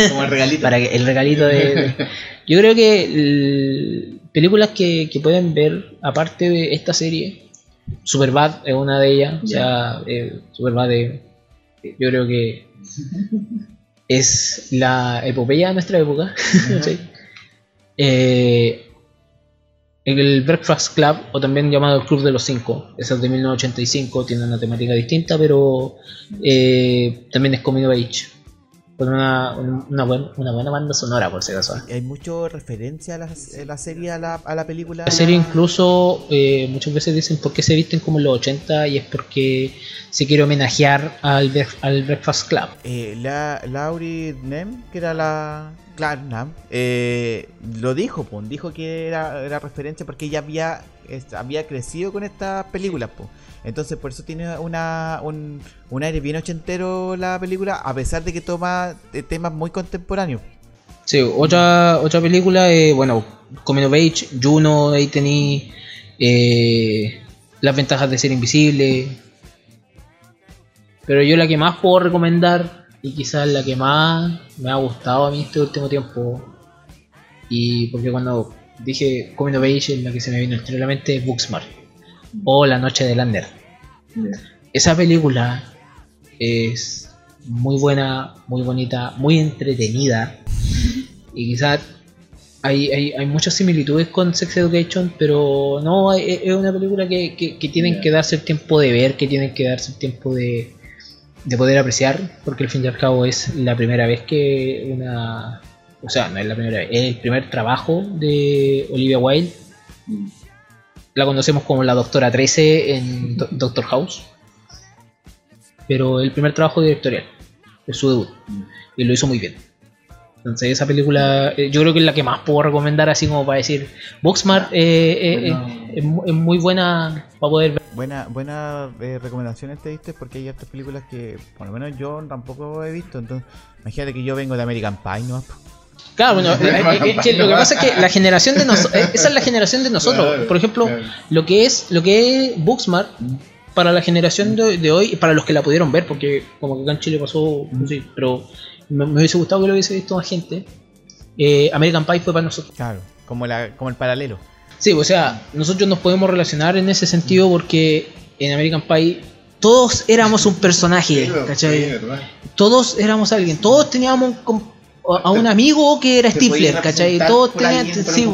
Como el regalito. <laughs> para que el regalito de, de- <laughs> yo creo que películas que, que pueden ver aparte de esta serie Superbad es una de ellas o sea eh, Superbad es- yo creo que es la epopeya de nuestra época <laughs> ¿sí? Eh, el Breakfast Club o también llamado el Club de los Cinco es de 1985 tiene una temática distinta pero eh, también es of age con una, una, buen- una buena banda sonora por si acaso. Hay mucho referencia a la, a la serie, a la, a la película. La serie incluso eh, muchas veces dicen por qué se visten como en los 80 y es porque se quiere homenajear al, al Breakfast Club. Eh, la, Laurie Nem, que era la. Claro, Nam, eh, lo dijo, dijo que era, era referencia porque ella había, es- había crecido con estas películas, pues. Entonces, por eso tiene una, un, un aire bien ochentero la película, a pesar de que toma eh, temas muy contemporáneos. Sí, otra, otra película, eh, bueno, Coming of Age, Juno, ahí tení eh, las ventajas de ser invisible. Pero yo la que más puedo recomendar, y quizás la que más me ha gustado a mí este último tiempo, y porque cuando dije Coming of Age, la que se me vino a la mente es Booksmart, o La Noche de Lander. Esa película es muy buena, muy bonita, muy entretenida. Y quizás hay, hay, hay, muchas similitudes con Sex Education, pero no, es, es una película que, que, que tienen que darse el tiempo de ver, que tienen que darse el tiempo de, de poder apreciar, porque al fin y al cabo es la primera vez que una... O sea, no es la primera vez, es el primer trabajo de Olivia Wilde. La conocemos como la Doctora 13 en Do- Doctor House. Pero el primer trabajo directorial, es su debut. Y lo hizo muy bien. Entonces esa película eh, yo creo que es la que más puedo recomendar así como para decir Booksmart eh, eh, es muy buena para poder ver. Buena, buena eh, recomendaciones te diste porque hay otras películas que por lo menos yo tampoco he visto. Entonces, imagínate que yo vengo de American Pie, ¿no? Claro, bueno, <laughs> eh, eh, es que lo que pasa es que la generación de nosotros, esa es la generación de nosotros. Claro, Por ejemplo, claro. lo que es lo que es Booksmart para la generación de, de hoy y para los que la pudieron ver, porque como que acá en Chile pasó, sí, pero me, me hubiese gustado que lo hubiese visto más gente. eh, American Pie fue para nosotros. Claro, como, la, como el paralelo. Sí, o sea, nosotros nos podemos relacionar en ese sentido porque en American Pie todos éramos un personaje, ¿cachai? Todos éramos alguien, todos teníamos un a un amigo que era Stifler, ¿cachai? Todos tenían, sí,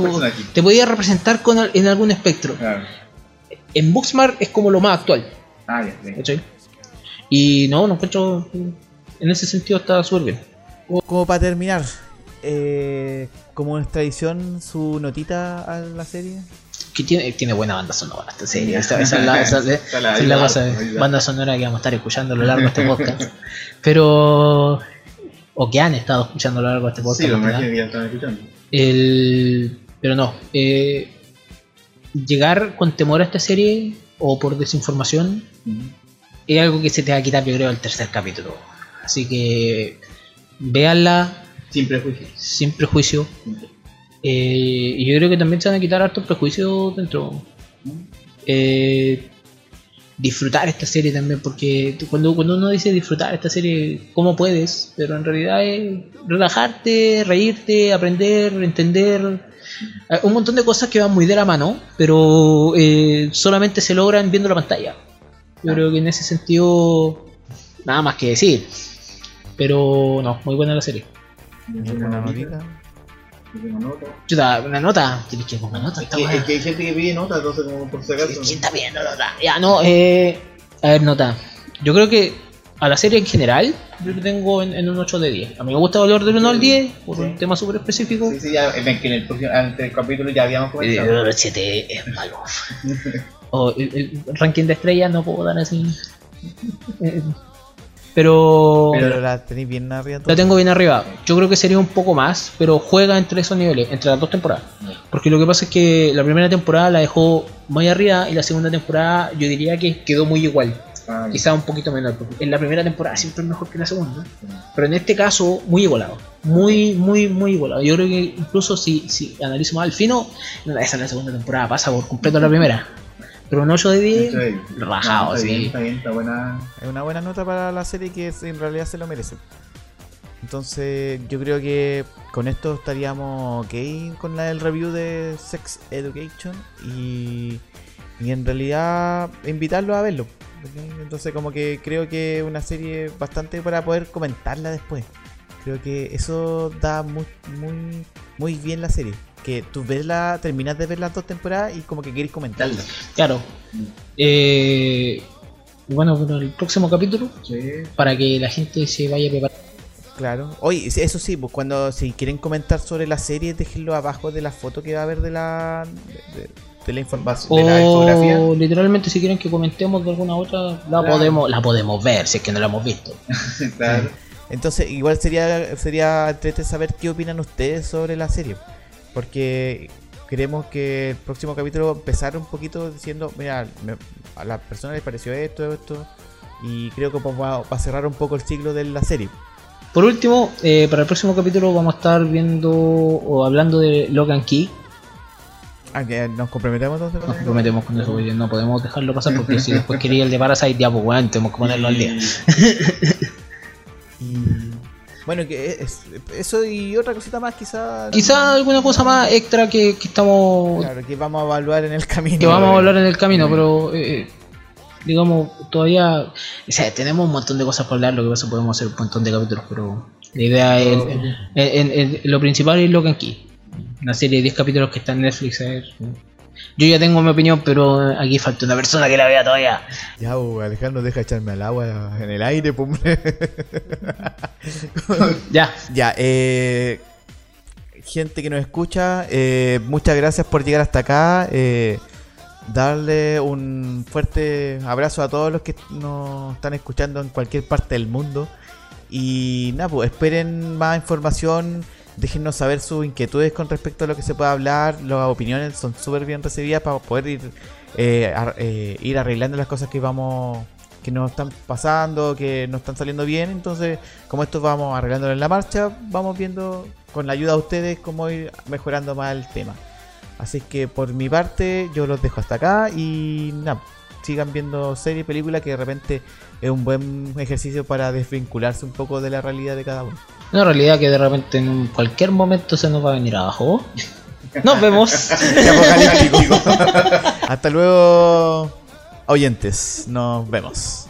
te podías representar con, al- en algún espectro. Claro. En Booksmart es como lo más actual, Ah, ya. ¿cachai? Y no, no encuentro, en ese sentido está súper bien. Como, para terminar, eh, como es tradición, su notita a la serie. Que tiene, tiene buena banda sonora esta serie. Esa, esa es la, esa- <laughs> esa es la cosa, banda sonora que vamos a estar escuchando a lo largo de este podcast. Pero. O que han estado escuchando a lo largo de este podcast. Sí, lo imagino que ya están escuchando. El, pero no. eh, llegar con temor a esta serie o por desinformación es algo que se te va a quitar, yo creo, el tercer capítulo. Así que. Véanla Sin prejuicios. sin prejuicio. Eh, y yo creo que también se van a quitar hartos prejuicios dentro. Eh, disfrutar esta serie también, porque cuando, cuando uno dice disfrutar esta serie, ¿cómo puedes? Pero en realidad es relajarte, reírte, aprender, entender. Eh, Un montón de cosas que van muy de la mano, pero eh, solamente se logran viendo la pantalla. Yo creo que en ese sentido, nada más que decir. Pero no, muy buena la serie. Una notita. Yo tengo nota. Chuta, una nota. Tienes que poner una nota. Es que, es que hay gente que pide nota, entonces como por si acaso. ¿Quién está pidiendo nota? Ya, no, eh. A ver, nota. Yo creo que a la serie en general, yo lo tengo en, en un 8 de 10. A mí me gusta valor del 1 al 10, por un tema súper específico. Sí, sí, ya, ven que en el, próximo, antes del capítulo ya habíamos Eh, comentado. el 7 es malo. O el, el ranking de estrellas no puedo dar así. <laughs> Pero. Pero la tenéis bien arriba. La tengo bien arriba. Yo creo que sería un poco más, pero juega entre esos niveles, entre las dos temporadas. Porque lo que pasa es que la primera temporada la dejó muy arriba y la segunda temporada yo diría que quedó muy igual. Ah. Quizá un poquito menor. porque En la primera temporada siempre es mejor que la segunda. Pero en este caso, muy igualado. Muy, muy, muy igualado. Yo creo que incluso si, si analizo más al fino, esa es la segunda temporada, pasa por completo la primera. Pero un 8 de 10, Sí. rajado, No, está sí. bien, Está bien, está buena. Es una buena nota para la serie que en realidad se lo merece. Entonces, yo creo que con esto estaríamos ok con la del review de Sex Education y, y en realidad invitarlos a verlo. Entonces, como que creo que es una serie bastante para poder comentarla después. Creo que eso da muy, muy, muy bien la serie. Que tú ves la, terminas de ver las dos temporadas y como que quieres comentarla. Claro. Eh, bueno, bueno, el próximo capítulo, Sí. para que la gente se vaya preparando. Claro. Oye, eso sí, pues cuando si quieren comentar sobre la serie, déjenlo abajo de la foto que va a haber de la de, de la información de la infografía. O literalmente si quieren que comentemos de alguna otra, la Claro. podemos, la podemos ver, si es que no la hemos visto. <laughs> claro. Entonces, igual sería sería saber qué opinan ustedes sobre la serie, porque queremos que el próximo capítulo empezar un poquito diciendo, mira, me- a las personas les pareció esto, esto, y creo que va, a cerrar un poco el ciclo de la serie. Por último, eh, para el próximo capítulo vamos a estar viendo o hablando de Logan Key. Ah, que nos comprometemos entonces. Nos comprometemos con eso, porque no podemos dejarlo pasar porque si después quería el de Parasite, ya pues bueno, tenemos que ponerlo al día. <laughs> Y bueno, que es, eso y otra cosita más quizá. Quizá alguna cosa más extra que, que estamos Claro, que vamos a evaluar en el camino. que vamos a Eh, hablar en el camino, pero eh, digamos, todavía, o sea, tenemos un montón de cosas por hablar, lo que pasa podemos hacer un montón de capítulos, pero la idea es, lo principal es Logan Key, una serie de 10 capítulos que está en Netflix, a ver, yo ya tengo mi opinión, pero aquí falta una persona que la vea todavía. Ya, Alejandro, deja echarme al agua en el aire, pum. <laughs> Ya, ya, eh. Gente que nos escucha, eh, muchas gracias por llegar hasta acá. eh, darle un fuerte abrazo a todos los que nos están escuchando en cualquier parte del mundo. Y nada, pues esperen más información. Déjennos saber sus inquietudes con respecto a lo que se puede hablar. Las opiniones son súper bien recibidas para poder ir, eh, eh, arreglando las cosas que vamos que nos están pasando, que no están saliendo bien. Entonces, como esto vamos arreglándolo en la marcha, vamos viendo con la ayuda de ustedes cómo ir mejorando más el tema. Así que por mi parte, yo los dejo hasta acá y nada, sigan viendo series, películas que de repente es un buen ejercicio para desvincularse un poco de la realidad de cada uno. una realidad que de repente en un- cualquier momento se nos va a venir abajo. Nos vemos. <laughs> <laughs> Hasta luego, oyentes. Nos vemos.